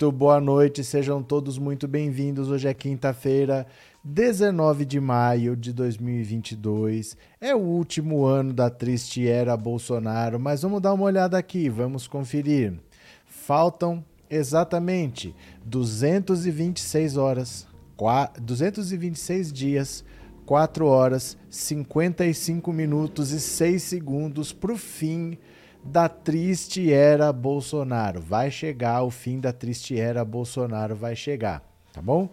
Muito boa noite, sejam todos muito bem-vindos. Hoje é quinta-feira, 19 de maio de 2022. É o último ano da triste era Bolsonaro, mas vamos dar uma olhada aqui, vamos conferir. Faltam exatamente 226 horas, 226 dias, 4 horas, 55 minutos e 6 segundos para o fim da triste era Bolsonaro. Vai chegar o fim da triste era Bolsonaro, vai chegar, tá bom?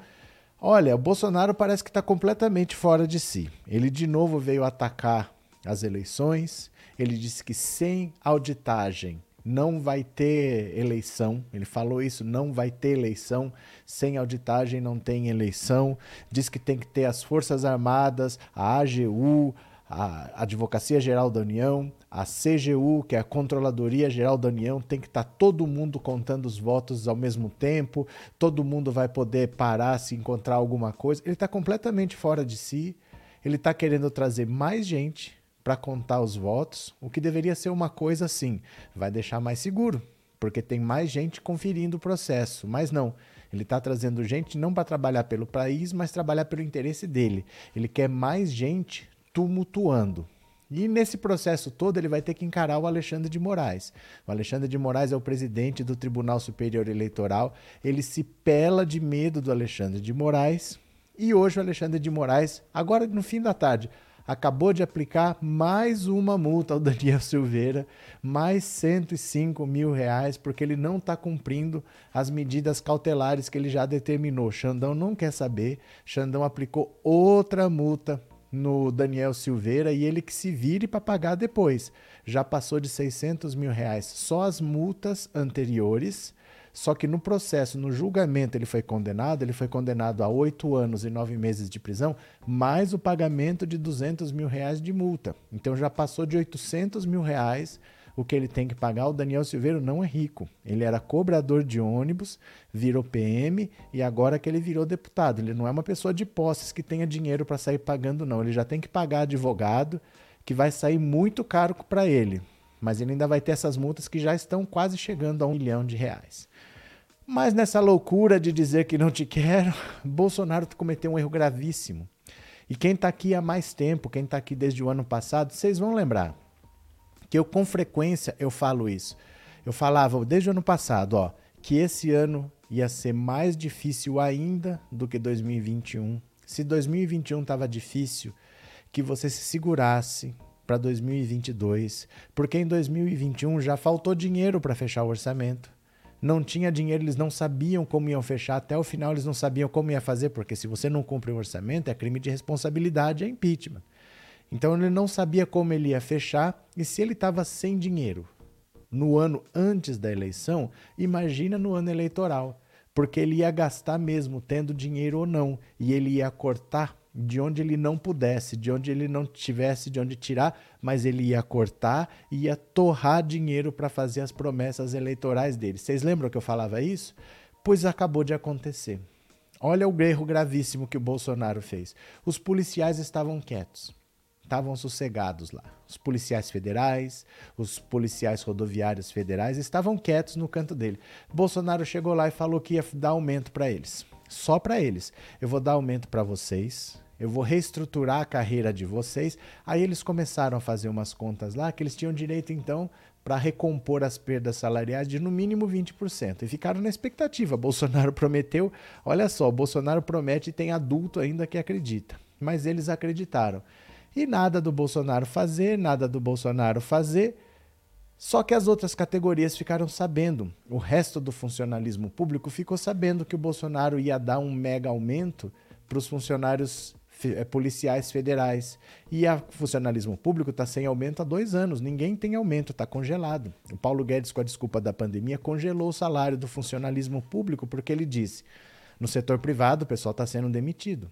Olha, o Bolsonaro parece que está completamente fora de si. Ele de novo veio atacar as eleições. Ele disse que sem auditagem não vai ter eleição. Ele falou isso, não vai ter eleição. Sem auditagem não tem eleição. Diz que tem que ter as Forças Armadas, a AGU, a Advocacia Geral da União, a CGU, que é a Controladoria Geral da União, tem que estar tá todo mundo contando os votos ao mesmo tempo, todo mundo vai poder parar se encontrar alguma coisa. Ele está completamente fora de si, ele está querendo trazer mais gente para contar os votos, o que deveria ser uma coisa assim, vai deixar mais seguro, porque tem mais gente conferindo o processo, mas não. Ele está trazendo gente não para trabalhar pelo país, mas trabalhar pelo interesse dele. Ele quer mais gente tumultuando. E nesse processo todo ele vai ter que encarar o Alexandre de Moraes. O Alexandre de Moraes é o presidente do Tribunal Superior Eleitoral. Ele se pela de medo do Alexandre de Moraes. E hoje o Alexandre de Moraes, agora no fim da tarde, acabou de aplicar mais uma multa ao Daniel Silveira, mais 105 mil reais, porque ele não está cumprindo as medidas cautelares que ele já determinou. Xandão não quer saber. Xandão aplicou outra multa no Daniel Silveira e ele que se vire para pagar depois. Já passou de 600 mil reais só as multas anteriores, só que no processo, no julgamento, ele foi condenado, ele foi condenado a oito anos e nove meses de prisão, mais o pagamento de 200 mil reais de multa. Então já passou de 800 mil reais o que ele tem que pagar. O Daniel Silveira não é rico. Ele era cobrador de ônibus, virou PM e agora que ele virou deputado. Ele não é uma pessoa de posses que tenha dinheiro para sair pagando, não. Ele já tem que pagar advogado, que vai sair muito caro para ele. Mas ele ainda vai ter essas multas que já estão quase chegando a um milhão de reais. Mas nessa loucura de dizer que não te quero, Bolsonaro cometeu um erro gravíssimo. E quem está aqui há mais tempo, quem está aqui desde o ano passado, vocês vão lembrar que eu com frequência eu falo isso. Eu falava desde o ano passado, ó, que esse ano ia ser mais difícil ainda do que 2021. Se 2021 estava difícil, que você se segurasse para 2022, porque em 2021 já faltou dinheiro para fechar o orçamento. Não tinha dinheiro, eles não sabiam como iam fechar, até o final eles não sabiam como ia fazer, porque se você não cumpre o orçamento é crime de responsabilidade, é impeachment. Então ele não sabia como ele ia fechar e se ele estava sem dinheiro no ano antes da eleição, imagina no ano eleitoral, porque ele ia gastar mesmo tendo dinheiro ou não, e ele ia cortar de onde ele não pudesse, de onde ele não tivesse de onde tirar, mas ele ia cortar e ia torrar dinheiro para fazer as promessas eleitorais dele. Vocês lembram que eu falava isso? Pois acabou de acontecer. Olha o erro gravíssimo que o Bolsonaro fez. Os policiais estavam quietos estavam sossegados lá. Os policiais federais, os policiais rodoviários federais estavam quietos no canto dele. Bolsonaro chegou lá e falou que ia dar aumento para eles. Só para eles. Eu vou dar aumento para vocês. Eu vou reestruturar a carreira de vocês. Aí eles começaram a fazer umas contas lá que eles tinham direito então para recompor as perdas salariais de no mínimo 20%. E ficaram na expectativa. Bolsonaro prometeu, olha só, Bolsonaro promete e tem adulto ainda que acredita. Mas eles acreditaram. E nada do Bolsonaro fazer, nada do Bolsonaro fazer. Só que as outras categorias ficaram sabendo. O resto do funcionalismo público ficou sabendo que o Bolsonaro ia dar um mega aumento para os funcionários eh, policiais federais. E o funcionalismo público está sem aumento há dois anos. Ninguém tem aumento, está congelado. O Paulo Guedes, com a desculpa da pandemia, congelou o salário do funcionalismo público porque ele disse: no setor privado o pessoal está sendo demitido.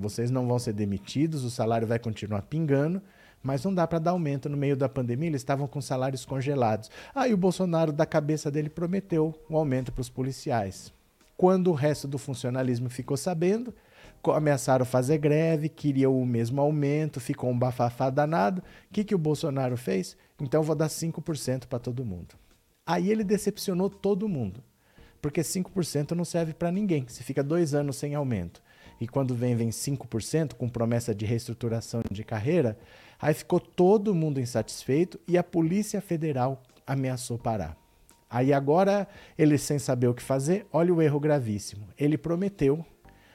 Vocês não vão ser demitidos, o salário vai continuar pingando, mas não dá para dar aumento no meio da pandemia, eles estavam com salários congelados. Aí o Bolsonaro, da cabeça dele, prometeu um aumento para os policiais. Quando o resto do funcionalismo ficou sabendo, ameaçaram fazer greve, queriam o mesmo aumento, ficou um bafafá danado. O que, que o Bolsonaro fez? Então vou dar 5% para todo mundo. Aí ele decepcionou todo mundo. porque 5% não serve para ninguém. Se fica dois anos sem aumento e quando vem, vem 5% com promessa de reestruturação de carreira, aí ficou todo mundo insatisfeito e a Polícia Federal ameaçou parar. Aí agora, ele sem saber o que fazer, olha o erro gravíssimo. Ele prometeu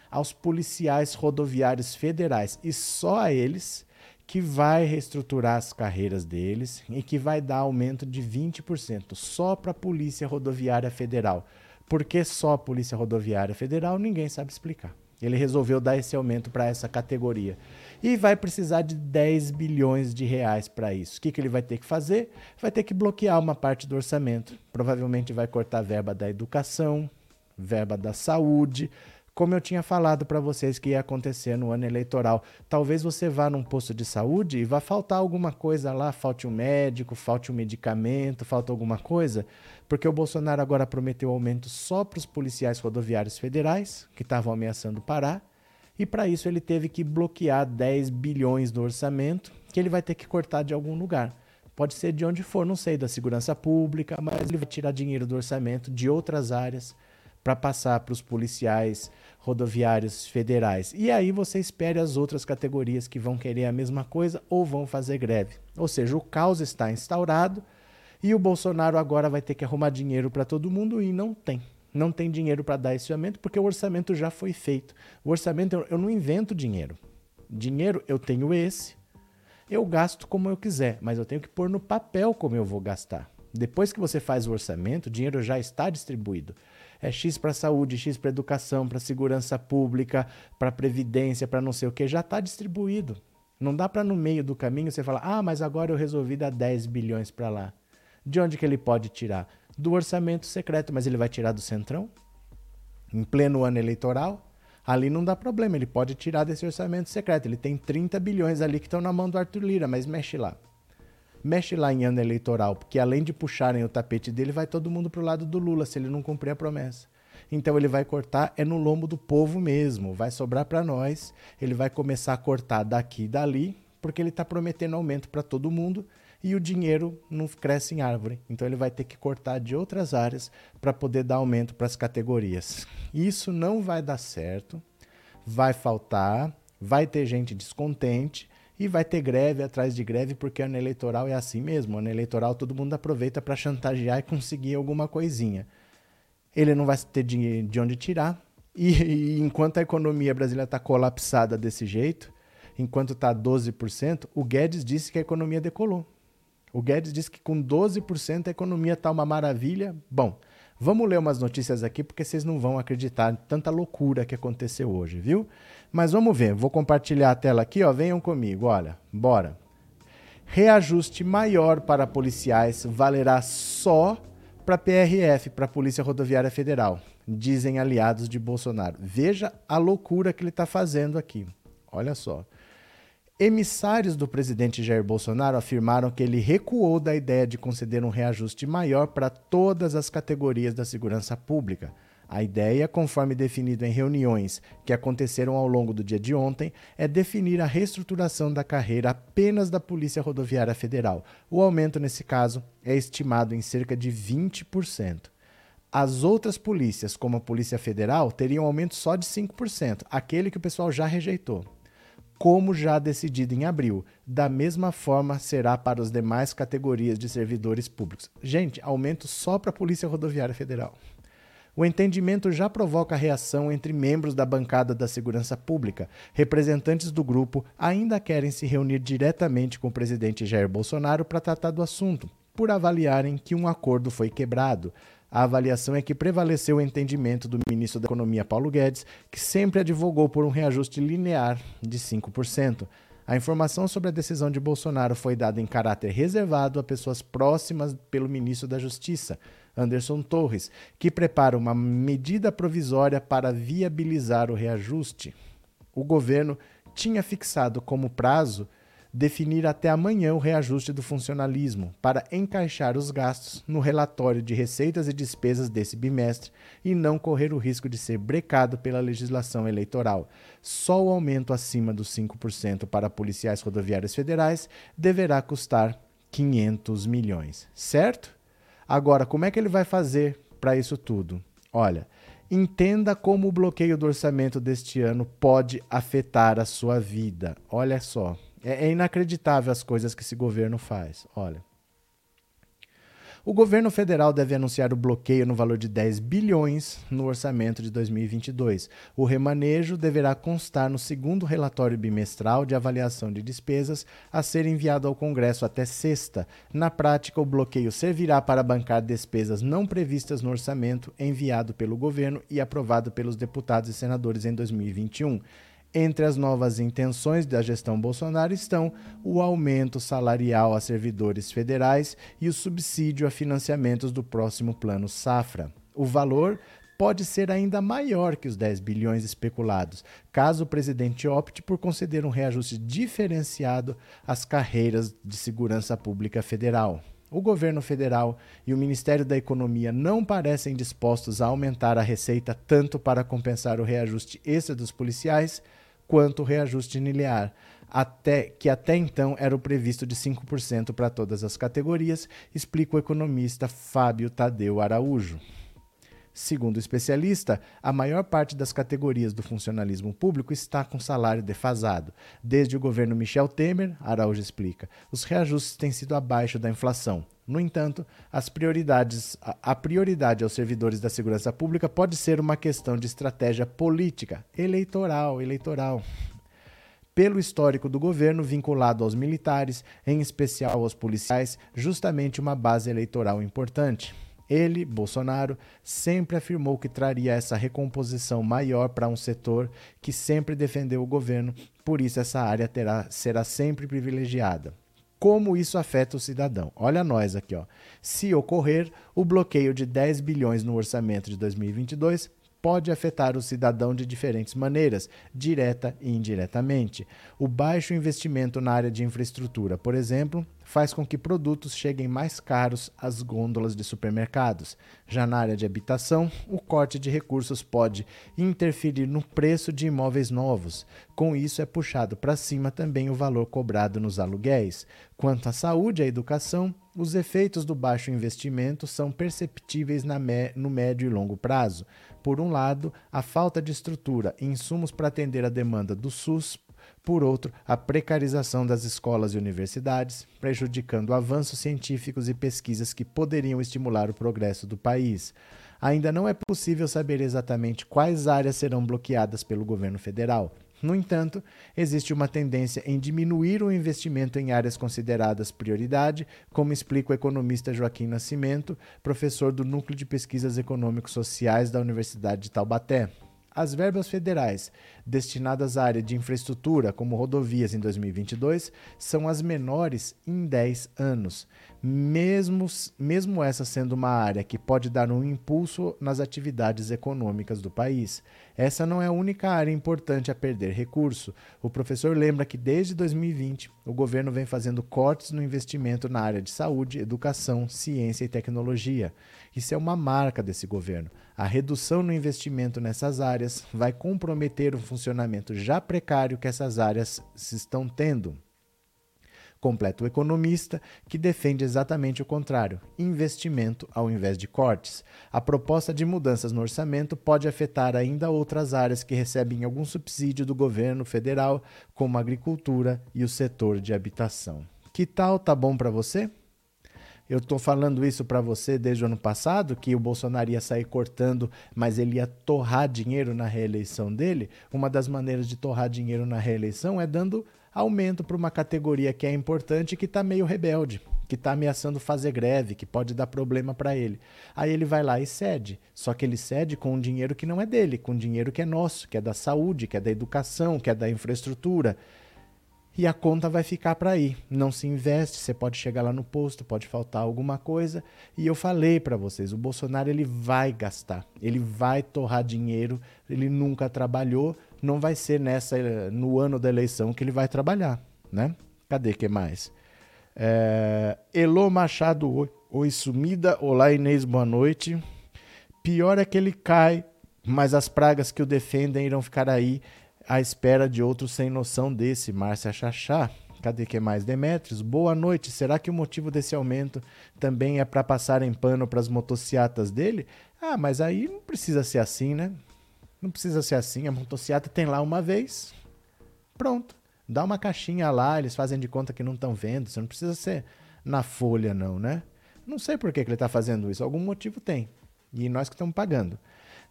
aos policiais rodoviários federais e só a eles que vai reestruturar as carreiras deles e que vai dar aumento de 20% só para a Polícia Rodoviária Federal. Por que só a Polícia Rodoviária Federal? Ninguém sabe explicar. Ele resolveu dar esse aumento para essa categoria. E vai precisar de 10 bilhões de reais para isso. O que, que ele vai ter que fazer? Vai ter que bloquear uma parte do orçamento. Provavelmente vai cortar verba da educação, verba da saúde, como eu tinha falado para vocês que ia acontecer no ano eleitoral. Talvez você vá num posto de saúde e vá faltar alguma coisa lá, falte um médico, falte um medicamento, falta alguma coisa, porque o Bolsonaro agora prometeu aumento só para os policiais rodoviários federais, que estavam ameaçando parar, e para isso ele teve que bloquear 10 bilhões do orçamento, que ele vai ter que cortar de algum lugar. Pode ser de onde for, não sei, da segurança pública, mas ele vai tirar dinheiro do orçamento de outras áreas para passar para os policiais rodoviários federais. E aí você espere as outras categorias que vão querer a mesma coisa ou vão fazer greve. Ou seja, o caos está instaurado e o Bolsonaro agora vai ter que arrumar dinheiro para todo mundo e não tem. Não tem dinheiro para dar esse aumento porque o orçamento já foi feito. O orçamento eu não invento dinheiro. Dinheiro eu tenho esse, eu gasto como eu quiser, mas eu tenho que pôr no papel como eu vou gastar. Depois que você faz o orçamento, o dinheiro já está distribuído é X para saúde, X para educação, para segurança pública, para previdência, para não sei o que, já está distribuído. Não dá para no meio do caminho você falar: "Ah, mas agora eu resolvi dar 10 bilhões para lá". De onde que ele pode tirar? Do orçamento secreto, mas ele vai tirar do Centrão? Em pleno ano eleitoral? Ali não dá problema, ele pode tirar desse orçamento secreto. Ele tem 30 bilhões ali que estão na mão do Arthur Lira, mas mexe lá mexe lá em ano eleitoral, porque além de puxarem o tapete dele, vai todo mundo pro lado do Lula se ele não cumprir a promessa. Então ele vai cortar é no lombo do povo mesmo, vai sobrar para nós. Ele vai começar a cortar daqui e dali, porque ele está prometendo aumento para todo mundo e o dinheiro não cresce em árvore. Então ele vai ter que cortar de outras áreas para poder dar aumento para as categorias. Isso não vai dar certo, vai faltar, vai ter gente descontente e vai ter greve atrás de greve, porque ano eleitoral é assim mesmo. Ano eleitoral todo mundo aproveita para chantagear e conseguir alguma coisinha. Ele não vai ter dinheiro de onde tirar. E, e enquanto a economia brasileira está colapsada desse jeito, enquanto está 12%, o Guedes disse que a economia decolou. O Guedes disse que com 12% a economia está uma maravilha. Bom, vamos ler umas notícias aqui porque vocês não vão acreditar em tanta loucura que aconteceu hoje, viu? Mas vamos ver, vou compartilhar a tela aqui, ó, venham comigo, olha, bora. Reajuste maior para policiais valerá só para PRF, para Polícia Rodoviária Federal, dizem aliados de Bolsonaro. Veja a loucura que ele está fazendo aqui. Olha só. Emissários do presidente Jair Bolsonaro afirmaram que ele recuou da ideia de conceder um reajuste maior para todas as categorias da segurança pública a ideia, conforme definido em reuniões que aconteceram ao longo do dia de ontem, é definir a reestruturação da carreira apenas da Polícia Rodoviária Federal. O aumento, nesse caso, é estimado em cerca de 20%. As outras polícias, como a Polícia Federal, teriam aumento só de 5%, aquele que o pessoal já rejeitou. Como já decidido em abril, da mesma forma será para as demais categorias de servidores públicos. Gente, aumento só para a Polícia Rodoviária Federal. O entendimento já provoca reação entre membros da bancada da segurança pública. Representantes do grupo ainda querem se reunir diretamente com o presidente Jair Bolsonaro para tratar do assunto, por avaliarem que um acordo foi quebrado. A avaliação é que prevaleceu o entendimento do ministro da Economia, Paulo Guedes, que sempre advogou por um reajuste linear de 5%. A informação sobre a decisão de Bolsonaro foi dada em caráter reservado a pessoas próximas pelo ministro da Justiça. Anderson Torres, que prepara uma medida provisória para viabilizar o reajuste. O governo tinha fixado como prazo definir até amanhã o reajuste do funcionalismo para encaixar os gastos no relatório de receitas e despesas desse bimestre e não correr o risco de ser brecado pela legislação eleitoral. Só o aumento acima dos 5% para policiais rodoviários federais deverá custar 500 milhões, certo? Agora, como é que ele vai fazer para isso tudo? Olha, entenda como o bloqueio do orçamento deste ano pode afetar a sua vida. Olha só, é, é inacreditável as coisas que esse governo faz. Olha. O governo federal deve anunciar o bloqueio no valor de 10 bilhões no orçamento de 2022. O remanejo deverá constar no segundo relatório bimestral de avaliação de despesas a ser enviado ao Congresso até sexta. Na prática, o bloqueio servirá para bancar despesas não previstas no orçamento enviado pelo governo e aprovado pelos deputados e senadores em 2021. Entre as novas intenções da gestão Bolsonaro estão o aumento salarial a servidores federais e o subsídio a financiamentos do próximo Plano Safra. O valor pode ser ainda maior que os 10 bilhões especulados, caso o presidente opte por conceder um reajuste diferenciado às carreiras de segurança pública federal. O governo federal e o Ministério da Economia não parecem dispostos a aumentar a receita tanto para compensar o reajuste extra dos policiais quanto o reajuste linear, até, que até então era o previsto de 5% para todas as categorias, explica o economista Fábio Tadeu Araújo. Segundo o especialista, a maior parte das categorias do funcionalismo público está com salário defasado. Desde o governo Michel Temer, Araújo explica, os reajustes têm sido abaixo da inflação. No entanto, as prioridades, a prioridade aos servidores da segurança pública pode ser uma questão de estratégia política, eleitoral, eleitoral. Pelo histórico do governo vinculado aos militares, em especial aos policiais, justamente uma base eleitoral importante. Ele, Bolsonaro, sempre afirmou que traria essa recomposição maior para um setor que sempre defendeu o governo, por isso essa área terá, será sempre privilegiada. Como isso afeta o cidadão? Olha nós aqui, ó. Se ocorrer, o bloqueio de 10 bilhões no orçamento de 2022 pode afetar o cidadão de diferentes maneiras, direta e indiretamente. O baixo investimento na área de infraestrutura, por exemplo, faz com que produtos cheguem mais caros às gôndolas de supermercados. Já na área de habitação, o corte de recursos pode interferir no preço de imóveis novos. Com isso, é puxado para cima também o valor cobrado nos aluguéis. Quanto à saúde e à educação, os efeitos do baixo investimento são perceptíveis no médio e longo prazo. Por um lado, a falta de estrutura e insumos para atender a demanda do SUS, por outro, a precarização das escolas e universidades, prejudicando avanços científicos e pesquisas que poderiam estimular o progresso do país. Ainda não é possível saber exatamente quais áreas serão bloqueadas pelo governo federal. No entanto, existe uma tendência em diminuir o investimento em áreas consideradas prioridade, como explica o economista Joaquim Nascimento, professor do Núcleo de Pesquisas Econômico-Sociais da Universidade de Taubaté. As verbas federais destinadas à área de infraestrutura, como rodovias em 2022, são as menores em 10 anos, mesmo, mesmo essa sendo uma área que pode dar um impulso nas atividades econômicas do país. Essa não é a única área importante a perder recurso. O professor lembra que desde 2020 o governo vem fazendo cortes no investimento na área de saúde, educação, ciência e tecnologia. Isso é uma marca desse governo. A redução no investimento nessas áreas vai comprometer o funcionamento já precário que essas áreas estão tendo. Completa o economista, que defende exatamente o contrário: investimento ao invés de cortes. A proposta de mudanças no orçamento pode afetar ainda outras áreas que recebem algum subsídio do governo federal, como a agricultura e o setor de habitação. Que tal? Tá bom para você? Eu estou falando isso para você desde o ano passado, que o Bolsonaro ia sair cortando, mas ele ia torrar dinheiro na reeleição dele. Uma das maneiras de torrar dinheiro na reeleição é dando aumento para uma categoria que é importante e que está meio rebelde, que está ameaçando fazer greve, que pode dar problema para ele. Aí ele vai lá e cede. Só que ele cede com um dinheiro que não é dele, com um dinheiro que é nosso, que é da saúde, que é da educação, que é da infraestrutura e a conta vai ficar para aí. Não se investe, você pode chegar lá no posto, pode faltar alguma coisa. E eu falei para vocês, o Bolsonaro ele vai gastar, ele vai torrar dinheiro, ele nunca trabalhou, não vai ser nessa no ano da eleição que ele vai trabalhar, né? Cadê que mais? É, Elô Machado, oi, oi sumida, olá Inês, boa noite. Pior é que ele cai, mas as pragas que o defendem irão ficar aí à espera de outro sem noção desse, Márcia Chachá. Cadê que mais? Demetrios, boa noite. Será que o motivo desse aumento também é para passar em pano para as motocicletas dele? Ah, mas aí não precisa ser assim, né? Não precisa ser assim. A motocicleta tem lá uma vez. Pronto. Dá uma caixinha lá, eles fazem de conta que não estão vendo. Você não precisa ser na folha, não, né? Não sei por que, que ele está fazendo isso. Algum motivo tem. E nós que estamos pagando.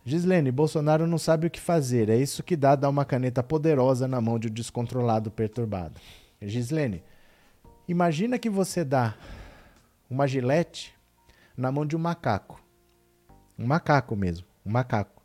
Gislene, Bolsonaro não sabe o que fazer. É isso que dá dar uma caneta poderosa na mão de um descontrolado perturbado. Gislene, imagina que você dá uma gilete na mão de um macaco. Um macaco mesmo, um macaco.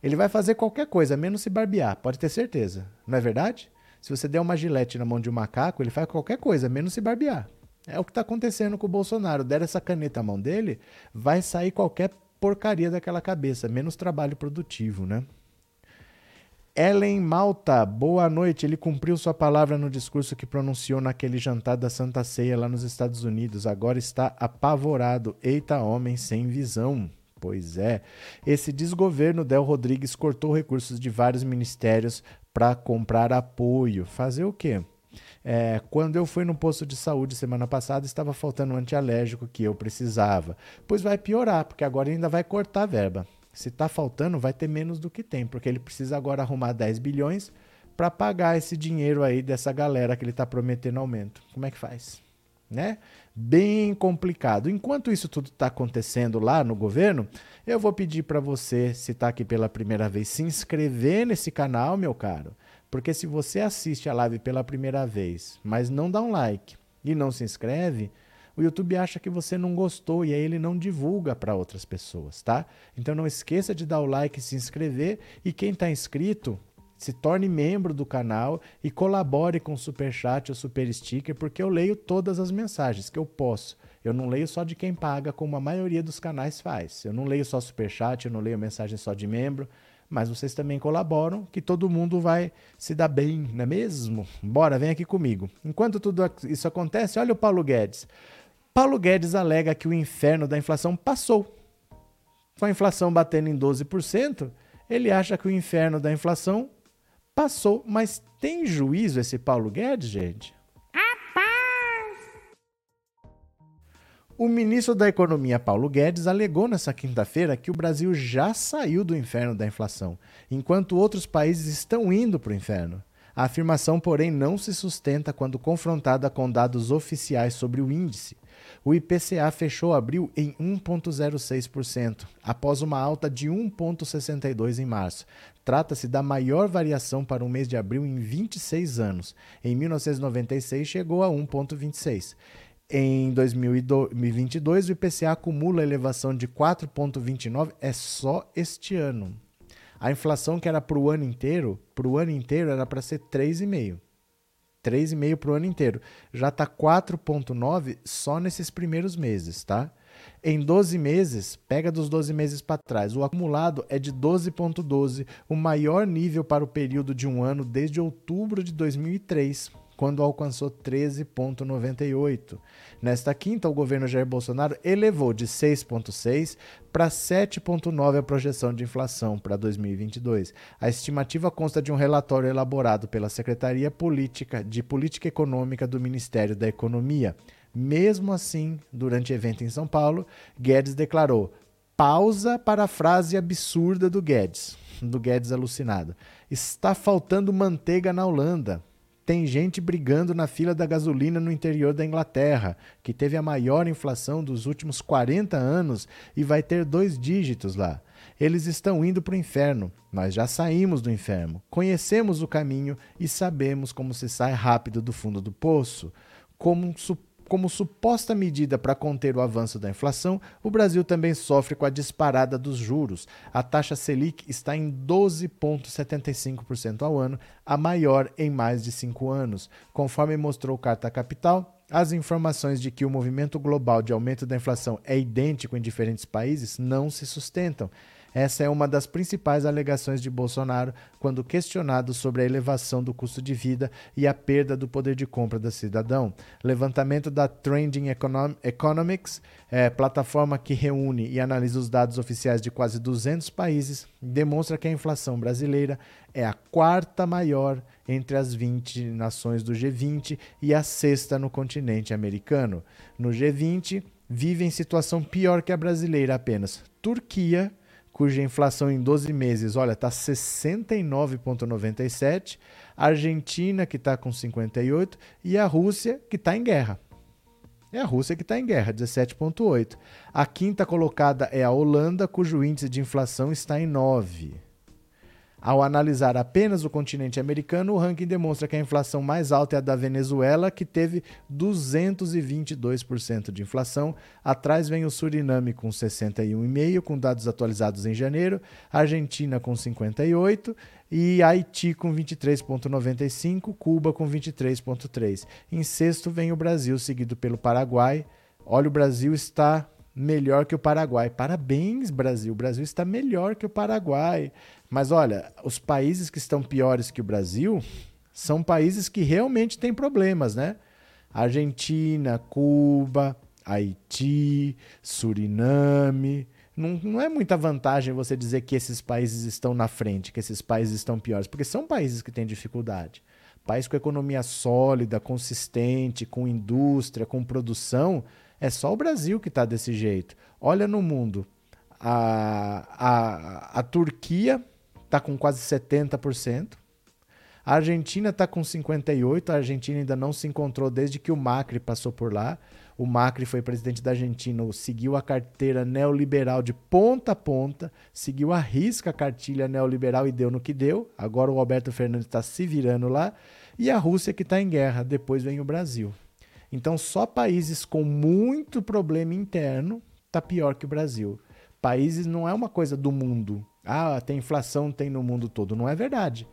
Ele vai fazer qualquer coisa, menos se barbear, pode ter certeza. Não é verdade? Se você der uma gilete na mão de um macaco, ele faz qualquer coisa, menos se barbear. É o que está acontecendo com o Bolsonaro. Der essa caneta à mão dele, vai sair qualquer porcaria daquela cabeça, menos trabalho produtivo, né? Ellen Malta, boa noite. Ele cumpriu sua palavra no discurso que pronunciou naquele jantar da Santa Ceia lá nos Estados Unidos. Agora está apavorado. Eita, homem sem visão. Pois é. Esse desgoverno Del Rodrigues cortou recursos de vários ministérios para comprar apoio. Fazer o quê? É, quando eu fui no posto de saúde semana passada, estava faltando um antialérgico que eu precisava. Pois vai piorar, porque agora ainda vai cortar a verba. Se está faltando, vai ter menos do que tem, porque ele precisa agora arrumar 10 bilhões para pagar esse dinheiro aí dessa galera que ele está prometendo aumento. Como é que faz? Né? Bem complicado. Enquanto isso tudo está acontecendo lá no governo, eu vou pedir para você, se está aqui pela primeira vez, se inscrever nesse canal, meu caro porque se você assiste a live pela primeira vez, mas não dá um like e não se inscreve, o YouTube acha que você não gostou e aí ele não divulga para outras pessoas, tá? Então não esqueça de dar o like e se inscrever e quem está inscrito, se torne membro do canal e colabore com o super chat ou super sticker, porque eu leio todas as mensagens que eu posso. Eu não leio só de quem paga, como a maioria dos canais faz. Eu não leio só super chat, eu não leio mensagem só de membro mas vocês também colaboram, que todo mundo vai se dar bem, não é mesmo? Bora, vem aqui comigo. Enquanto tudo isso acontece, olha o Paulo Guedes. Paulo Guedes alega que o inferno da inflação passou. Com a inflação batendo em 12%, ele acha que o inferno da inflação passou. Mas tem juízo esse Paulo Guedes, gente? O ministro da Economia, Paulo Guedes, alegou nessa quinta-feira que o Brasil já saiu do inferno da inflação, enquanto outros países estão indo para o inferno. A afirmação, porém, não se sustenta quando confrontada com dados oficiais sobre o índice. O IPCA fechou abril em 1,06%, após uma alta de 1,62% em março. Trata-se da maior variação para o mês de abril em 26 anos. Em 1996, chegou a 1,26%. Em 2022, o IPCA acumula elevação de 4,29, é só este ano. A inflação que era para o ano inteiro, para o ano inteiro era para ser 3,5. 3,5 para o ano inteiro. Já está 4,9 só nesses primeiros meses, tá? Em 12 meses, pega dos 12 meses para trás, o acumulado é de 12,12, ,12, o maior nível para o período de um ano desde outubro de 2003 quando alcançou 13,98. Nesta quinta, o governo Jair Bolsonaro elevou de 6,6 para 7,9 a projeção de inflação para 2022. A estimativa consta de um relatório elaborado pela Secretaria Política de Política Econômica do Ministério da Economia. Mesmo assim, durante evento em São Paulo, Guedes declarou: pausa para a frase absurda do Guedes, do Guedes alucinado. Está faltando manteiga na Holanda. Tem gente brigando na fila da gasolina no interior da Inglaterra, que teve a maior inflação dos últimos 40 anos e vai ter dois dígitos lá. Eles estão indo para o inferno. Nós já saímos do inferno, conhecemos o caminho e sabemos como se sai rápido do fundo do poço. Como um como suposta medida para conter o avanço da inflação, o Brasil também sofre com a disparada dos juros. A taxa Selic está em 12,75% ao ano, a maior em mais de cinco anos. Conforme mostrou Carta Capital, as informações de que o movimento global de aumento da inflação é idêntico em diferentes países não se sustentam. Essa é uma das principais alegações de Bolsonaro quando questionado sobre a elevação do custo de vida e a perda do poder de compra do cidadão. Levantamento da Trending Economics, é, plataforma que reúne e analisa os dados oficiais de quase 200 países, demonstra que a inflação brasileira é a quarta maior entre as 20 nações do G20 e a sexta no continente americano. No G20, vive em situação pior que a brasileira apenas Turquia, cuja inflação em 12 meses, olha, está 69,97, Argentina, que está com 58, e a Rússia, que está em guerra. É a Rússia que está em guerra, 17,8. A quinta colocada é a Holanda, cujo índice de inflação está em 9. Ao analisar apenas o continente americano, o ranking demonstra que a inflação mais alta é a da Venezuela, que teve 222% de inflação. Atrás vem o Suriname com 61,5%, com dados atualizados em janeiro, Argentina com 58% e Haiti com 23,95%, Cuba com 23,3%. Em sexto vem o Brasil, seguido pelo Paraguai. Olha, o Brasil está melhor que o Paraguai. Parabéns, Brasil. O Brasil está melhor que o Paraguai. Mas olha, os países que estão piores que o Brasil são países que realmente têm problemas, né? Argentina, Cuba, Haiti, Suriname. Não, não é muita vantagem você dizer que esses países estão na frente, que esses países estão piores, porque são países que têm dificuldade. País com economia sólida, consistente, com indústria, com produção, é só o Brasil que está desse jeito. Olha no mundo. A, a, a Turquia está com quase 70%. A Argentina está com 58%. A Argentina ainda não se encontrou desde que o Macri passou por lá. O Macri foi presidente da Argentina, seguiu a carteira neoliberal de ponta a ponta, seguiu a risca a cartilha neoliberal e deu no que deu. Agora o Alberto Fernandes está se virando lá. E a Rússia que está em guerra. Depois vem o Brasil. Então, só países com muito problema interno está pior que o Brasil. Países não é uma coisa do mundo. Ah, tem inflação, tem no mundo todo. Não é verdade.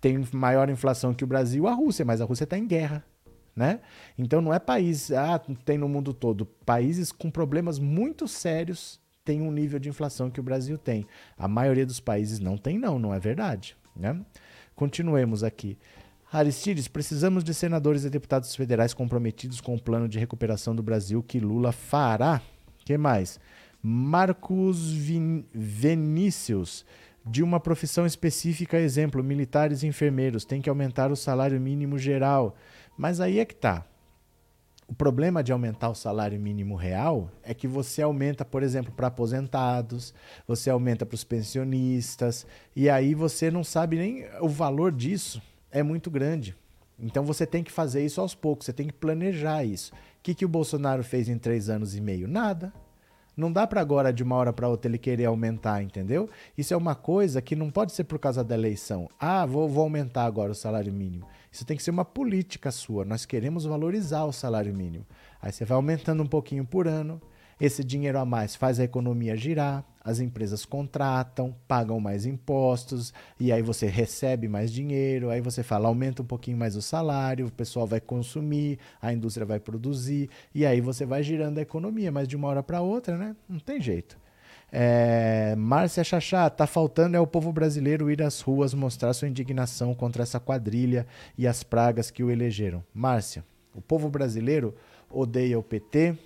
Tem maior inflação que o Brasil, a Rússia, mas a Rússia está em guerra. Né? Então não é país, ah, tem no mundo todo. Países com problemas muito sérios têm um nível de inflação que o Brasil tem. A maioria dos países não tem, não, não é verdade. Né? Continuemos aqui. Aristides, precisamos de senadores e deputados federais comprometidos com o plano de recuperação do Brasil que Lula fará. que mais? Marcos Vin Vinícius, de uma profissão específica, exemplo, militares e enfermeiros, tem que aumentar o salário mínimo geral. Mas aí é que tá. O problema de aumentar o salário mínimo real é que você aumenta, por exemplo, para aposentados, você aumenta para os pensionistas, e aí você não sabe nem o valor disso é muito grande. Então você tem que fazer isso aos poucos, você tem que planejar isso. O que, que o Bolsonaro fez em três anos e meio? Nada. Não dá para agora, de uma hora para outra, ele querer aumentar, entendeu? Isso é uma coisa que não pode ser por causa da eleição. Ah, vou, vou aumentar agora o salário mínimo. Isso tem que ser uma política sua. Nós queremos valorizar o salário mínimo. Aí você vai aumentando um pouquinho por ano. Esse dinheiro a mais faz a economia girar, as empresas contratam, pagam mais impostos, e aí você recebe mais dinheiro, aí você fala, aumenta um pouquinho mais o salário, o pessoal vai consumir, a indústria vai produzir, e aí você vai girando a economia, mas de uma hora para outra, né? Não tem jeito. É, Márcia Chachá, tá faltando é o povo brasileiro ir às ruas mostrar sua indignação contra essa quadrilha e as pragas que o elegeram. Márcia, o povo brasileiro odeia o PT,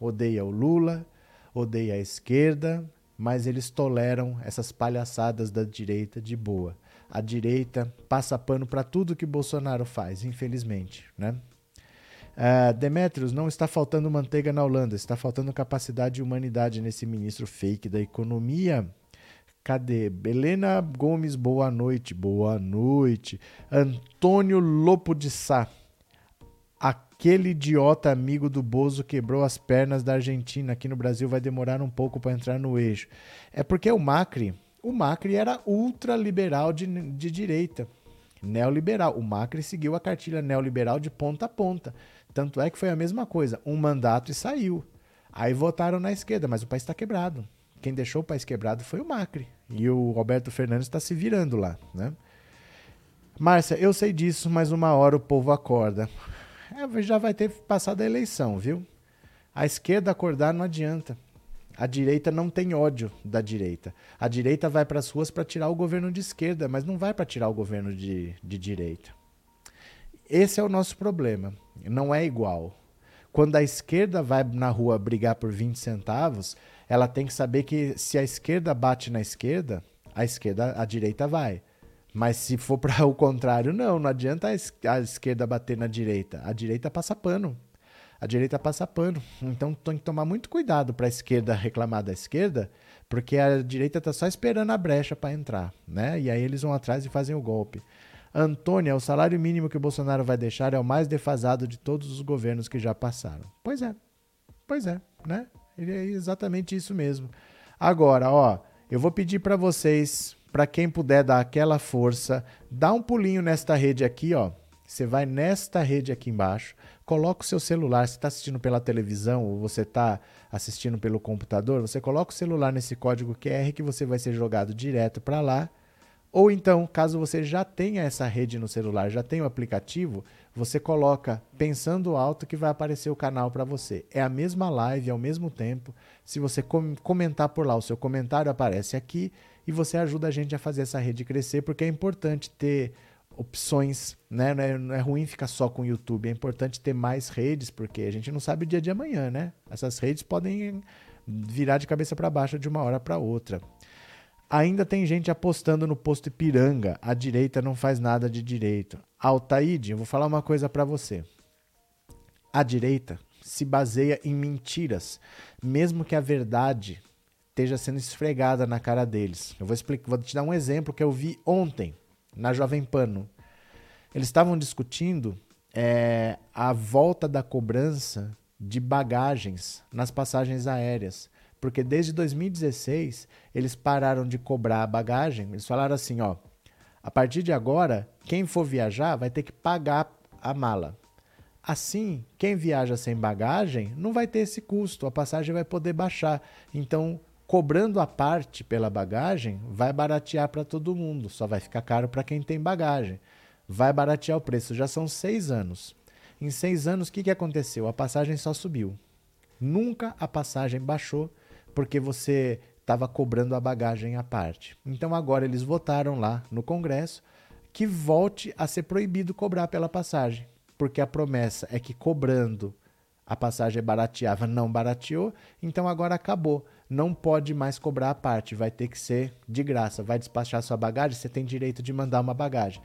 odeia o Lula, odeia a esquerda, mas eles toleram essas palhaçadas da direita de boa. A direita passa pano para tudo que Bolsonaro faz, infelizmente, né? Uh, Demetrios, não está faltando manteiga na Holanda, está faltando capacidade e humanidade nesse ministro fake da economia. Cadê? Helena Gomes, boa noite. Boa noite. Antônio Lopo de Sá. Aquele idiota amigo do Bozo quebrou as pernas da Argentina. Aqui no Brasil vai demorar um pouco para entrar no eixo. É porque o Macri, o Macri era ultraliberal de, de direita, neoliberal. O Macri seguiu a cartilha neoliberal de ponta a ponta. Tanto é que foi a mesma coisa, um mandato e saiu. Aí votaram na esquerda, mas o país está quebrado. Quem deixou o país quebrado foi o Macri. E o Roberto Fernandes está se virando lá, né? Márcia, eu sei disso, mas uma hora o povo acorda. É, já vai ter passado a eleição, viu? A esquerda acordar não adianta. A direita não tem ódio da direita. A direita vai para as ruas para tirar o governo de esquerda, mas não vai para tirar o governo de, de direita. Esse é o nosso problema. Não é igual. Quando a esquerda vai na rua brigar por 20 centavos, ela tem que saber que se a esquerda bate na esquerda, a esquerda, a direita vai. Mas se for para o contrário, não, não adianta a esquerda bater na direita. A direita passa pano. a direita passa pano. Então tem que tomar muito cuidado para a esquerda reclamar da esquerda, porque a direita está só esperando a brecha para entrar, né? E aí eles vão atrás e fazem o golpe. Antônia, o salário mínimo que o Bolsonaro vai deixar é o mais defasado de todos os governos que já passaram. Pois é. Pois é, né? É exatamente isso mesmo. Agora, ó, eu vou pedir para vocês, para quem puder dar aquela força, dá um pulinho nesta rede aqui, ó. Você vai nesta rede aqui embaixo, coloca o seu celular. Você está assistindo pela televisão ou você está assistindo pelo computador, você coloca o celular nesse código QR que você vai ser jogado direto para lá. Ou então, caso você já tenha essa rede no celular, já tenha o aplicativo, você coloca pensando alto que vai aparecer o canal para você. É a mesma live ao mesmo tempo. Se você com comentar por lá, o seu comentário aparece aqui e você ajuda a gente a fazer essa rede crescer, porque é importante ter opções, né? Não é, não é, ruim ficar só com o YouTube, é importante ter mais redes, porque a gente não sabe o dia de amanhã, né? Essas redes podem virar de cabeça para baixo de uma hora para outra. Ainda tem gente apostando no posto Ipiranga. A direita não faz nada de direito. Altaíde, eu vou falar uma coisa para você. A direita se baseia em mentiras, mesmo que a verdade esteja sendo esfregada na cara deles. Eu vou explicar, vou te dar um exemplo que eu vi ontem na Jovem Pano. Eles estavam discutindo é, a volta da cobrança de bagagens nas passagens aéreas. Porque desde 2016 eles pararam de cobrar a bagagem. Eles falaram assim: ó, a partir de agora, quem for viajar vai ter que pagar a mala. Assim, quem viaja sem bagagem não vai ter esse custo, a passagem vai poder baixar. Então, cobrando a parte pela bagagem, vai baratear para todo mundo, só vai ficar caro para quem tem bagagem. Vai baratear o preço. Já são seis anos. Em seis anos, o que, que aconteceu? A passagem só subiu. Nunca a passagem baixou porque você estava cobrando a bagagem à parte. Então agora eles votaram lá no Congresso que volte a ser proibido cobrar pela passagem, porque a promessa é que cobrando a passagem barateava, não barateou, então agora acabou não pode mais cobrar a parte, vai ter que ser de graça. Vai despachar sua bagagem, você tem direito de mandar uma bagagem.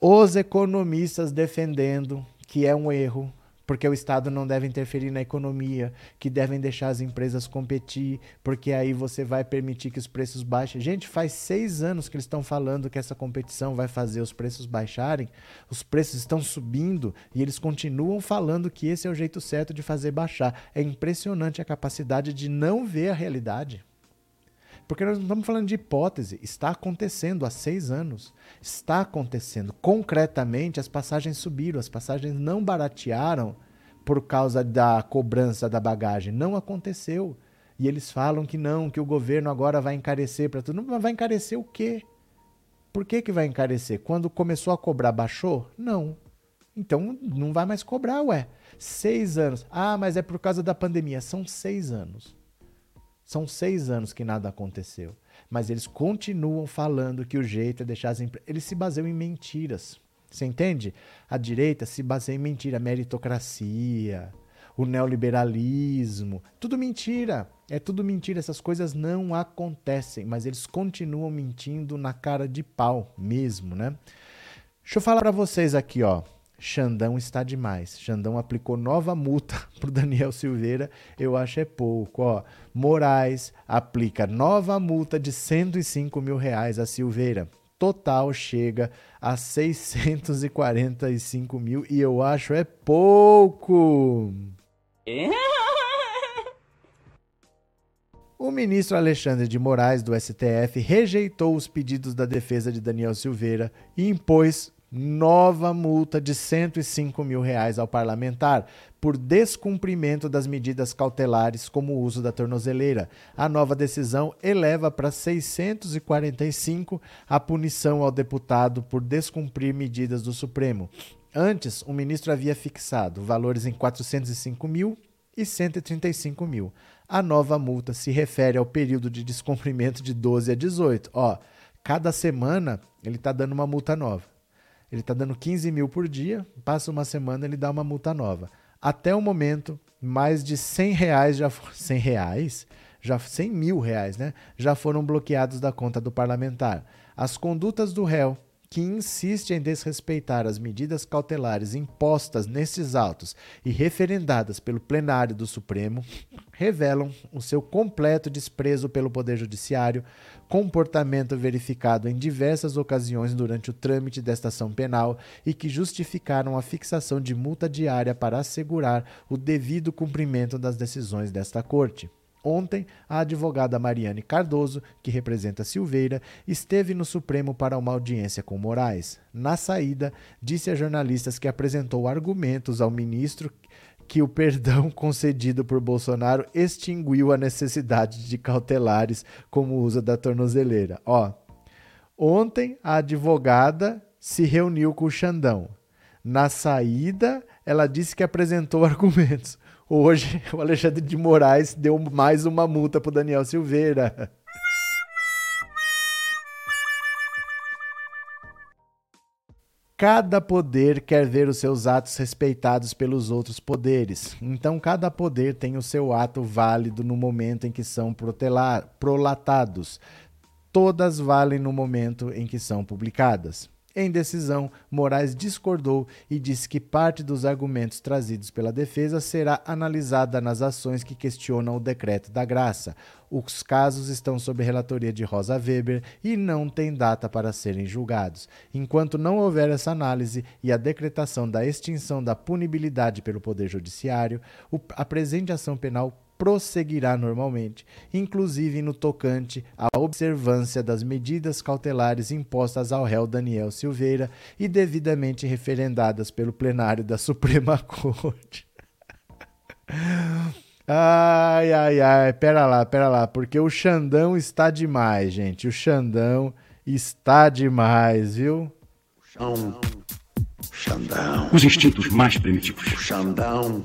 Os economistas defendendo que é um erro, porque o Estado não deve interferir na economia, que devem deixar as empresas competir, porque aí você vai permitir que os preços baixem. Gente, faz seis anos que eles estão falando que essa competição vai fazer os preços baixarem, os preços estão subindo e eles continuam falando que esse é o jeito certo de fazer baixar. É impressionante a capacidade de não ver a realidade. Porque nós não estamos falando de hipótese, está acontecendo há seis anos. Está acontecendo. Concretamente, as passagens subiram, as passagens não baratearam por causa da cobrança da bagagem. Não aconteceu. E eles falam que não, que o governo agora vai encarecer para tudo. Mas vai encarecer o quê? Por que, que vai encarecer? Quando começou a cobrar, baixou? Não. Então não vai mais cobrar, ué. Seis anos. Ah, mas é por causa da pandemia. São seis anos. São seis anos que nada aconteceu. Mas eles continuam falando que o jeito é deixar as empresas. Eles se baseiam em mentiras. Você entende? A direita se baseia em mentira, meritocracia, o neoliberalismo. Tudo mentira. É tudo mentira. Essas coisas não acontecem. Mas eles continuam mentindo na cara de pau mesmo, né? Deixa eu falar para vocês aqui, ó. Xandão está demais. Xandão aplicou nova multa para o Daniel Silveira, eu acho é pouco. Ó. Moraes aplica nova multa de 105 mil reais a Silveira. Total chega a 645 mil e eu acho é pouco. O ministro Alexandre de Moraes, do STF, rejeitou os pedidos da defesa de Daniel Silveira e impôs nova multa de 105 mil reais ao parlamentar por descumprimento das medidas cautelares, como o uso da tornozeleira. A nova decisão eleva para 645 a punição ao deputado por descumprir medidas do Supremo. Antes, o ministro havia fixado valores em 405 mil e 135 mil. A nova multa se refere ao período de descumprimento de 12 a 18. Ó, cada semana ele está dando uma multa nova. Ele está dando 15 mil por dia, passa uma semana ele dá uma multa nova. Até o momento, mais de 100 reais já 100 reais, já 100 mil reais, né? Já foram bloqueados da conta do parlamentar. As condutas do réu que insiste em desrespeitar as medidas cautelares impostas nesses autos e referendadas pelo plenário do Supremo, revelam o seu completo desprezo pelo Poder Judiciário, comportamento verificado em diversas ocasiões durante o trâmite desta ação penal e que justificaram a fixação de multa diária para assegurar o devido cumprimento das decisões desta Corte. Ontem, a advogada Mariane Cardoso, que representa Silveira, esteve no Supremo para uma audiência com Moraes. Na saída, disse a jornalistas que apresentou argumentos ao ministro que o perdão concedido por Bolsonaro extinguiu a necessidade de cautelares como o uso da tornozeleira. Ó, ontem a advogada se reuniu com o Xandão. Na saída, ela disse que apresentou argumentos. Hoje, o Alexandre de Moraes deu mais uma multa para Daniel Silveira. Cada poder quer ver os seus atos respeitados pelos outros poderes. Então, cada poder tem o seu ato válido no momento em que são prolatados. Todas valem no momento em que são publicadas. Em decisão, Moraes discordou e disse que parte dos argumentos trazidos pela defesa será analisada nas ações que questionam o decreto da graça. Os casos estão sob relatoria de Rosa Weber e não têm data para serem julgados. Enquanto não houver essa análise e a decretação da extinção da punibilidade pelo Poder Judiciário, a presente ação penal prosseguirá normalmente, inclusive no tocante à observância das medidas cautelares impostas ao réu Daniel Silveira e devidamente referendadas pelo plenário da Suprema Corte. Ai, ai, ai, pera lá, pera lá, porque o Xandão está demais, gente. O Xandão está demais, viu? Xandão. Xandão. Os instintos mais primitivos. Xandão.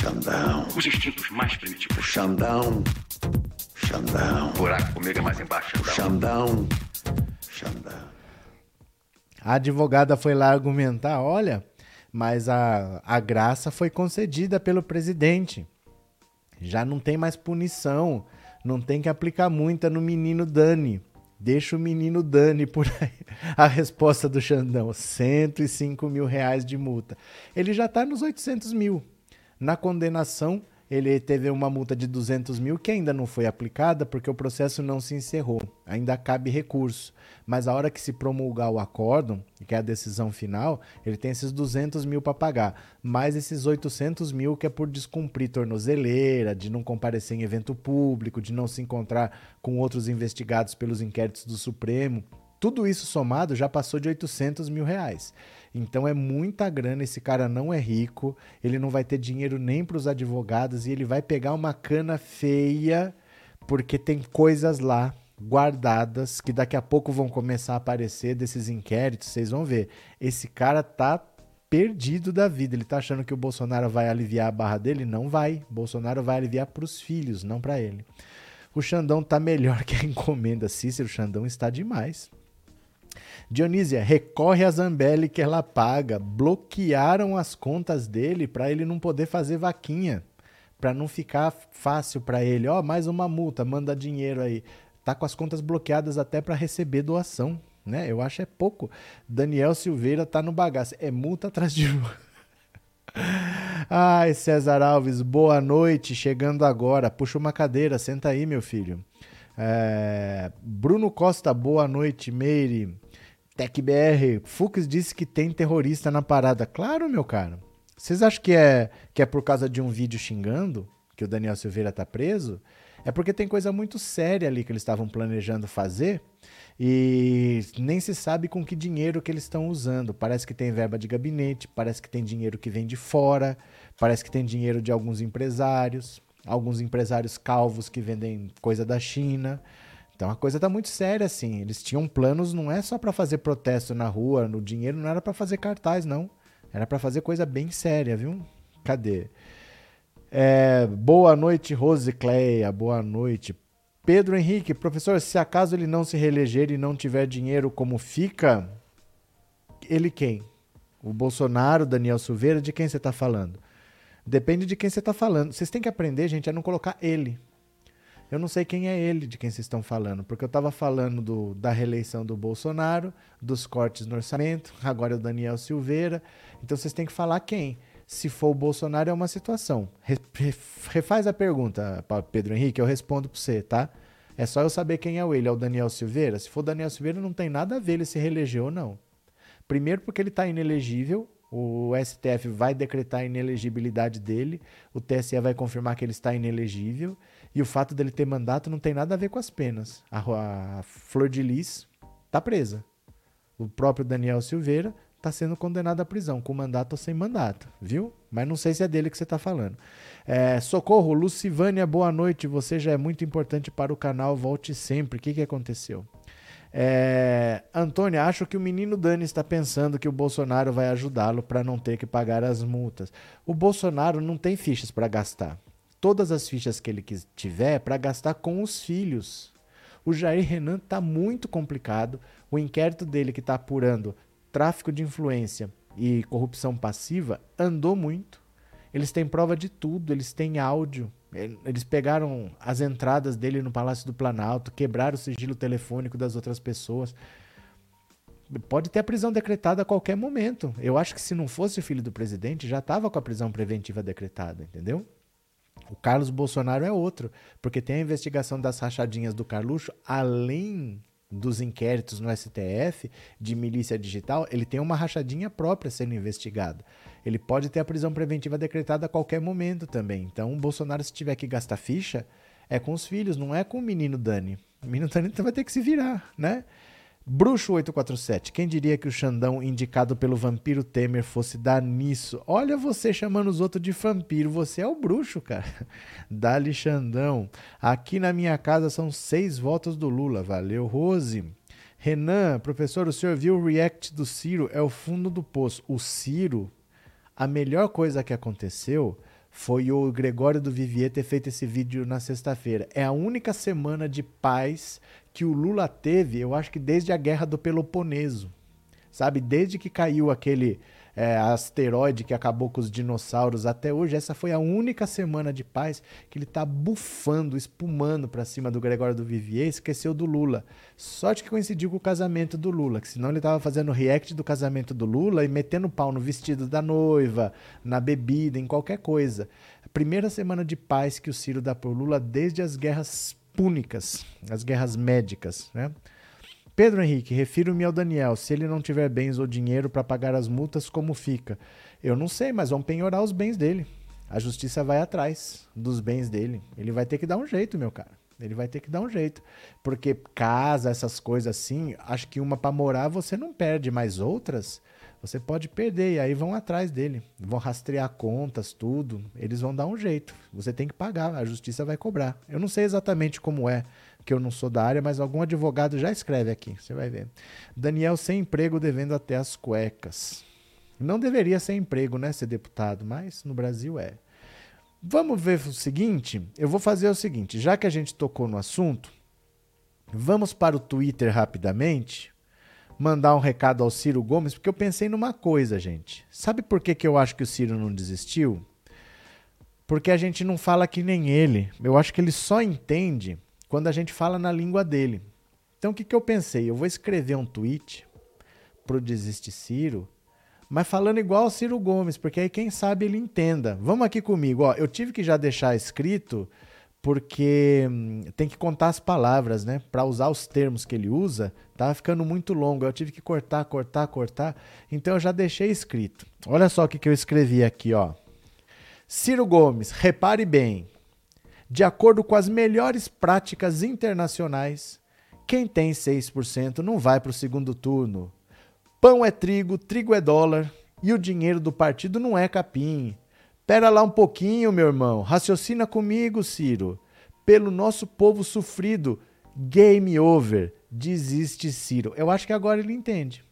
Xandão. Os instintos mais primitivos. Xandão. Xandão. Buraco comigo é mais embaixo. Xandão. Xandão. A advogada foi lá argumentar: olha, mas a, a graça foi concedida pelo presidente. Já não tem mais punição. Não tem que aplicar muita no menino Dani. Deixa o menino Dani por aí. A resposta do Xandão: 105 mil reais de multa. Ele já está nos 800 mil. Na condenação, ele teve uma multa de 200 mil que ainda não foi aplicada porque o processo não se encerrou. Ainda cabe recurso. Mas a hora que se promulgar o acórdão, que é a decisão final, ele tem esses 200 mil para pagar. Mais esses 800 mil que é por descumprir tornozeleira, de não comparecer em evento público, de não se encontrar com outros investigados pelos inquéritos do Supremo. Tudo isso somado já passou de 800 mil reais. Então é muita grana, esse cara não é rico, ele não vai ter dinheiro nem para os advogados e ele vai pegar uma cana feia, porque tem coisas lá guardadas que daqui a pouco vão começar a aparecer desses inquéritos, vocês vão ver. Esse cara tá perdido da vida. Ele tá achando que o Bolsonaro vai aliviar a barra dele? Não vai. Bolsonaro vai aliviar para os filhos, não para ele. O Xandão tá melhor que a encomenda. Cícero, Xandão está demais. Dionísia, recorre a Zambelli que ela paga. Bloquearam as contas dele para ele não poder fazer vaquinha. Para não ficar fácil para ele. Ó, oh, mais uma multa, manda dinheiro aí. Tá com as contas bloqueadas até para receber doação, né? Eu acho é pouco. Daniel Silveira tá no bagaço. É multa atrás de Ai, César Alves, boa noite. Chegando agora. Puxa uma cadeira, senta aí, meu filho. É... Bruno Costa, boa noite, Meire. TecBR, Fux disse que tem terrorista na parada. Claro, meu cara. Vocês acham que é, que é por causa de um vídeo xingando que o Daniel Silveira tá preso? É porque tem coisa muito séria ali que eles estavam planejando fazer e nem se sabe com que dinheiro que eles estão usando. Parece que tem verba de gabinete, parece que tem dinheiro que vem de fora, parece que tem dinheiro de alguns empresários, alguns empresários calvos que vendem coisa da China. Então a coisa tá muito séria assim. Eles tinham planos, não é só para fazer protesto na rua, no dinheiro não era para fazer cartaz, não. Era para fazer coisa bem séria, viu? Cadê? É, boa noite, Rose Cleia. Boa noite. Pedro Henrique, professor, se acaso ele não se reeleger e não tiver dinheiro, como fica? Ele quem? O Bolsonaro, Daniel Silveira, de quem você está falando? Depende de quem você está falando. Vocês têm que aprender, gente, a não colocar ele. Eu não sei quem é ele de quem vocês estão falando, porque eu estava falando do, da reeleição do Bolsonaro, dos cortes no orçamento, agora é o Daniel Silveira. Então vocês têm que falar quem. Se for o Bolsonaro, é uma situação. Re, re, refaz a pergunta, Pedro Henrique, eu respondo para você, tá? É só eu saber quem é ele. É o Daniel Silveira? Se for Daniel Silveira, não tem nada a ver ele se reeleger ou não. Primeiro, porque ele está inelegível. O STF vai decretar a inelegibilidade dele. O TSE vai confirmar que ele está inelegível. E o fato dele ter mandato não tem nada a ver com as penas. A, a Flor de Lis está presa. O próprio Daniel Silveira está sendo condenado à prisão, com mandato ou sem mandato, viu? Mas não sei se é dele que você está falando. É, socorro, Lucivânia, boa noite. Você já é muito importante para o canal. Volte sempre. O que, que aconteceu? É, Antônia, acho que o menino Dani está pensando que o Bolsonaro vai ajudá-lo para não ter que pagar as multas. O Bolsonaro não tem fichas para gastar todas as fichas que ele tiver para gastar com os filhos. O Jair Renan está muito complicado. O inquérito dele que está apurando tráfico de influência e corrupção passiva andou muito. Eles têm prova de tudo, eles têm áudio. Eles pegaram as entradas dele no Palácio do Planalto, quebraram o sigilo telefônico das outras pessoas. Pode ter a prisão decretada a qualquer momento. Eu acho que se não fosse o filho do presidente, já estava com a prisão preventiva decretada, entendeu? O Carlos Bolsonaro é outro, porque tem a investigação das rachadinhas do Carluxo, além dos inquéritos no STF de milícia digital, ele tem uma rachadinha própria sendo investigada. Ele pode ter a prisão preventiva decretada a qualquer momento também. Então, o Bolsonaro, se tiver que gastar ficha, é com os filhos, não é com o menino Dani. O menino Dani vai ter que se virar, né? Bruxo 847. Quem diria que o Xandão indicado pelo vampiro Temer fosse dar nisso? Olha você chamando os outros de vampiro. Você é o bruxo, cara. Dali Xandão. Aqui na minha casa são seis votos do Lula. Valeu, Rose. Renan, professor, o senhor viu o react do Ciro? É o fundo do poço. O Ciro, a melhor coisa que aconteceu foi o Gregório do Vivier ter feito esse vídeo na sexta-feira. É a única semana de paz que o Lula teve, eu acho que desde a guerra do Peloponeso. Sabe, desde que caiu aquele é, asteroide que acabou com os dinossauros até hoje, essa foi a única semana de paz que ele tá bufando, espumando para cima do Gregório do Vivier, esqueceu do Lula. Sorte que coincidiu com o casamento do Lula, que senão ele tava fazendo react do casamento do Lula e metendo pau no vestido da noiva, na bebida, em qualquer coisa. primeira semana de paz que o Ciro dá pro Lula desde as guerras púnicas, as guerras médicas, né? Pedro Henrique, refiro-me ao Daniel. Se ele não tiver bens ou dinheiro para pagar as multas, como fica? Eu não sei, mas vão penhorar os bens dele. A justiça vai atrás dos bens dele. Ele vai ter que dar um jeito, meu cara. Ele vai ter que dar um jeito. Porque casa, essas coisas assim, acho que uma para morar você não perde, mas outras você pode perder. E aí vão atrás dele. Vão rastrear contas, tudo. Eles vão dar um jeito. Você tem que pagar, a justiça vai cobrar. Eu não sei exatamente como é, que eu não sou da área, mas algum advogado já escreve aqui. Você vai ver. Daniel sem emprego devendo até as cuecas. Não deveria ser emprego, né? Ser deputado, mas no Brasil é. Vamos ver o seguinte. Eu vou fazer o seguinte: já que a gente tocou no assunto, vamos para o Twitter rapidamente mandar um recado ao Ciro Gomes, porque eu pensei numa coisa, gente. Sabe por que, que eu acho que o Ciro não desistiu? Porque a gente não fala que nem ele. Eu acho que ele só entende quando a gente fala na língua dele. Então o que, que eu pensei? Eu vou escrever um tweet pro Desiste Ciro, mas falando igual ao Ciro Gomes, porque aí quem sabe ele entenda. Vamos aqui comigo, ó. Eu tive que já deixar escrito porque hum, tem que contar as palavras, né? Para usar os termos que ele usa, tá ficando muito longo. Eu tive que cortar, cortar, cortar. Então eu já deixei escrito. Olha só o que, que eu escrevi aqui, ó. Ciro Gomes, repare bem. De acordo com as melhores práticas internacionais, quem tem 6% não vai para o segundo turno. Pão é trigo, trigo é dólar e o dinheiro do partido não é capim. Pera lá um pouquinho, meu irmão. Raciocina comigo, Ciro. Pelo nosso povo sofrido, game over. Desiste, Ciro. Eu acho que agora ele entende.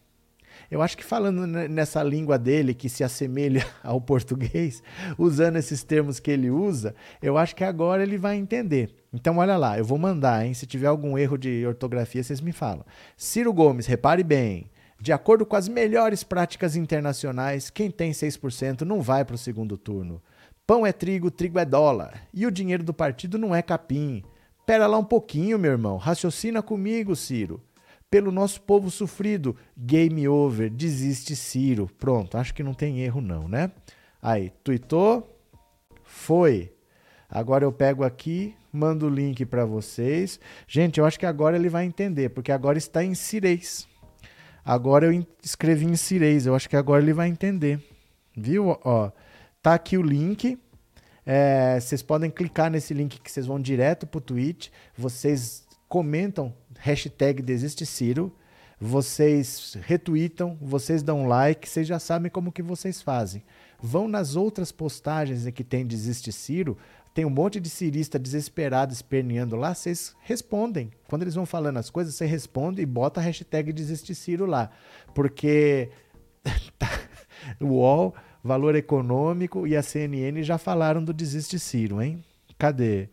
Eu acho que falando nessa língua dele que se assemelha ao português, usando esses termos que ele usa, eu acho que agora ele vai entender. Então, olha lá, eu vou mandar, hein? Se tiver algum erro de ortografia, vocês me falam. Ciro Gomes, repare bem. De acordo com as melhores práticas internacionais, quem tem 6% não vai para o segundo turno. Pão é trigo, trigo é dólar. E o dinheiro do partido não é capim. Pera lá um pouquinho, meu irmão. Raciocina comigo, Ciro. Pelo nosso povo sofrido, game over, desiste Ciro. Pronto, acho que não tem erro não, né? Aí, tuitou, foi. Agora eu pego aqui, mando o link para vocês. Gente, eu acho que agora ele vai entender, porque agora está em cirês. Agora eu escrevi em cirês, eu acho que agora ele vai entender. Viu? Ó, tá aqui o link. É, vocês podem clicar nesse link que vocês vão direto pro tweet. Vocês comentam hashtag Desiste Ciro, vocês retweetam, vocês dão like, vocês já sabem como que vocês fazem. Vão nas outras postagens que tem Desiste Ciro, tem um monte de cirista desesperado esperneando lá, vocês respondem. Quando eles vão falando as coisas, você responde e bota a hashtag Desiste Ciro lá. Porque o UOL, Valor Econômico e a CNN já falaram do Desiste Ciro, hein? Cadê?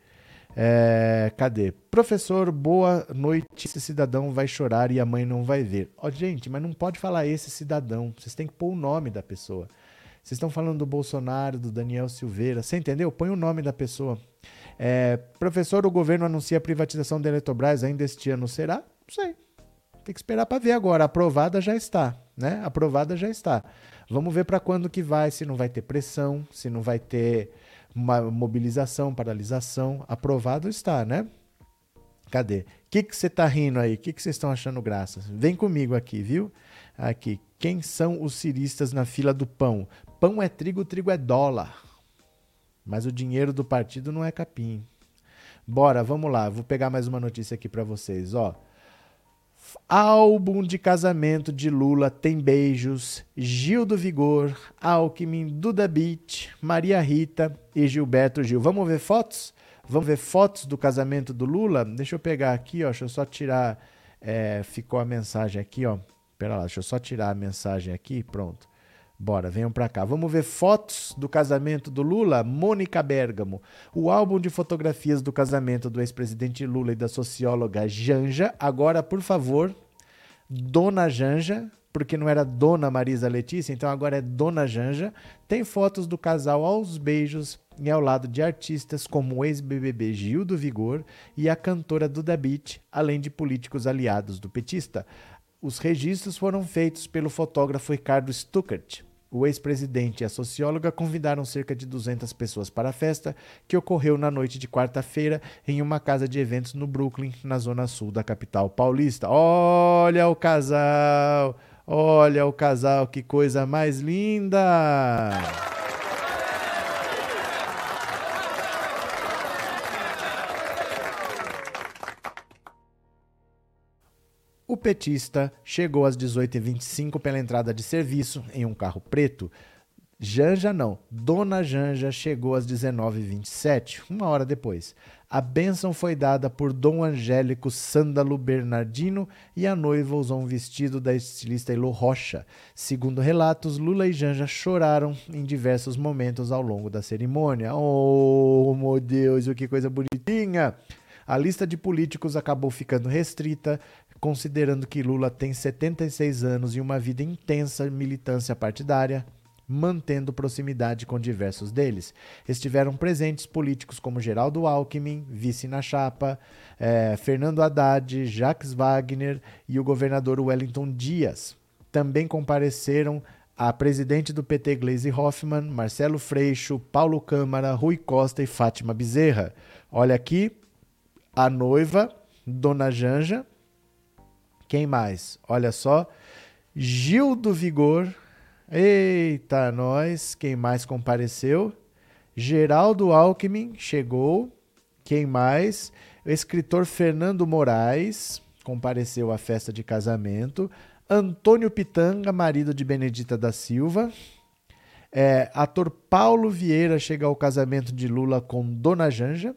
É, cadê? Professor, boa noite. Esse cidadão vai chorar e a mãe não vai ver. Ó, oh, gente, mas não pode falar esse cidadão. Vocês têm que pôr o nome da pessoa. Vocês estão falando do Bolsonaro, do Daniel Silveira. Você entendeu? Põe o nome da pessoa. É, professor, o governo anuncia a privatização da Eletrobras ainda este ano. Será? Não sei. Tem que esperar para ver agora. Aprovada já está, né? Aprovada já está. Vamos ver para quando que vai, se não vai ter pressão, se não vai ter uma mobilização, paralisação, aprovado está, né? Cadê? O que você está rindo aí? O que vocês estão achando graça? Vem comigo aqui, viu? Aqui. Quem são os ciristas na fila do pão? Pão é trigo, trigo é dólar. Mas o dinheiro do partido não é capim. Bora, vamos lá. Vou pegar mais uma notícia aqui para vocês, ó. Álbum de casamento de Lula tem beijos, Gil do Vigor, Alckmin, Duda Beat, Maria Rita e Gilberto Gil. Vamos ver fotos? Vamos ver fotos do casamento do Lula? Deixa eu pegar aqui, ó. Deixa eu só tirar. É, ficou a mensagem aqui, ó. Pera lá, deixa eu só tirar a mensagem aqui. Pronto. Bora, venham para cá. Vamos ver fotos do casamento do Lula? Mônica Bergamo. O álbum de fotografias do casamento do ex-presidente Lula e da socióloga Janja. Agora, por favor, Dona Janja, porque não era Dona Marisa Letícia, então agora é Dona Janja. Tem fotos do casal aos beijos e ao lado de artistas como o ex-BBB Gil do Vigor e a cantora Duda Beat, além de políticos aliados do petista. Os registros foram feitos pelo fotógrafo Ricardo Stuckert. O ex-presidente e a socióloga convidaram cerca de 200 pessoas para a festa, que ocorreu na noite de quarta-feira em uma casa de eventos no Brooklyn, na zona sul da capital paulista. Olha o casal! Olha o casal, que coisa mais linda! Petista chegou às 18h25 pela entrada de serviço em um carro preto. Janja não, Dona Janja chegou às 19h27, uma hora depois. A bênção foi dada por Dom Angélico Sândalo Bernardino e a noiva usou um vestido da estilista Elo Rocha. Segundo relatos, Lula e Janja choraram em diversos momentos ao longo da cerimônia. Oh, meu Deus, que coisa bonitinha! A lista de políticos acabou ficando restrita, considerando que Lula tem 76 anos e uma vida intensa militância partidária, mantendo proximidade com diversos deles. Estiveram presentes políticos como Geraldo Alckmin, vice na chapa, eh, Fernando Haddad, Jacques Wagner e o governador Wellington Dias. Também compareceram a presidente do PT Gleisi Hoffmann, Marcelo Freixo, Paulo Câmara, Rui Costa e Fátima Bezerra. Olha aqui, a noiva, Dona Janja, quem mais? Olha só. Gil do Vigor. Eita, nós. Quem mais compareceu? Geraldo Alckmin chegou. Quem mais? O escritor Fernando Moraes compareceu à festa de casamento. Antônio Pitanga, marido de Benedita da Silva. É, ator Paulo Vieira chega ao casamento de Lula com Dona Janja.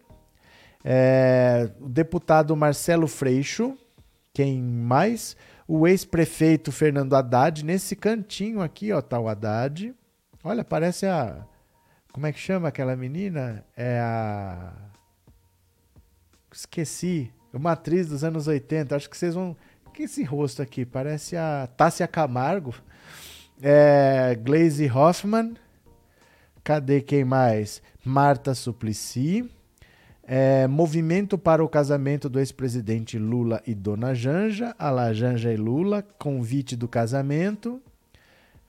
É, o deputado Marcelo Freixo quem mais? O ex-prefeito Fernando Haddad, nesse cantinho aqui, ó, tá o Haddad. Olha, parece a. Como é que chama aquela menina? É a. Esqueci. Uma atriz dos anos 80. Acho que vocês vão. Que esse rosto aqui? Parece a Tássia Camargo. É, Glaze Hoffman. Cadê quem mais? Marta Suplicy. É, movimento para o casamento do ex-presidente Lula e Dona Janja. A lá, Janja e Lula. Convite do casamento.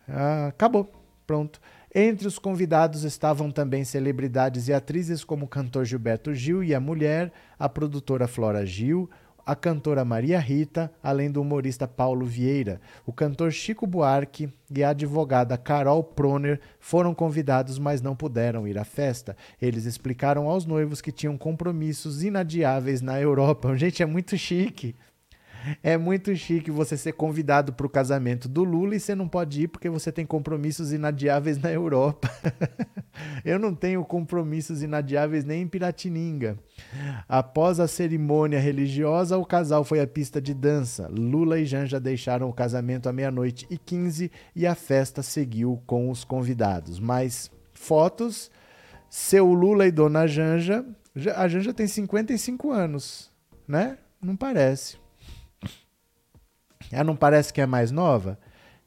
Ah, acabou. Pronto. Entre os convidados estavam também celebridades e atrizes como o cantor Gilberto Gil e a mulher, a produtora Flora Gil, a cantora Maria Rita, além do humorista Paulo Vieira. O cantor Chico Buarque e a advogada Carol Proner foram convidados, mas não puderam ir à festa. Eles explicaram aos noivos que tinham compromissos inadiáveis na Europa. Gente, é muito chique. É muito chique você ser convidado para o casamento do Lula e você não pode ir porque você tem compromissos inadiáveis na Europa. Eu não tenho compromissos inadiáveis nem em Piratininga. Após a cerimônia religiosa, o casal foi à pista de dança. Lula e Janja deixaram o casamento à meia-noite e 15 e a festa seguiu com os convidados. Mais fotos. Seu Lula e Dona Janja. A Janja tem 55 anos, né? Não parece. Ela não parece que é mais nova?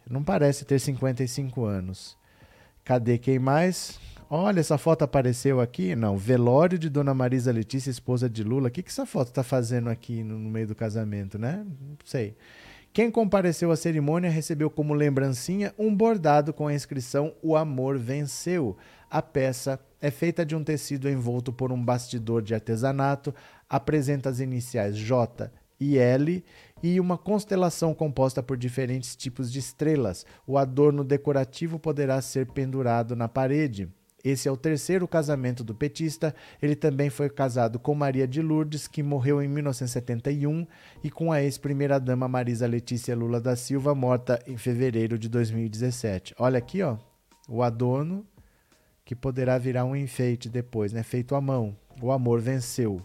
Não parece ter 55 anos. Cadê quem mais? Olha, essa foto apareceu aqui? Não, velório de Dona Marisa Letícia, esposa de Lula. O que, que essa foto está fazendo aqui no, no meio do casamento, né? Não sei. Quem compareceu à cerimônia recebeu como lembrancinha um bordado com a inscrição O Amor Venceu. A peça é feita de um tecido envolto por um bastidor de artesanato, apresenta as iniciais J e L e uma constelação composta por diferentes tipos de estrelas. O adorno decorativo poderá ser pendurado na parede. Esse é o terceiro casamento do petista. Ele também foi casado com Maria de Lourdes, que morreu em 1971, e com a ex-primeira-dama Marisa Letícia Lula da Silva, morta em fevereiro de 2017. Olha aqui, ó, o adorno que poderá virar um enfeite depois, né? Feito à mão. O amor venceu.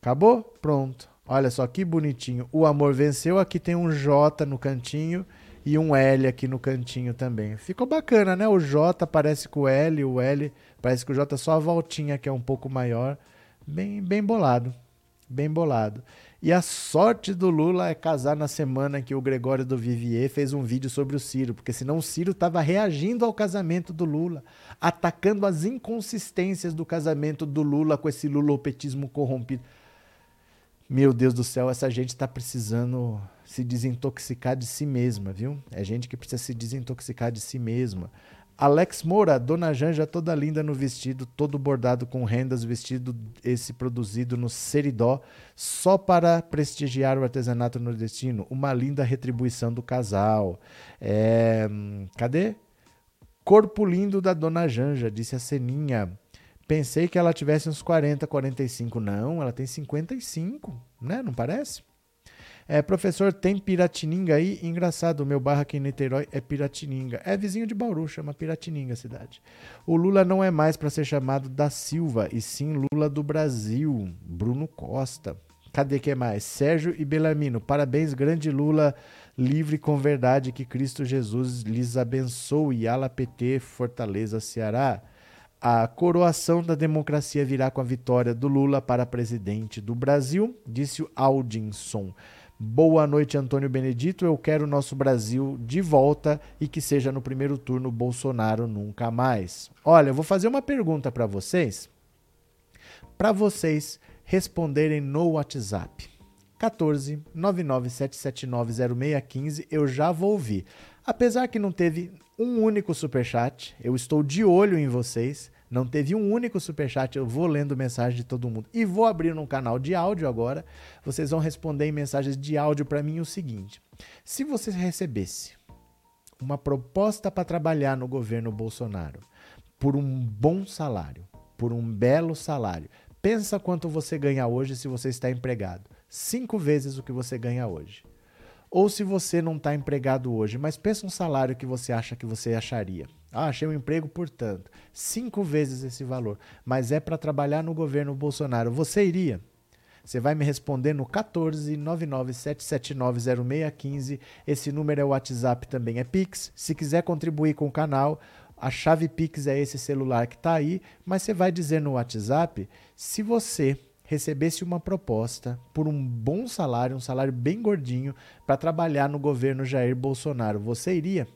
Acabou? Pronto. Olha só que bonitinho. O amor venceu. Aqui tem um J no cantinho e um L aqui no cantinho também. Ficou bacana, né? O J parece com o L, o L parece que o J é só a voltinha que é um pouco maior. Bem, bem bolado. Bem bolado. E a sorte do Lula é casar na semana que o Gregório do Vivier fez um vídeo sobre o Ciro, porque senão o Ciro estava reagindo ao casamento do Lula, atacando as inconsistências do casamento do Lula com esse lulopetismo corrompido. Meu Deus do céu, essa gente está precisando se desintoxicar de si mesma, viu? É gente que precisa se desintoxicar de si mesma. Alex Moura, Dona Janja toda linda no vestido, todo bordado com rendas, vestido esse produzido no Seridó, só para prestigiar o artesanato nordestino. Uma linda retribuição do casal. É... Cadê? Corpo lindo da Dona Janja, disse a Seninha. Pensei que ela tivesse uns 40, 45. Não, ela tem 55, né? Não parece? É, professor, tem Piratininga aí? Engraçado, o meu bairro aqui em Niterói é Piratininga. É vizinho de Bauru, chama Piratininga a cidade. O Lula não é mais para ser chamado da Silva, e sim Lula do Brasil. Bruno Costa. Cadê que mais? Sérgio e Belarmino. Parabéns, grande Lula, livre com verdade, que Cristo Jesus lhes abençoe. Ala PT, Fortaleza, Ceará. A coroação da democracia virá com a vitória do Lula para presidente do Brasil, disse o Aldinson. Boa noite, Antônio Benedito. Eu quero o nosso Brasil de volta e que seja no primeiro turno Bolsonaro nunca mais. Olha, eu vou fazer uma pergunta para vocês, para vocês responderem no WhatsApp. 14 997790615, eu já vou ouvir. Apesar que não teve um único superchat, eu estou de olho em vocês. Não teve um único superchat, eu vou lendo mensagem de todo mundo. E vou abrir um canal de áudio agora. Vocês vão responder em mensagens de áudio para mim o seguinte: se você recebesse uma proposta para trabalhar no governo Bolsonaro por um bom salário, por um belo salário, pensa quanto você ganha hoje se você está empregado. Cinco vezes o que você ganha hoje. Ou se você não está empregado hoje, mas pensa um salário que você acha que você acharia. Ah, achei um emprego por tanto. Cinco vezes esse valor. Mas é para trabalhar no governo Bolsonaro. Você iria? Você vai me responder no 14 997790615. Esse número é o WhatsApp também, é Pix. Se quiser contribuir com o canal, a chave Pix é esse celular que está aí. Mas você vai dizer no WhatsApp se você recebesse uma proposta por um bom salário, um salário bem gordinho, para trabalhar no governo Jair Bolsonaro, você iria?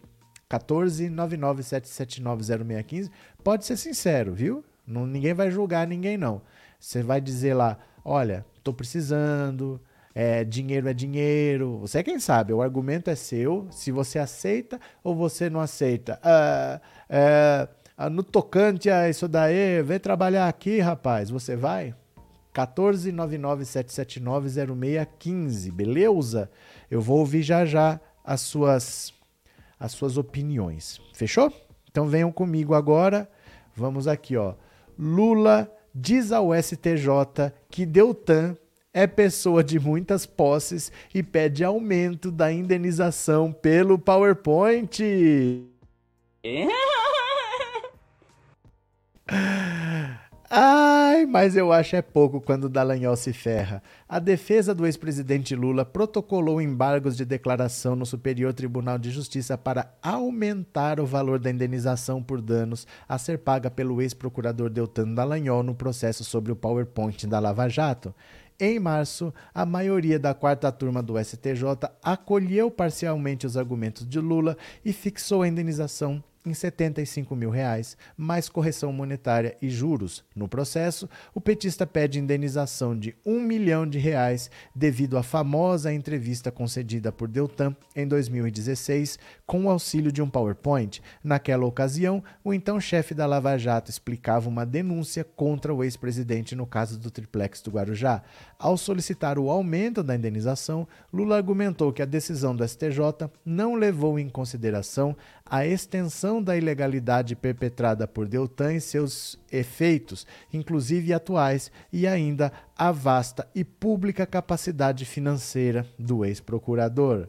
14 997790615. Pode ser sincero, viu? Não, ninguém vai julgar ninguém, não. Você vai dizer lá, olha, tô precisando, é, dinheiro é dinheiro. Você é quem sabe, o argumento é seu, se você aceita ou você não aceita. Ah, é, ah, no tocante a isso daí, vem trabalhar aqui, rapaz, você vai? 14997790615, beleza? Eu vou ouvir já já as suas as suas opiniões. Fechou? Então venham comigo agora. Vamos aqui, ó. Lula diz ao STJ que Deltan é pessoa de muitas posses e pede aumento da indenização pelo PowerPoint. Ai, mas eu acho é pouco quando Dallagnol se ferra. A defesa do ex-presidente Lula protocolou embargos de declaração no Superior Tribunal de Justiça para aumentar o valor da indenização por danos a ser paga pelo ex-procurador Deltan Dallagnol no processo sobre o PowerPoint da Lava Jato. Em março, a maioria da quarta turma do STJ acolheu parcialmente os argumentos de Lula e fixou a indenização em 75 mil reais, mais correção monetária e juros. No processo, o petista pede indenização de um milhão de reais devido à famosa entrevista concedida por Deltan em 2016 com o auxílio de um PowerPoint. Naquela ocasião, o então chefe da Lava Jato explicava uma denúncia contra o ex-presidente no caso do triplex do Guarujá. Ao solicitar o aumento da indenização, Lula argumentou que a decisão do STJ não levou em consideração a extensão da ilegalidade perpetrada por Deltan e seus efeitos, inclusive atuais, e ainda a vasta e pública capacidade financeira do ex-procurador.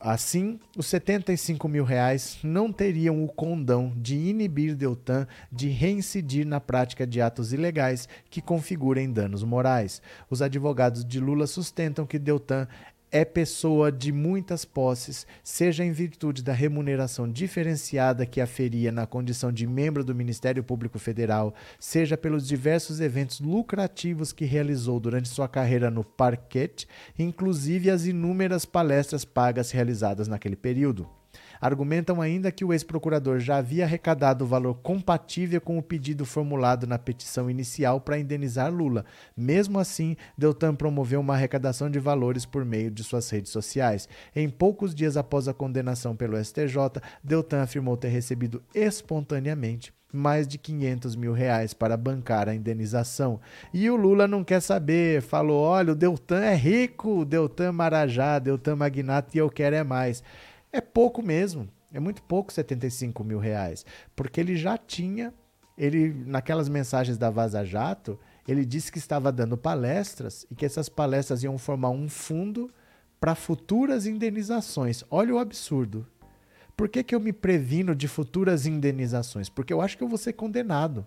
Assim, os 75 mil reais não teriam o condão de inibir Deltan de reincidir na prática de atos ilegais que configurem danos morais. Os advogados de Lula sustentam que Deltan é pessoa de muitas posses, seja em virtude da remuneração diferenciada que aferia na condição de membro do Ministério Público Federal, seja pelos diversos eventos lucrativos que realizou durante sua carreira no parquet, inclusive as inúmeras palestras pagas realizadas naquele período. Argumentam ainda que o ex-procurador já havia arrecadado o valor compatível com o pedido formulado na petição inicial para indenizar Lula. Mesmo assim, Deltan promoveu uma arrecadação de valores por meio de suas redes sociais. Em poucos dias após a condenação pelo STJ, Deltan afirmou ter recebido espontaneamente mais de 500 mil reais para bancar a indenização. E o Lula não quer saber, falou: olha, o Deltan é rico, Deltan Marajá, Deltan Magnata e eu quero é mais. É pouco mesmo. É muito pouco 75 mil reais. Porque ele já tinha, ele naquelas mensagens da Vaza Jato, ele disse que estava dando palestras e que essas palestras iam formar um fundo para futuras indenizações. Olha o absurdo. Por que, que eu me previno de futuras indenizações? Porque eu acho que eu vou ser condenado.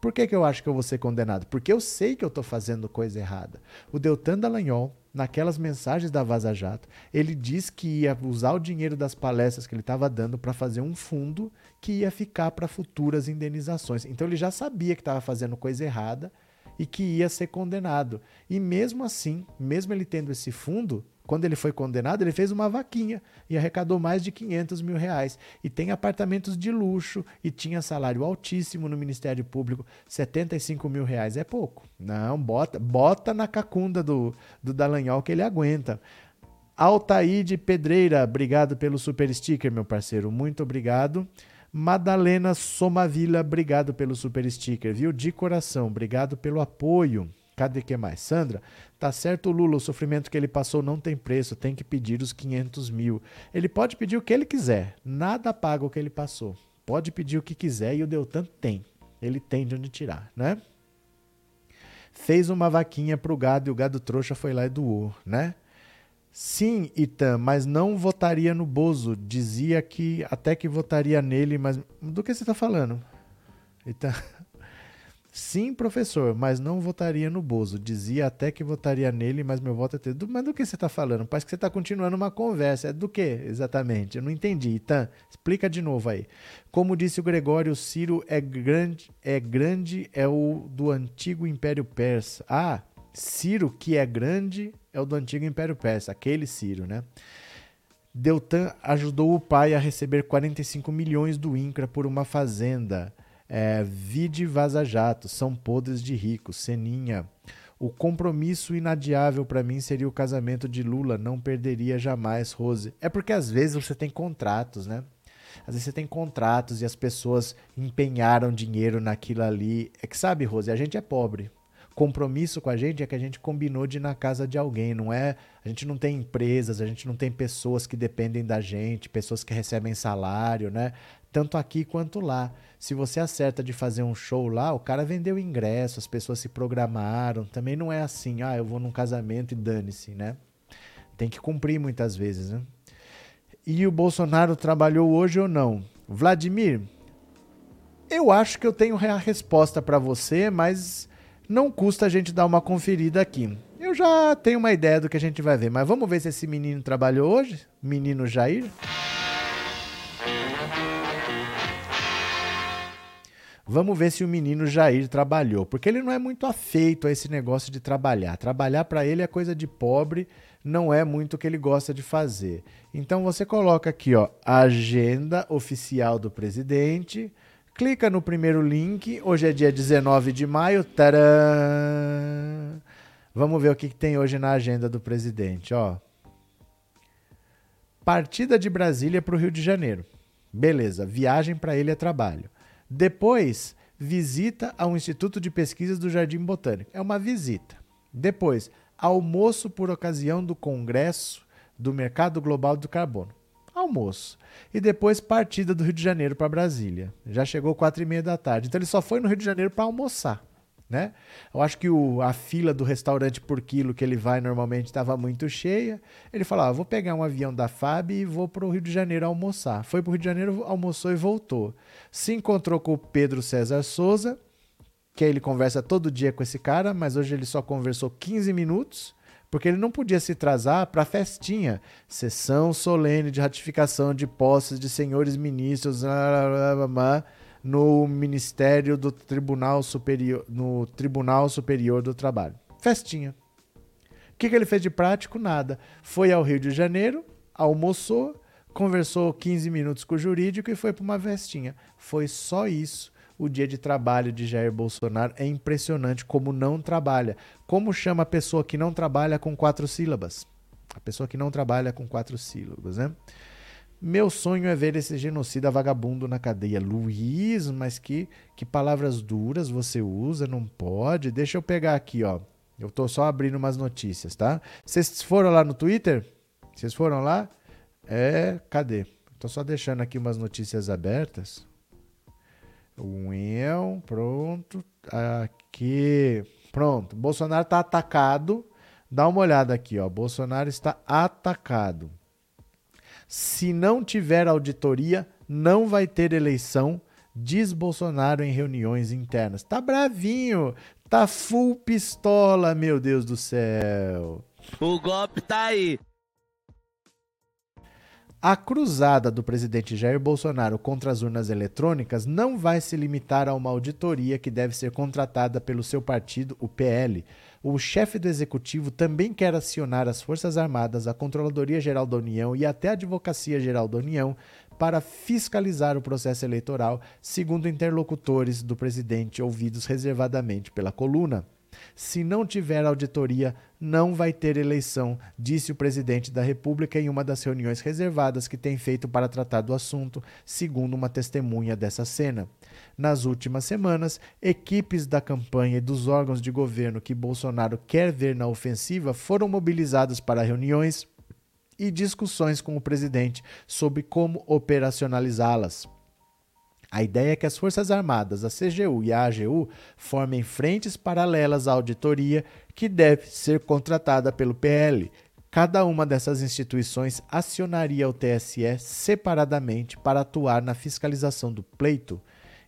Por que, que eu acho que eu vou ser condenado? Porque eu sei que eu estou fazendo coisa errada. O Deltan Dallagnol, naquelas mensagens da Vaza Jato, ele disse que ia usar o dinheiro das palestras que ele estava dando para fazer um fundo que ia ficar para futuras indenizações. Então ele já sabia que estava fazendo coisa errada e que ia ser condenado. E mesmo assim, mesmo ele tendo esse fundo, quando ele foi condenado, ele fez uma vaquinha e arrecadou mais de 500 mil reais. E tem apartamentos de luxo e tinha salário altíssimo no Ministério Público. 75 mil reais é pouco. Não, bota, bota na cacunda do, do Dallagnol que ele aguenta. Altaíde Pedreira, obrigado pelo super sticker, meu parceiro. Muito obrigado. Madalena Somavila, obrigado pelo super sticker, viu? De coração, obrigado pelo apoio. Cadê que mais? Sandra, tá certo, Lula, o sofrimento que ele passou não tem preço, tem que pedir os 500 mil. Ele pode pedir o que ele quiser, nada paga o que ele passou. Pode pedir o que quiser e o Deltan tem. Ele tem de onde tirar, né? Fez uma vaquinha pro gado e o gado trouxa foi lá e doou, né? Sim, Itan, mas não votaria no Bozo. Dizia que até que votaria nele, mas do que você está falando? Itan, Sim, professor, mas não votaria no Bozo. Dizia até que votaria nele, mas meu voto é ter. Mas do que você está falando? Parece que você está continuando uma conversa. É do que exatamente? Eu não entendi. Itan, explica de novo aí. Como disse o Gregório, Ciro é grande, é grande, é o do antigo Império Persa. Ah, Ciro, que é grande, é o do antigo Império Persa, aquele Ciro, né? Deltan ajudou o pai a receber 45 milhões do INCRA por uma fazenda. É, vide Vaza Jato, são podres de ricos, Seninha. O compromisso inadiável para mim seria o casamento de Lula, não perderia jamais, Rose. É porque às vezes você tem contratos, né? Às vezes você tem contratos e as pessoas empenharam dinheiro naquilo ali. É que sabe, Rose, a gente é pobre. Compromisso com a gente é que a gente combinou de ir na casa de alguém, não é? A gente não tem empresas, a gente não tem pessoas que dependem da gente, pessoas que recebem salário, né? Tanto aqui quanto lá. Se você acerta de fazer um show lá, o cara vendeu ingresso, as pessoas se programaram. Também não é assim, ah, eu vou num casamento e dane-se, né? Tem que cumprir muitas vezes, né? E o Bolsonaro trabalhou hoje ou não? Vladimir, eu acho que eu tenho a resposta para você, mas não custa a gente dar uma conferida aqui. Eu já tenho uma ideia do que a gente vai ver, mas vamos ver se esse menino trabalhou hoje? Menino Jair? Vamos ver se o menino Jair trabalhou, porque ele não é muito afeito a esse negócio de trabalhar. Trabalhar para ele é coisa de pobre, não é muito o que ele gosta de fazer. Então você coloca aqui, ó, agenda oficial do presidente, clica no primeiro link. Hoje é dia 19 de maio. Tcharam! Vamos ver o que, que tem hoje na agenda do presidente, ó. Partida de Brasília para o Rio de Janeiro. Beleza, viagem para ele é trabalho. Depois, visita ao Instituto de Pesquisas do Jardim Botânico. É uma visita. Depois, almoço por ocasião do Congresso do Mercado Global do Carbono. Almoço. E depois, partida do Rio de Janeiro para Brasília. Já chegou quatro e meia da tarde. Então, ele só foi no Rio de Janeiro para almoçar né? Eu acho que o, a fila do restaurante por quilo que ele vai normalmente estava muito cheia. Ele falou: ah, vou pegar um avião da FAB e vou para o Rio de Janeiro almoçar. Foi para o Rio de Janeiro, almoçou e voltou. Se encontrou com o Pedro César Souza, que ele conversa todo dia com esse cara, mas hoje ele só conversou 15 minutos, porque ele não podia se atrasar para a festinha. Sessão solene de ratificação de posses de senhores ministros. Blá, blá, blá, blá no Ministério do Tribunal Superior, no Tribunal Superior do Trabalho. Festinha. O que, que ele fez de prático? Nada. Foi ao Rio de Janeiro, almoçou, conversou 15 minutos com o jurídico e foi para uma festinha. Foi só isso. O dia de trabalho de Jair Bolsonaro é impressionante como não trabalha. Como chama a pessoa que não trabalha com quatro sílabas? A pessoa que não trabalha com quatro sílabas, né? Meu sonho é ver esse genocida vagabundo na cadeia. Luiz, mas que, que palavras duras você usa, não pode. Deixa eu pegar aqui, ó. Eu tô só abrindo umas notícias, tá? Vocês foram lá no Twitter? Vocês foram lá? É, cadê? Tô só deixando aqui umas notícias abertas. Well, pronto. Aqui. Pronto. Bolsonaro tá atacado. Dá uma olhada aqui, ó. Bolsonaro está atacado. Se não tiver auditoria, não vai ter eleição, diz Bolsonaro em reuniões internas. Tá bravinho, tá full pistola, meu Deus do céu. O golpe tá aí. A cruzada do presidente Jair Bolsonaro contra as urnas eletrônicas não vai se limitar a uma auditoria que deve ser contratada pelo seu partido, o PL, o chefe do executivo também quer acionar as Forças Armadas, a Controladoria Geral da União e até a Advocacia Geral da União para fiscalizar o processo eleitoral, segundo interlocutores do presidente ouvidos reservadamente pela coluna. Se não tiver auditoria, não vai ter eleição, disse o presidente da República em uma das reuniões reservadas que tem feito para tratar do assunto, segundo uma testemunha dessa cena. Nas últimas semanas, equipes da campanha e dos órgãos de governo que Bolsonaro quer ver na ofensiva foram mobilizadas para reuniões e discussões com o presidente sobre como operacionalizá-las. A ideia é que as Forças Armadas, a CGU e a AGU formem frentes paralelas à auditoria que deve ser contratada pelo PL. Cada uma dessas instituições acionaria o TSE separadamente para atuar na fiscalização do pleito.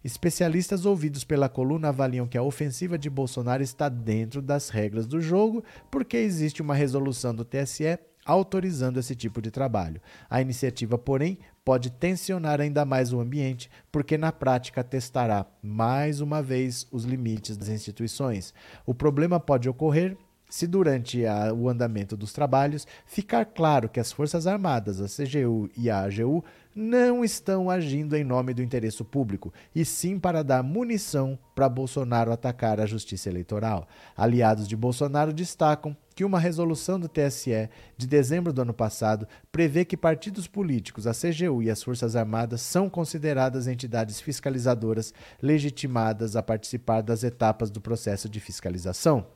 Especialistas ouvidos pela coluna avaliam que a ofensiva de Bolsonaro está dentro das regras do jogo, porque existe uma resolução do TSE autorizando esse tipo de trabalho. A iniciativa, porém, pode tensionar ainda mais o ambiente, porque na prática testará mais uma vez os limites das instituições. O problema pode ocorrer se durante a, o andamento dos trabalhos ficar claro que as Forças Armadas, a CGU e a AGU não estão agindo em nome do interesse público, e sim para dar munição para Bolsonaro atacar a justiça eleitoral. Aliados de Bolsonaro destacam que uma resolução do TSE de dezembro do ano passado prevê que partidos políticos, a CGU e as Forças Armadas são consideradas entidades fiscalizadoras legitimadas a participar das etapas do processo de fiscalização.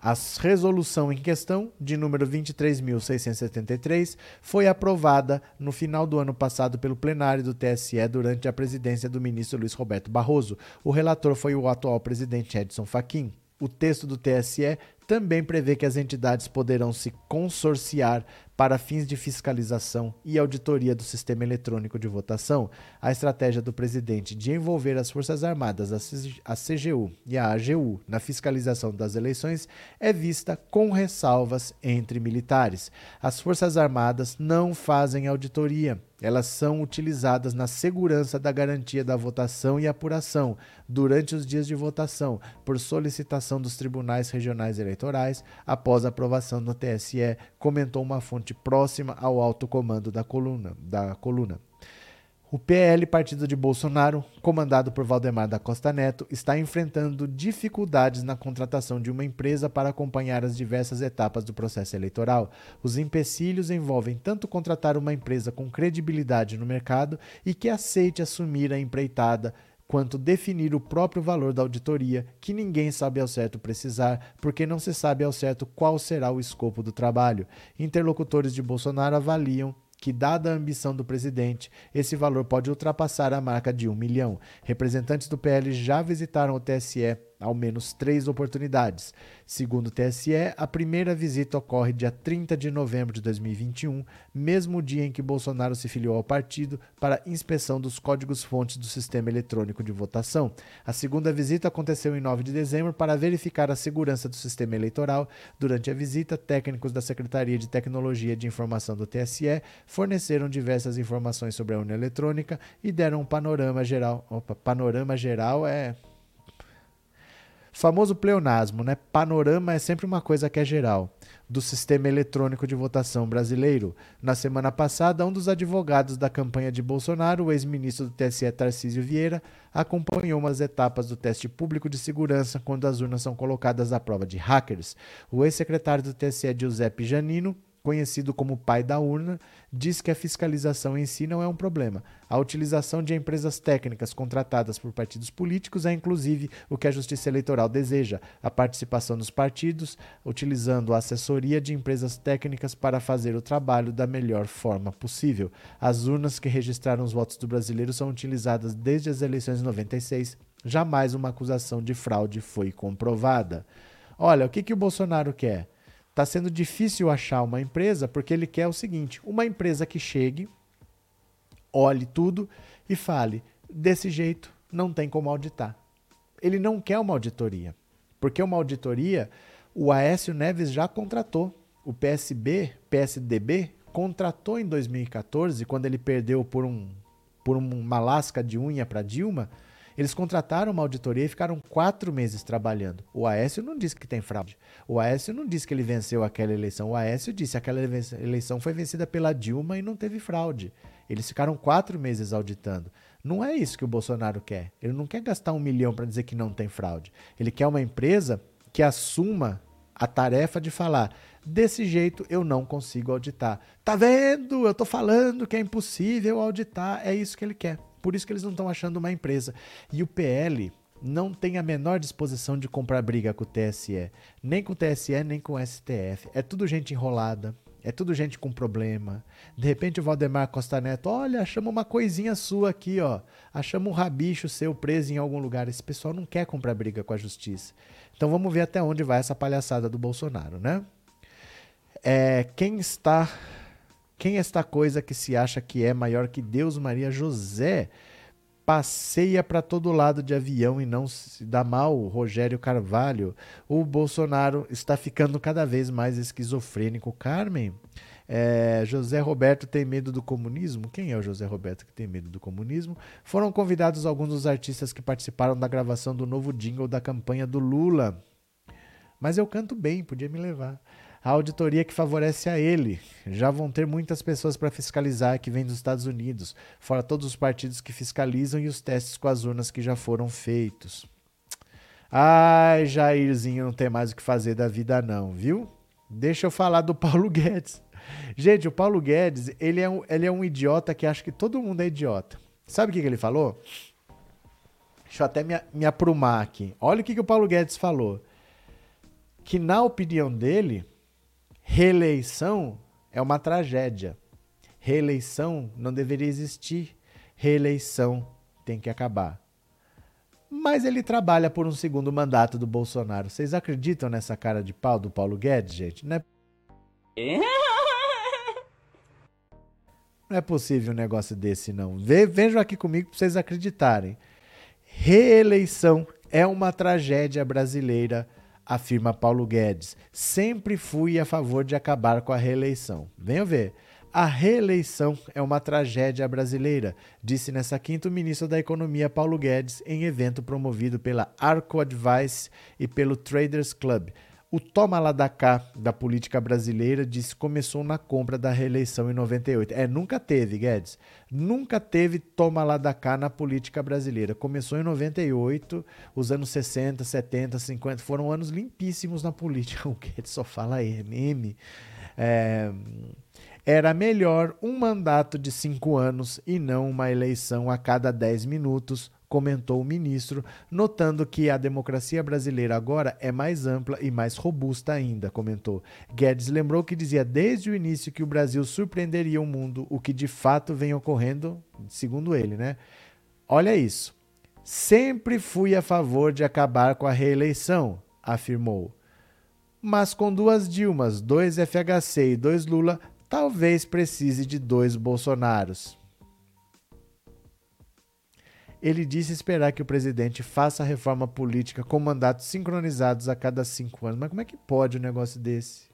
A resolução em questão, de número 23.673, foi aprovada no final do ano passado pelo plenário do TSE durante a presidência do ministro Luiz Roberto Barroso. O relator foi o atual presidente Edson Fachin. O texto do TSE também prevê que as entidades poderão se consorciar para fins de fiscalização e auditoria do sistema eletrônico de votação. A estratégia do presidente de envolver as Forças Armadas, a CGU e a AGU na fiscalização das eleições é vista com ressalvas entre militares. As Forças Armadas não fazem auditoria elas são utilizadas na segurança da garantia da votação e apuração durante os dias de votação, por solicitação dos tribunais regionais eleitorais, após a aprovação no TSE, comentou uma fonte próxima ao alto comando da coluna. Da coluna. O PL, partido de Bolsonaro, comandado por Valdemar da Costa Neto, está enfrentando dificuldades na contratação de uma empresa para acompanhar as diversas etapas do processo eleitoral. Os empecilhos envolvem tanto contratar uma empresa com credibilidade no mercado e que aceite assumir a empreitada, quanto definir o próprio valor da auditoria, que ninguém sabe ao certo precisar, porque não se sabe ao certo qual será o escopo do trabalho. Interlocutores de Bolsonaro avaliam que, dada a ambição do presidente, esse valor pode ultrapassar a marca de um milhão. Representantes do PL já visitaram o TSE ao menos três oportunidades. Segundo o TSE, a primeira visita ocorre dia 30 de novembro de 2021, mesmo dia em que Bolsonaro se filiou ao partido para inspeção dos códigos-fontes do sistema eletrônico de votação. A segunda visita aconteceu em 9 de dezembro para verificar a segurança do sistema eleitoral. Durante a visita, técnicos da Secretaria de Tecnologia de Informação do TSE forneceram diversas informações sobre a urna eletrônica e deram um panorama geral. Opa, panorama geral é Famoso pleonasmo, né? Panorama é sempre uma coisa que é geral. Do sistema eletrônico de votação brasileiro. Na semana passada, um dos advogados da campanha de Bolsonaro, o ex-ministro do TSE Tarcísio Vieira, acompanhou umas etapas do teste público de segurança quando as urnas são colocadas à prova de hackers. O ex-secretário do TSE, Giuseppe Janino, conhecido como pai da urna, diz que a fiscalização em si não é um problema. A utilização de empresas técnicas contratadas por partidos políticos é inclusive o que a Justiça Eleitoral deseja: a participação dos partidos, utilizando a assessoria de empresas técnicas para fazer o trabalho da melhor forma possível. As urnas que registraram os votos do brasileiro são utilizadas desde as eleições de 96. Jamais uma acusação de fraude foi comprovada. Olha, o que, que o Bolsonaro quer? Está sendo difícil achar uma empresa porque ele quer o seguinte: uma empresa que chegue, olhe tudo e fale: desse jeito não tem como auditar. Ele não quer uma auditoria, porque uma auditoria o Aécio Neves já contratou. O PSB, PSDB, contratou em 2014, quando ele perdeu por, um, por uma lasca de unha para Dilma eles contrataram uma auditoria e ficaram quatro meses trabalhando. O Aécio não disse que tem fraude. O Aécio não disse que ele venceu aquela eleição. O Aécio disse que aquela eleição foi vencida pela Dilma e não teve fraude. Eles ficaram quatro meses auditando. Não é isso que o Bolsonaro quer. Ele não quer gastar um milhão para dizer que não tem fraude. Ele quer uma empresa que assuma a tarefa de falar: desse jeito eu não consigo auditar. Tá vendo? Eu tô falando que é impossível auditar. É isso que ele quer. Por isso que eles não estão achando uma empresa. E o PL não tem a menor disposição de comprar briga com o TSE, nem com o TSE, nem com o STF. É tudo gente enrolada, é tudo gente com problema. De repente o Valdemar Costa Neto, olha, achamos uma coisinha sua aqui, ó. Achamos um rabicho seu preso em algum lugar. Esse pessoal não quer comprar briga com a justiça. Então vamos ver até onde vai essa palhaçada do Bolsonaro, né? É, quem está quem é esta coisa que se acha que é maior que Deus, Maria José? Passeia para todo lado de avião e não se dá mal, Rogério Carvalho. O Bolsonaro está ficando cada vez mais esquizofrênico. Carmen, é, José Roberto tem medo do comunismo? Quem é o José Roberto que tem medo do comunismo? Foram convidados alguns dos artistas que participaram da gravação do novo jingle da campanha do Lula. Mas eu canto bem, podia me levar. A auditoria que favorece a ele. Já vão ter muitas pessoas para fiscalizar que vêm dos Estados Unidos, fora todos os partidos que fiscalizam e os testes com as urnas que já foram feitos. Ai, Jairzinho não tem mais o que fazer da vida não, viu? Deixa eu falar do Paulo Guedes. Gente, o Paulo Guedes, ele é um, ele é um idiota que acha que todo mundo é idiota. Sabe o que, que ele falou? Deixa eu até me, me aprumar aqui. Olha o que, que o Paulo Guedes falou. Que, na opinião dele, reeleição é uma tragédia. Reeleição não deveria existir. Reeleição tem que acabar. Mas ele trabalha por um segundo mandato do Bolsonaro. Vocês acreditam nessa cara de pau do Paulo Guedes, gente? Não é, não é possível um negócio desse, não. Ve vejam aqui comigo para vocês acreditarem. Reeleição é uma tragédia brasileira, afirma Paulo Guedes. Sempre fui a favor de acabar com a reeleição. Venham ver. A reeleição é uma tragédia brasileira, disse nessa quinta o ministro da Economia Paulo Guedes em evento promovido pela Arco Advice e pelo Traders Club. O toma lá da cá da política brasileira disse começou na compra da reeleição em 98. É, nunca teve, Guedes. Nunca teve toma lá da cá na política brasileira. Começou em 98, os anos 60, 70, 50 foram anos limpíssimos na política. O Guedes só fala M. M. É, era melhor um mandato de cinco anos e não uma eleição a cada dez minutos, comentou o ministro, notando que a democracia brasileira agora é mais ampla e mais robusta ainda, comentou. Guedes lembrou que dizia desde o início que o Brasil surpreenderia o mundo, o que de fato vem ocorrendo, segundo ele, né? Olha isso. Sempre fui a favor de acabar com a reeleição, afirmou. Mas com duas Dilmas, dois FHC e dois Lula, talvez precise de dois Bolsonaros. Ele disse esperar que o presidente faça a reforma política com mandatos sincronizados a cada cinco anos. Mas como é que pode um negócio desse?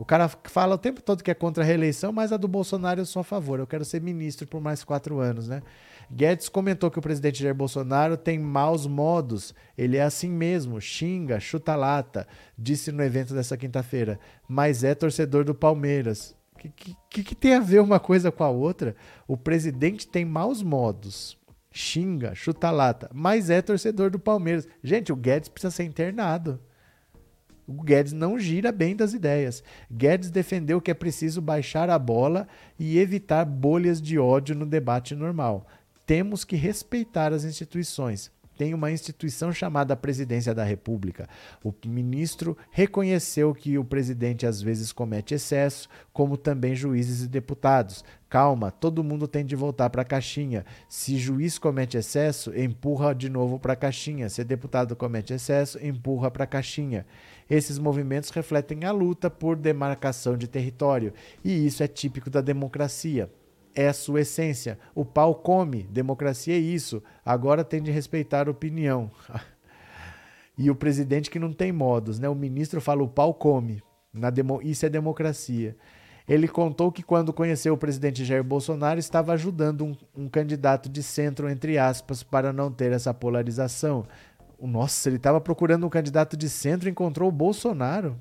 O cara fala o tempo todo que é contra a reeleição, mas a do Bolsonaro eu sou a favor. Eu quero ser ministro por mais quatro anos, né? Guedes comentou que o presidente Jair Bolsonaro tem maus modos. Ele é assim mesmo, xinga, chuta lata, disse no evento dessa quinta-feira. Mas é torcedor do Palmeiras. O que, que, que tem a ver uma coisa com a outra? O presidente tem maus modos xinga, chuta lata, mas é torcedor do Palmeiras. Gente, o Guedes precisa ser internado. O Guedes não gira bem das ideias. Guedes defendeu que é preciso baixar a bola e evitar bolhas de ódio no debate normal. Temos que respeitar as instituições. Tem uma instituição chamada Presidência da República. O ministro reconheceu que o presidente às vezes comete excesso, como também juízes e deputados. Calma, todo mundo tem de voltar para a caixinha. Se juiz comete excesso, empurra de novo para a caixinha. Se deputado comete excesso, empurra para a caixinha. Esses movimentos refletem a luta por demarcação de território, e isso é típico da democracia. É a sua essência. O pau come, democracia é isso. Agora tem de respeitar a opinião. e o presidente que não tem modos, né? O ministro fala o pau come. Demo... Isso é democracia. Ele contou que quando conheceu o presidente Jair Bolsonaro estava ajudando um, um candidato de centro, entre aspas, para não ter essa polarização. Nossa, ele estava procurando um candidato de centro e encontrou o Bolsonaro.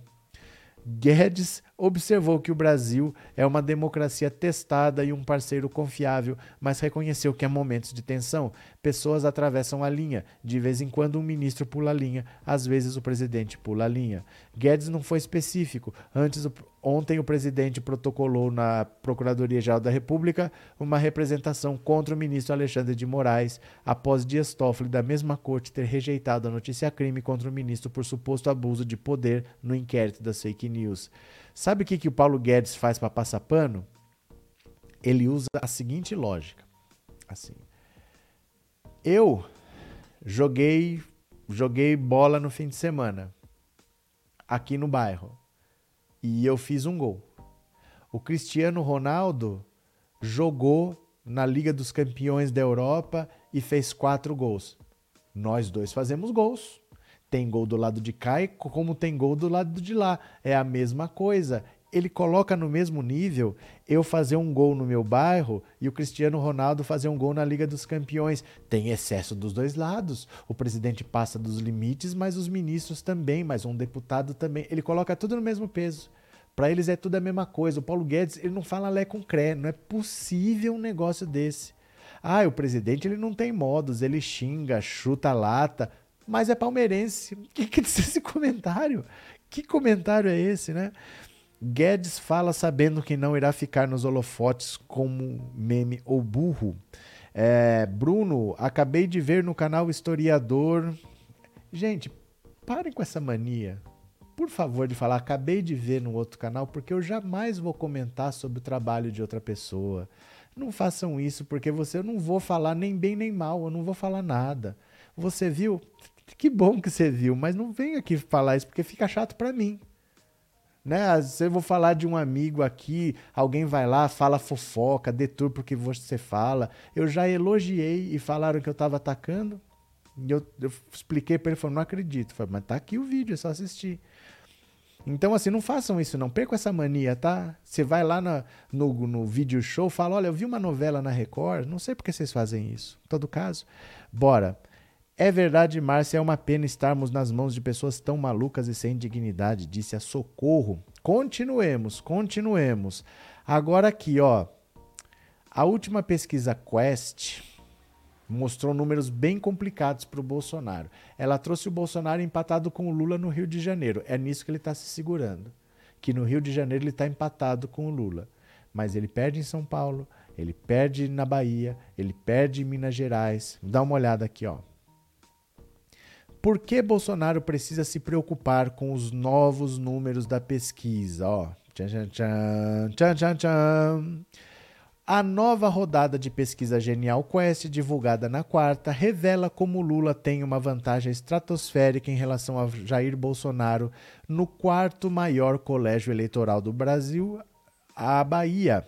Guedes observou que o Brasil é uma democracia testada e um parceiro confiável, mas reconheceu que há momentos de tensão. Pessoas atravessam a linha. De vez em quando, um ministro pula a linha, às vezes, o presidente pula a linha. Guedes não foi específico. Antes, ontem, o presidente protocolou na Procuradoria-Geral da República uma representação contra o ministro Alexandre de Moraes, após Dias Toffoli, da mesma corte, ter rejeitado a notícia-crime contra o ministro por suposto abuso de poder no inquérito das fake news. Sabe o que, que o Paulo Guedes faz para passar pano? Ele usa a seguinte lógica. Assim. Eu joguei joguei bola no fim de semana aqui no bairro e eu fiz um gol. O Cristiano Ronaldo jogou na Liga dos Campeões da Europa e fez quatro gols. Nós dois fazemos gols. Tem gol do lado de cá, como tem gol do lado de lá. É a mesma coisa. ele coloca no mesmo nível eu fazer um gol no meu bairro e o Cristiano Ronaldo fazer um gol na Liga dos Campeões. Tem excesso dos dois lados. O presidente passa dos limites, mas os ministros também, mas um deputado também. Ele coloca tudo no mesmo peso. Para eles é tudo a mesma coisa. O Paulo Guedes, ele não fala lé com cré. Não é possível um negócio desse. Ah, o presidente ele não tem modos, ele xinga, chuta lata, mas é palmeirense. O que, que diz esse comentário? Que comentário é esse, né? Guedes fala sabendo que não irá ficar nos holofotes como meme ou burro. É, Bruno, acabei de ver no canal Historiador. Gente, parem com essa mania. Por favor, de falar, acabei de ver no outro canal, porque eu jamais vou comentar sobre o trabalho de outra pessoa. Não façam isso, porque você eu não vou falar nem bem nem mal, eu não vou falar nada. Você viu? Que bom que você viu, mas não vem aqui falar isso, porque fica chato para mim. Né? Se eu vou falar de um amigo aqui, alguém vai lá, fala fofoca, deturpa porque você fala. Eu já elogiei e falaram que eu estava atacando. E eu, eu expliquei para ele, falou, não acredito. Falei, mas tá aqui o vídeo, é só assistir. Então, assim, não façam isso, não. Percam essa mania, tá? Você vai lá na, no, no vídeo show, fala, olha, eu vi uma novela na Record, não sei por que vocês fazem isso. Em todo caso, bora. É verdade, Márcia, é uma pena estarmos nas mãos de pessoas tão malucas e sem dignidade, disse a Socorro. Continuemos, continuemos. Agora aqui, ó. A última pesquisa Quest mostrou números bem complicados para o Bolsonaro. Ela trouxe o Bolsonaro empatado com o Lula no Rio de Janeiro. É nisso que ele está se segurando. Que no Rio de Janeiro ele está empatado com o Lula. Mas ele perde em São Paulo, ele perde na Bahia, ele perde em Minas Gerais. Dá uma olhada aqui, ó. Por que Bolsonaro precisa se preocupar com os novos números da pesquisa? Ó, tchan, tchan, tchan, tchan, tchan, tchan. A nova rodada de pesquisa Genial Quest, divulgada na quarta, revela como Lula tem uma vantagem estratosférica em relação a Jair Bolsonaro no quarto maior colégio eleitoral do Brasil, a Bahia.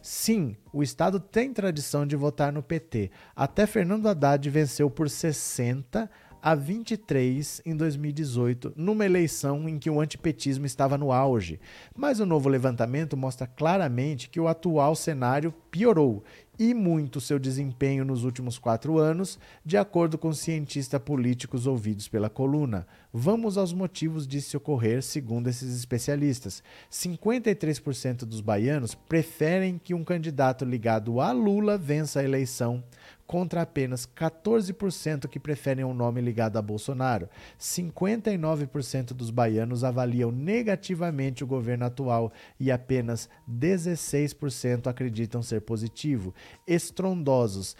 Sim, o Estado tem tradição de votar no PT. Até Fernando Haddad venceu por 60 a 23 em 2018, numa eleição em que o antipetismo estava no auge. Mas o novo levantamento mostra claramente que o atual cenário piorou e muito seu desempenho nos últimos quatro anos, de acordo com cientistas políticos ouvidos pela coluna. Vamos aos motivos disso ocorrer, segundo esses especialistas. 53% dos baianos preferem que um candidato ligado a Lula vença a eleição contra apenas 14% que preferem um nome ligado a Bolsonaro. 59% dos baianos avaliam negativamente o governo atual e apenas 16% acreditam ser positivo. Estrondosos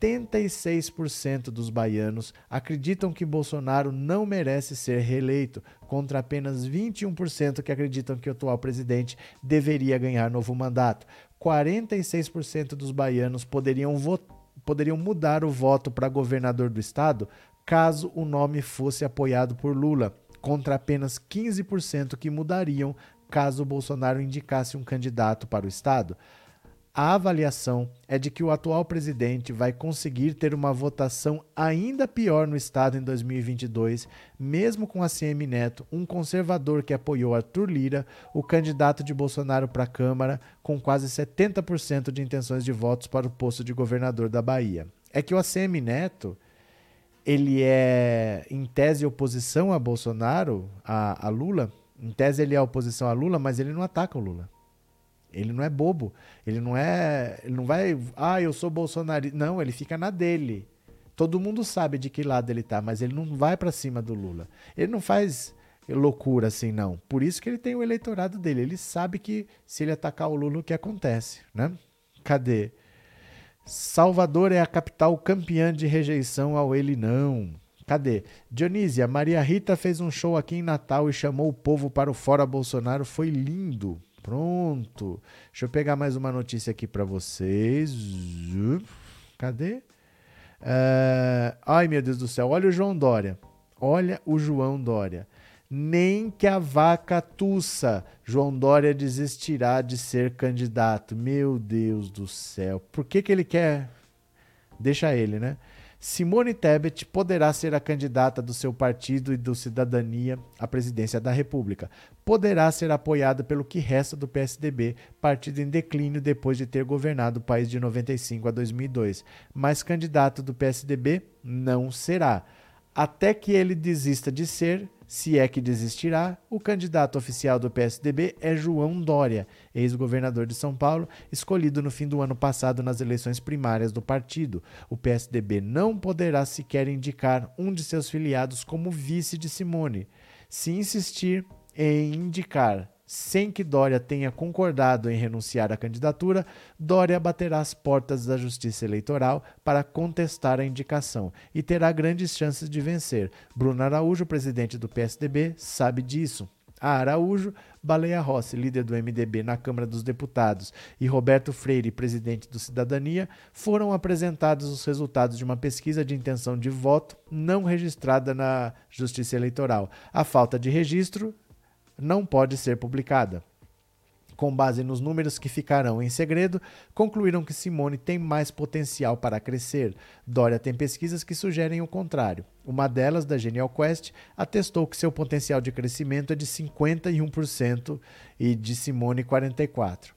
76% dos baianos acreditam que Bolsonaro não merece ser reeleito, contra apenas 21% que acreditam que o atual presidente deveria ganhar novo mandato. 46% dos baianos poderiam votar poderiam mudar o voto para governador do estado caso o nome fosse apoiado por Lula, contra apenas 15% que mudariam caso Bolsonaro indicasse um candidato para o estado a avaliação é de que o atual presidente vai conseguir ter uma votação ainda pior no estado em 2022, mesmo com a CM Neto, um conservador que apoiou Arthur Lira, o candidato de Bolsonaro para a Câmara, com quase 70% de intenções de votos para o posto de governador da Bahia. É que o ACM Neto, ele é, em tese, oposição a Bolsonaro, a, a Lula. Em tese, ele é oposição a Lula, mas ele não ataca o Lula. Ele não é bobo. Ele não é. Ele não vai. Ah, eu sou bolsonarista. Não, ele fica na dele. Todo mundo sabe de que lado ele tá, mas ele não vai para cima do Lula. Ele não faz loucura assim, não. Por isso que ele tem o eleitorado dele. Ele sabe que se ele atacar o Lula, o que acontece, né? Cadê? Salvador é a capital campeã de rejeição ao ele não. Cadê? Dionísia, Maria Rita fez um show aqui em Natal e chamou o povo para o Fora Bolsonaro. Foi lindo. Pronto. Deixa eu pegar mais uma notícia aqui para vocês. Cadê? Uh, ai, meu Deus do céu. Olha o João Dória. Olha o João Dória. Nem que a vaca tussa, João Dória desistirá de ser candidato. Meu Deus do céu. Por que, que ele quer? Deixa ele, né? Simone Tebet poderá ser a candidata do seu partido e do Cidadania à presidência da República. Poderá ser apoiada pelo que resta do PSDB, partido em declínio depois de ter governado o país de 95 a 2002. Mas candidato do PSDB não será. Até que ele desista de ser, se é que desistirá, o candidato oficial do PSDB é João Dória, ex-governador de São Paulo, escolhido no fim do ano passado nas eleições primárias do partido. O PSDB não poderá sequer indicar um de seus filiados como vice de Simone. Se insistir em indicar sem que Dória tenha concordado em renunciar à candidatura, Dória baterá as portas da Justiça Eleitoral para contestar a indicação e terá grandes chances de vencer. Bruno Araújo, presidente do PSDB, sabe disso. A Araújo, Baleia Rossi, líder do MDB na Câmara dos Deputados, e Roberto Freire, presidente do Cidadania, foram apresentados os resultados de uma pesquisa de intenção de voto não registrada na Justiça Eleitoral. A falta de registro não pode ser publicada. Com base nos números que ficarão em segredo, concluíram que Simone tem mais potencial para crescer. Dória tem pesquisas que sugerem o contrário. Uma delas, da Genial Quest, atestou que seu potencial de crescimento é de 51% e de Simone 44%.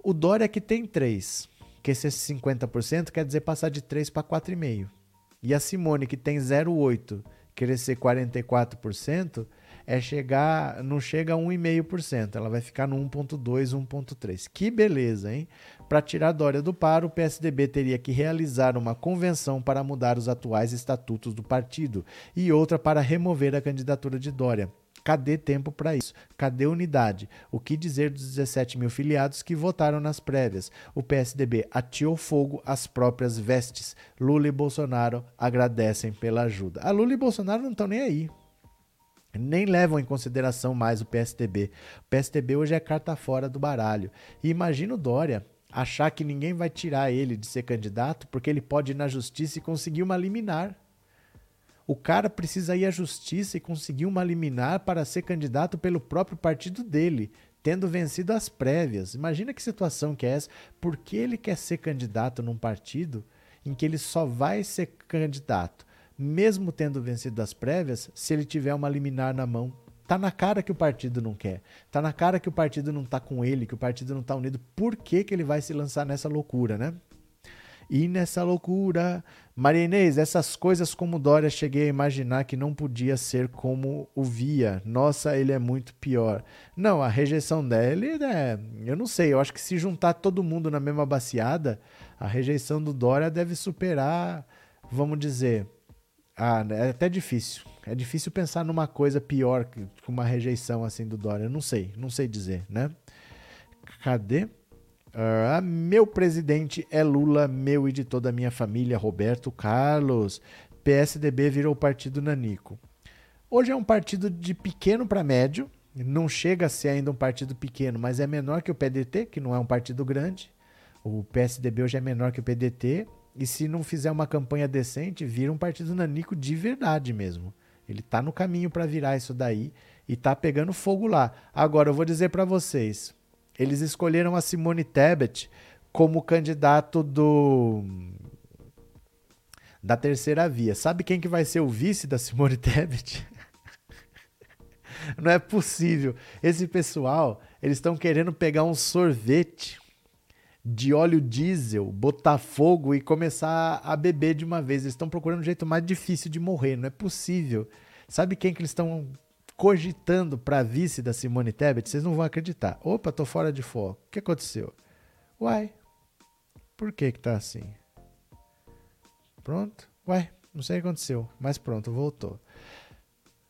O Dória que tem 3%, que esse 50% quer dizer passar de 3 para 4,5%. E a Simone que tem 0,8%, crescer 44%, é chegar, não chega a 1,5%, ela vai ficar no 1,2, 1,3. Que beleza, hein? Para tirar Dória do paro, o PSDB teria que realizar uma convenção para mudar os atuais estatutos do partido e outra para remover a candidatura de Dória. Cadê tempo para isso? Cadê unidade? O que dizer dos 17 mil filiados que votaram nas prévias? O PSDB atiou fogo às próprias vestes. Lula e Bolsonaro agradecem pela ajuda. A Lula e Bolsonaro não estão nem aí nem levam em consideração mais o PSDB. O PSDB hoje é carta fora do baralho. E imagina o Dória achar que ninguém vai tirar ele de ser candidato porque ele pode ir na justiça e conseguir uma liminar. O cara precisa ir à justiça e conseguir uma liminar para ser candidato pelo próprio partido dele, tendo vencido as prévias. Imagina que situação que é essa. Por que ele quer ser candidato num partido em que ele só vai ser candidato mesmo tendo vencido as prévias, se ele tiver uma liminar na mão. Tá na cara que o partido não quer. Tá na cara que o partido não tá com ele, que o partido não tá unido. Por que, que ele vai se lançar nessa loucura, né? E nessa loucura. Maria Inês, essas coisas como Dória, cheguei a imaginar que não podia ser como o via. Nossa, ele é muito pior. Não, a rejeição dele é. Eu não sei, eu acho que se juntar todo mundo na mesma baciada, a rejeição do Dória deve superar, vamos dizer, ah, é até difícil. É difícil pensar numa coisa pior que uma rejeição assim do Dória. Eu não sei, não sei dizer, né? Cadê? Ah, meu presidente é Lula, meu e de toda a minha família, Roberto Carlos. PSDB virou partido Nanico. Hoje é um partido de pequeno para médio, não chega a ser ainda um partido pequeno, mas é menor que o PDT, que não é um partido grande. O PSDB hoje é menor que o PDT e se não fizer uma campanha decente, vira um partido nanico de verdade mesmo. Ele tá no caminho para virar isso daí e tá pegando fogo lá. Agora eu vou dizer para vocês, eles escolheram a Simone Tebet como candidato do da terceira via. Sabe quem que vai ser o vice da Simone Tebet? Não é possível. Esse pessoal, eles estão querendo pegar um sorvete de óleo diesel, botar fogo e começar a beber de uma vez. Eles estão procurando um jeito mais difícil de morrer, não é possível. Sabe quem que eles estão cogitando para vice da Simone Tebet? Vocês não vão acreditar. Opa, tô fora de foco. O que aconteceu? Uai, por que que tá assim? Pronto? Uai, não sei o que aconteceu, mas pronto, voltou.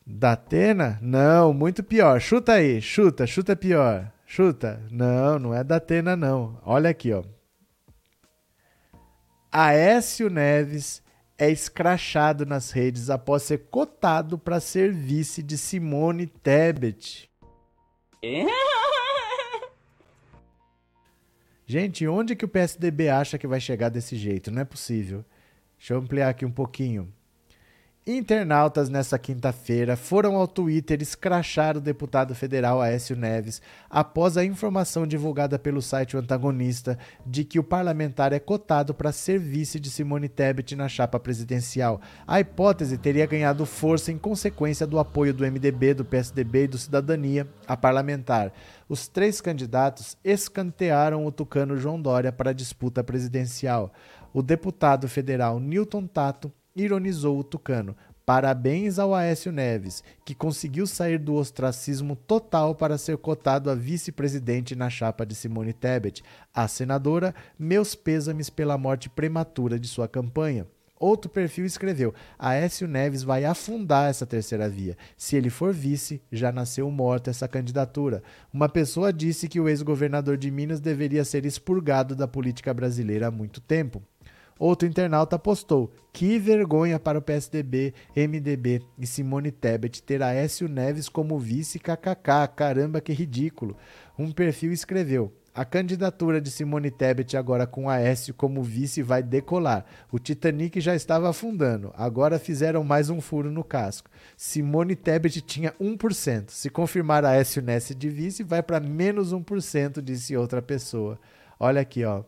Datena? Não, muito pior. Chuta aí, chuta, chuta pior. Chuta. Não, não é da Atena, não. Olha aqui, ó. Aécio Neves é escrachado nas redes após ser cotado para ser vice de Simone Tebet. Gente, onde que o PSDB acha que vai chegar desse jeito? Não é possível. Deixa eu ampliar aqui um pouquinho. Internautas nessa quinta-feira foram ao Twitter escrachar o deputado federal Aécio Neves após a informação divulgada pelo site O Antagonista de que o parlamentar é cotado para ser vice de Simone Tebet na chapa presidencial. A hipótese teria ganhado força em consequência do apoio do MDB, do PSDB e do Cidadania a parlamentar. Os três candidatos escantearam o tucano João Dória para a disputa presidencial. O deputado federal Newton Tato ironizou o tucano. Parabéns ao Aécio Neves, que conseguiu sair do ostracismo total para ser cotado a vice-presidente na chapa de Simone Tebet. A senadora, meus pêsames pela morte prematura de sua campanha. Outro perfil escreveu: Aécio Neves vai afundar essa terceira via. Se ele for vice, já nasceu morta essa candidatura. Uma pessoa disse que o ex-governador de Minas deveria ser expurgado da política brasileira há muito tempo. Outro internauta postou: Que vergonha para o PSDB, MDB e Simone Tebet ter Aécio Neves como vice kkk. Caramba, que ridículo. Um perfil escreveu: a candidatura de Simone Tebet agora com Aécio como vice vai decolar. O Titanic já estava afundando, agora fizeram mais um furo no casco. Simone Tebet tinha 1%. Se confirmar Aécio Ness de vice, vai para menos 1%, disse outra pessoa. Olha aqui, ó.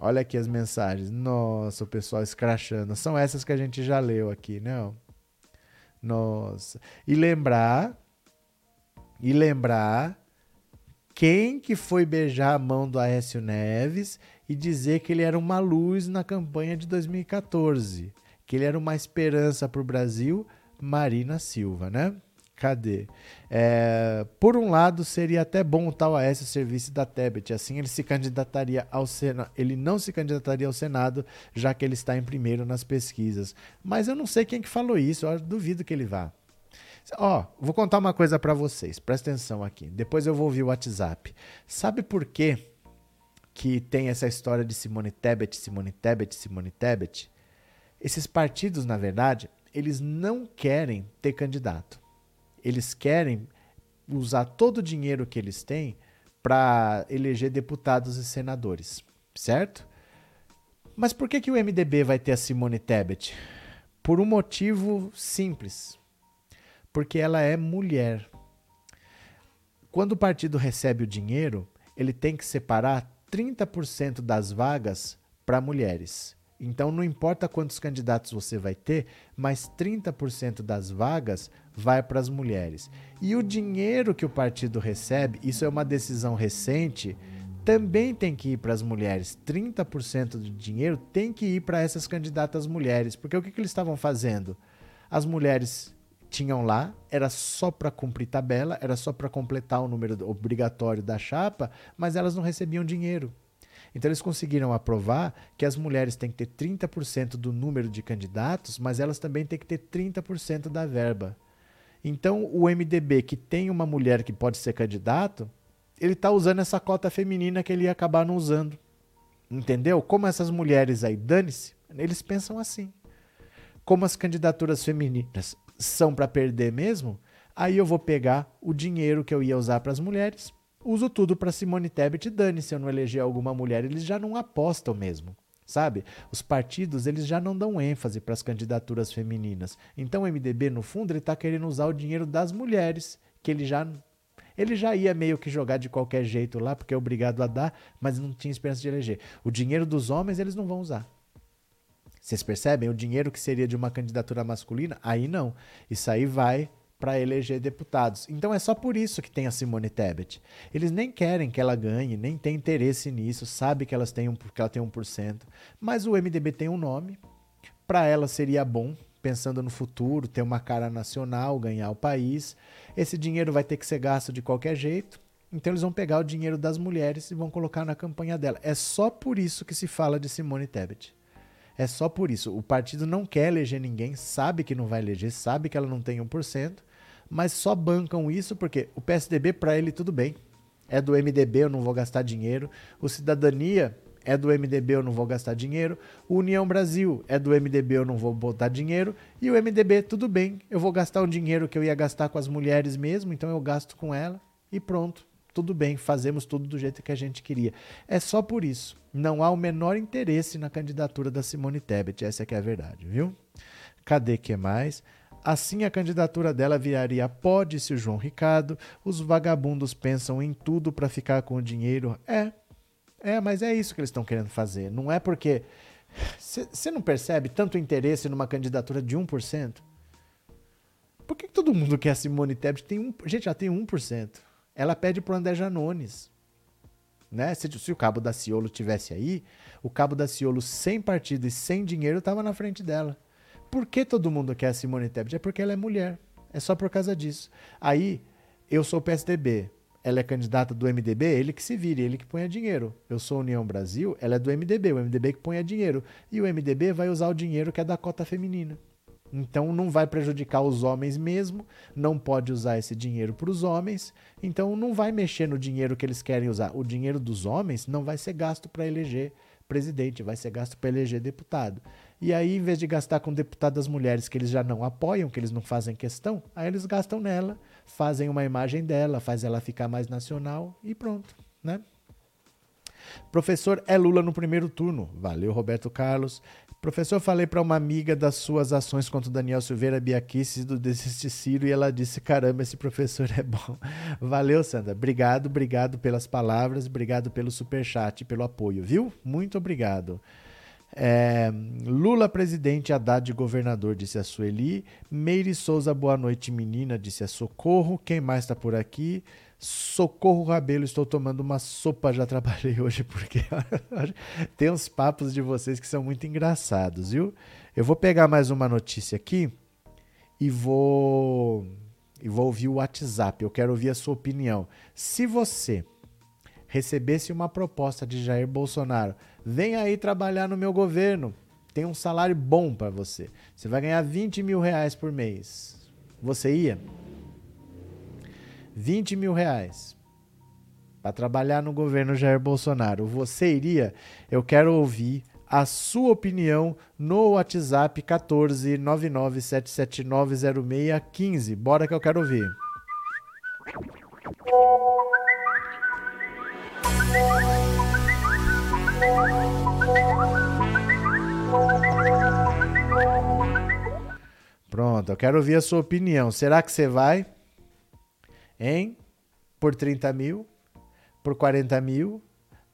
Olha aqui as mensagens. Nossa, o pessoal escrachando. São essas que a gente já leu aqui, não? Né? Nossa. E lembrar e lembrar quem que foi beijar a mão do Aécio Neves e dizer que ele era uma luz na campanha de 2014, que ele era uma esperança para o Brasil, Marina Silva, né? Cadê? É, por um lado, seria até bom o tal Aécio serviço da Tebet. Assim, ele se candidataria ao Senado. Ele não se candidataria ao Senado, já que ele está em primeiro nas pesquisas. Mas eu não sei quem que falou isso. Eu duvido que ele vá. Ó, vou contar uma coisa para vocês. Presta atenção aqui. Depois eu vou ouvir o WhatsApp. Sabe por quê que tem essa história de Simone Tebet, Simone Tebet, Simone Tebet? Esses partidos, na verdade, eles não querem ter candidato. Eles querem usar todo o dinheiro que eles têm para eleger deputados e senadores, certo? Mas por que, que o MDB vai ter a Simone Tebet? Por um motivo simples. Porque ela é mulher. Quando o partido recebe o dinheiro, ele tem que separar 30% das vagas para mulheres. Então não importa quantos candidatos você vai ter, mas 30% das vagas vai para as mulheres. E o dinheiro que o partido recebe, isso é uma decisão recente, também tem que ir para as mulheres. 30% do dinheiro tem que ir para essas candidatas mulheres. Porque o que, que eles estavam fazendo? As mulheres tinham lá, era só para cumprir tabela, era só para completar o número obrigatório da chapa, mas elas não recebiam dinheiro. Então eles conseguiram aprovar que as mulheres têm que ter 30% do número de candidatos, mas elas também têm que ter 30% da verba. Então o MDB, que tem uma mulher que pode ser candidato, ele está usando essa cota feminina que ele ia acabar não usando. Entendeu? Como essas mulheres aí, dane-se, eles pensam assim. Como as candidaturas femininas são para perder mesmo, aí eu vou pegar o dinheiro que eu ia usar para as mulheres uso tudo para Simone Tebet, dane se eu não eleger alguma mulher, eles já não apostam mesmo. Sabe? Os partidos eles já não dão ênfase para as candidaturas femininas. Então o MDB, no fundo, ele está querendo usar o dinheiro das mulheres, que ele já ele já ia meio que jogar de qualquer jeito lá, porque é obrigado a dar, mas não tinha esperança de eleger. O dinheiro dos homens eles não vão usar. Vocês percebem? O dinheiro que seria de uma candidatura masculina, aí não. Isso aí vai para eleger deputados. Então é só por isso que tem a Simone Tebet. Eles nem querem que ela ganhe, nem tem interesse nisso, sabe que, elas têm um, que ela tem 1%, mas o MDB tem um nome. Para ela seria bom, pensando no futuro, ter uma cara nacional, ganhar o país. Esse dinheiro vai ter que ser gasto de qualquer jeito. Então eles vão pegar o dinheiro das mulheres e vão colocar na campanha dela. É só por isso que se fala de Simone Tebet. É só por isso. O partido não quer eleger ninguém, sabe que não vai eleger, sabe que ela não tem 1%, mas só bancam isso porque o PSDB, para ele, tudo bem. É do MDB, eu não vou gastar dinheiro. O Cidadania é do MDB, eu não vou gastar dinheiro. O União Brasil é do MDB, eu não vou botar dinheiro. E o MDB, tudo bem, eu vou gastar um dinheiro que eu ia gastar com as mulheres mesmo, então eu gasto com ela e pronto. Tudo bem, fazemos tudo do jeito que a gente queria. É só por isso. Não há o menor interesse na candidatura da Simone Tebet, essa é que é a verdade, viu? Cadê que mais? Assim a candidatura dela viraria pode-se o João Ricardo. Os vagabundos pensam em tudo para ficar com o dinheiro. É, é, mas é isso que eles estão querendo fazer. Não é porque. Você não percebe tanto interesse numa candidatura de 1%? Por que, que todo mundo quer a Simone Tebet? Tem um, gente, ela tem 1%. Ela pede pro André Janones. Né? Se, se o Cabo da Ciolo tivesse aí, o Cabo da Ciolo sem partido e sem dinheiro estava na frente dela. Por que todo mundo quer a Simone Tebet? É porque ela é mulher. É só por causa disso. Aí, eu sou PSDB. Ela é candidata do MDB, ele que se vire, ele que ponha dinheiro. Eu sou União Brasil, ela é do MDB, o MDB que ponha dinheiro. E o MDB vai usar o dinheiro que é da cota feminina. Então não vai prejudicar os homens mesmo, não pode usar esse dinheiro para os homens, então não vai mexer no dinheiro que eles querem usar. O dinheiro dos homens não vai ser gasto para eleger presidente, vai ser gasto para eleger deputado. E aí, em vez de gastar com deputadas mulheres que eles já não apoiam, que eles não fazem questão, aí eles gastam nela, fazem uma imagem dela, faz ela ficar mais nacional e pronto, né? Professor é Lula no primeiro turno. Valeu, Roberto Carlos. Professor, falei para uma amiga das suas ações contra o Daniel Silveira Biaquices do Desiste Ciro e ela disse: caramba, esse professor é bom. Valeu, Sandra. Obrigado, obrigado pelas palavras, obrigado pelo superchat, pelo apoio, viu? Muito obrigado. É, Lula presidente, Haddad governador, disse a Sueli. Meire Souza, boa noite, menina, disse a Socorro. Quem mais está por aqui? Socorro Rabelo, estou tomando uma sopa, já trabalhei hoje, porque tem uns papos de vocês que são muito engraçados, viu? Eu vou pegar mais uma notícia aqui e vou, e vou ouvir o WhatsApp. Eu quero ouvir a sua opinião. Se você recebesse uma proposta de Jair Bolsonaro Vem aí trabalhar no meu governo. Tem um salário bom para você. Você vai ganhar 20 mil reais por mês. Você ia? 20 mil reais para trabalhar no governo Jair Bolsonaro. Você iria? Eu quero ouvir a sua opinião no WhatsApp 14 997790615. Bora que eu quero ouvir. Pronto, eu quero ouvir a sua opinião. Será que você vai? Hein? Por 30 mil? Por 40 mil?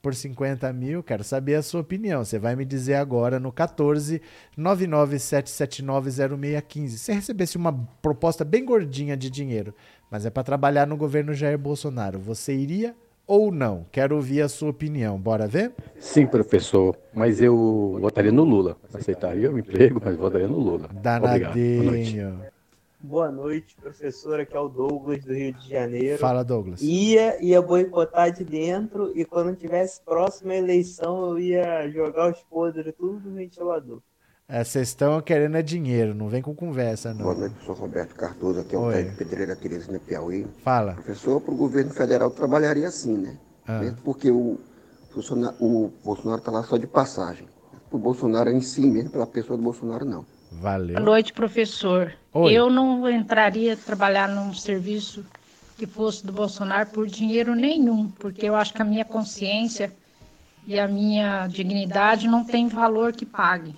Por 50 mil? Quero saber a sua opinião. Você vai me dizer agora no 14 997790615. Se recebesse uma proposta bem gordinha de dinheiro, mas é para trabalhar no governo Jair Bolsonaro, você iria ou não? Quero ouvir a sua opinião. Bora ver? Sim, professor, mas eu votaria no Lula. Aceitaria o emprego, mas votaria no Lula. Danadinho. Boa noite. Boa noite, professor. Aqui é o Douglas do Rio de Janeiro. Fala, Douglas. Ia, ia boicotar de dentro e quando tivesse próxima eleição eu ia jogar os podres tudo no ventilador. É, vocês estão querendo é dinheiro, não vem com conversa, não. Boa noite, professor Roberto Cardoso, aqui é o Oi. Pedreira Teresina Piauí. Fala. Professor, para o governo federal trabalharia assim, né? Ah. Mesmo porque o, o Bolsonaro está lá só de passagem. O Bolsonaro em si mesmo, pela pessoa do Bolsonaro, não. Valeu. Boa noite, professor. Oi. Eu não entraria trabalhar num serviço que fosse do Bolsonaro por dinheiro nenhum, porque eu acho que a minha consciência e a minha dignidade não tem valor que pague.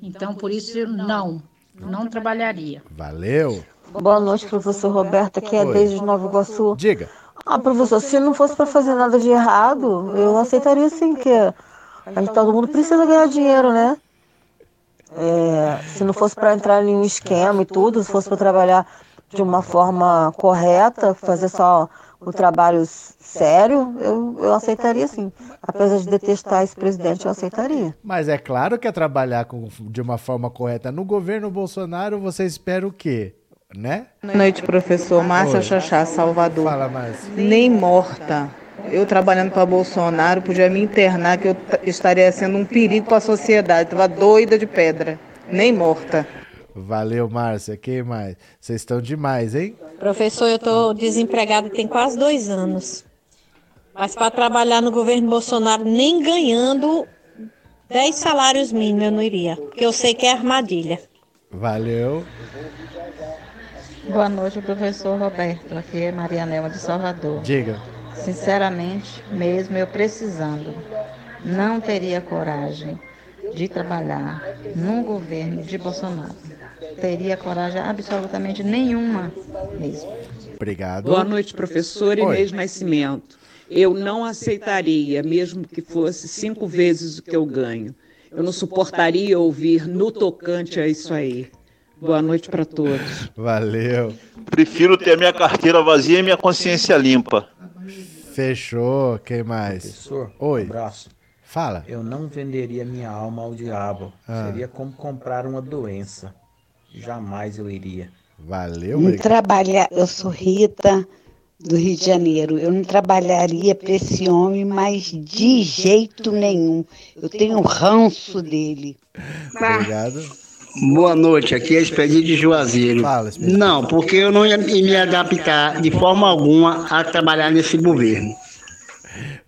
Então, por isso, não, não trabalharia. Valeu. Boa noite, professor Roberto. Aqui é Oi. desde Nova Iguaçu. Diga. Ah, professor, se não fosse para fazer nada de errado, eu aceitaria sim, que a gente, todo mundo precisa ganhar dinheiro, né? É, se não fosse para entrar em um esquema e tudo, se fosse para trabalhar de uma forma correta, fazer só o trabalho sério, eu, eu aceitaria sim. Apesar de detestar esse presidente, eu aceitaria. Mas é claro que é trabalhar com, de uma forma correta. No governo Bolsonaro, você espera o quê? Né? Boa noite, professor. Márcia Chachá, Salvador. Fala, Márcia. Nem morta. Eu trabalhando para Bolsonaro, podia me internar, que eu estaria sendo um perigo para a sociedade. Estava doida de pedra. Nem morta. Valeu, Márcia. Quem mais? Vocês estão demais, hein? Professor, eu estou desempregado tem quase dois anos. Mas para trabalhar no governo Bolsonaro, nem ganhando 10 salários mínimos, eu não iria. Porque eu sei que é armadilha. Valeu. Boa noite, professor Roberto. Aqui é Maria Nelma de Salvador. Diga. Sinceramente, mesmo eu precisando, não teria coragem de trabalhar num governo de Bolsonaro. Teria coragem absolutamente nenhuma mesmo. Obrigado. Boa noite, professor Inês Nascimento. Eu não aceitaria, mesmo que fosse cinco vezes o que eu ganho. Eu não suportaria ouvir no tocante a isso aí. Boa noite para todos. Valeu. Prefiro ter a minha carteira vazia e minha consciência limpa. Fechou. Quem mais? Professor, Oi. Um abraço. Fala. Eu não venderia minha alma ao diabo. Ah. Seria como comprar uma doença. Jamais eu iria. Valeu, Não trabalhar, eu sou Rita do Rio de Janeiro. Eu não trabalharia para esse homem, mas de jeito nenhum. Eu tenho ranço dele. Obrigado. Boa noite, aqui é Expedito de Juazeiro. Não, porque eu não ia me adaptar de forma alguma a trabalhar nesse governo.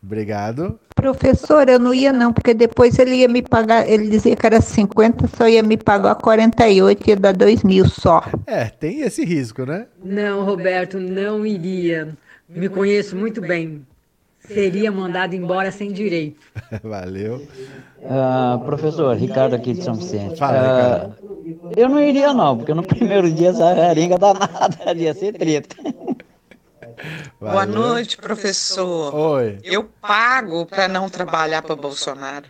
Obrigado. Professor, eu não ia não, porque depois ele ia me pagar, ele dizia que era 50, só ia me pagar 48, ia dar 2 mil só. É, tem esse risco, né? Não, Roberto, não iria. Me conheço muito bem. Seria mandado embora sem direito. Valeu. Ah, professor, Ricardo aqui de São Vicente. Fala, Ah, eu não iria não, porque no primeiro dia essa aringa danada ia ser treta. Boa noite, professor. Oi. Eu pago para não trabalhar para Bolsonaro.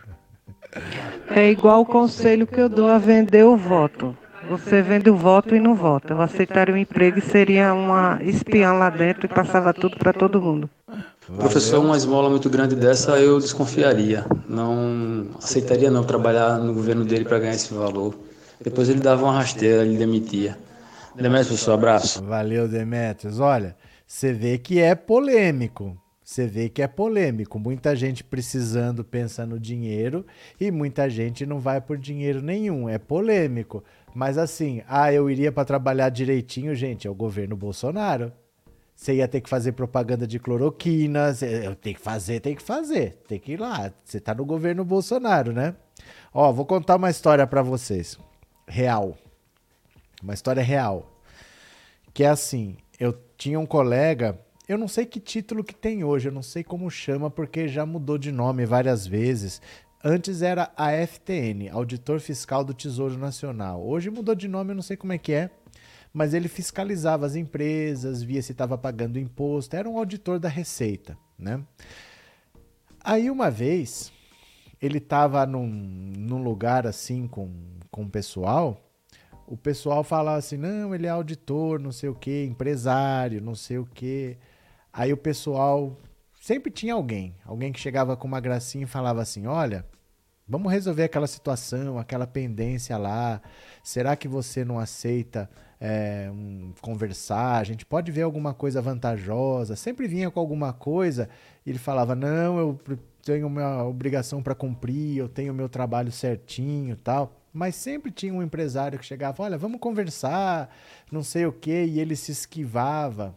É igual o conselho que eu dou a vender o voto. Você vende o voto e não vota. Eu aceitaria o emprego e seria uma espiã lá dentro e passava tudo para todo mundo. Professor, uma esmola muito grande dessa eu desconfiaria. Não aceitaria não trabalhar no governo dele para ganhar esse valor. Depois ele dava uma rasteira, ele demitia. Demetrius, professor, abraço. Valeu, Demetrius. Olha, você vê que é polêmico. Você vê que é polêmico. Muita gente precisando pensa no dinheiro e muita gente não vai por dinheiro nenhum. É polêmico. Mas assim, ah, eu iria para trabalhar direitinho, gente, é o governo Bolsonaro. Você ia ter que fazer propaganda de cloroquina. tenho que fazer, tem que fazer. Tem que ir lá. Você tá no governo Bolsonaro, né? Ó, vou contar uma história para vocês. Real. Uma história real. Que é assim, tinha um colega, eu não sei que título que tem hoje, eu não sei como chama, porque já mudou de nome várias vezes. Antes era a FTN, Auditor Fiscal do Tesouro Nacional. Hoje mudou de nome, eu não sei como é que é. Mas ele fiscalizava as empresas, via se estava pagando imposto, era um auditor da Receita, né? Aí uma vez, ele estava num, num lugar assim com, com o pessoal, o pessoal falava assim, não, ele é auditor, não sei o que, empresário, não sei o que. Aí o pessoal, sempre tinha alguém, alguém que chegava com uma gracinha e falava assim, olha, vamos resolver aquela situação, aquela pendência lá, será que você não aceita é, um, conversar, a gente pode ver alguma coisa vantajosa, sempre vinha com alguma coisa e ele falava, não, eu tenho minha obrigação para cumprir, eu tenho meu trabalho certinho tal. Mas sempre tinha um empresário que chegava, olha, vamos conversar, não sei o que, e ele se esquivava.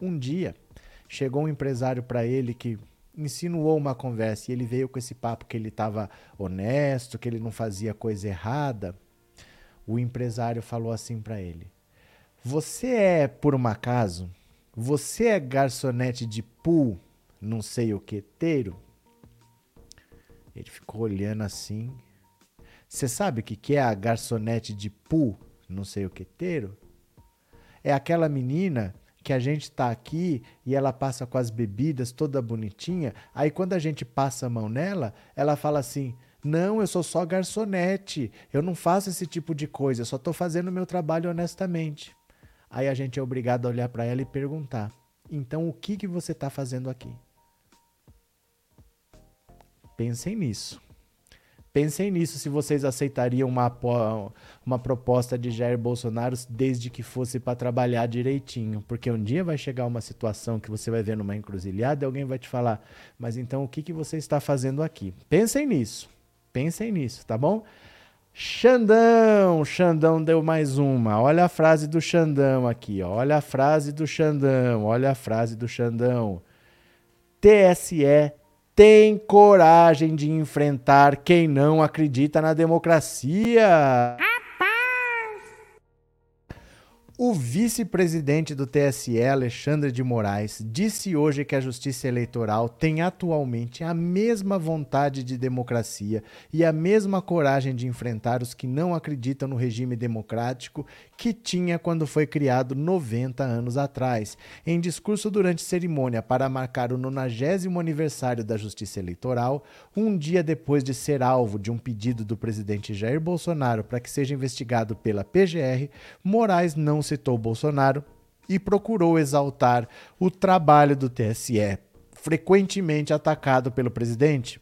Um dia chegou um empresário para ele que insinuou uma conversa e ele veio com esse papo que ele estava honesto, que ele não fazia coisa errada. O empresário falou assim para ele: Você é, por um acaso, você é garçonete de pool, não sei o que, teiro? Ele ficou olhando assim. Você sabe o que que é a garçonete de pool, não sei o que, teiro? É aquela menina que a gente tá aqui e ela passa com as bebidas toda bonitinha. Aí quando a gente passa a mão nela, ela fala assim: Não, eu sou só garçonete. Eu não faço esse tipo de coisa. Eu só tô fazendo o meu trabalho honestamente. Aí a gente é obrigado a olhar para ela e perguntar: Então o que, que você tá fazendo aqui? Pensem nisso. Pensem nisso se vocês aceitariam uma, uma proposta de Jair Bolsonaro desde que fosse para trabalhar direitinho. Porque um dia vai chegar uma situação que você vai ver numa encruzilhada e alguém vai te falar: Mas então o que, que você está fazendo aqui? Pensem nisso. Pensem nisso, tá bom? Xandão, Xandão deu mais uma. Olha a frase do Xandão aqui, ó. olha a frase do Xandão, olha a frase do Xandão. TSE tem coragem de enfrentar quem não acredita na democracia. O vice-presidente do TSE, Alexandre de Moraes, disse hoje que a Justiça Eleitoral tem atualmente a mesma vontade de democracia e a mesma coragem de enfrentar os que não acreditam no regime democrático que tinha quando foi criado 90 anos atrás. Em discurso durante cerimônia para marcar o 90 aniversário da Justiça Eleitoral, um dia depois de ser alvo de um pedido do presidente Jair Bolsonaro para que seja investigado pela PGR, Moraes não citou Bolsonaro e procurou exaltar o trabalho do TSE, frequentemente atacado pelo presidente.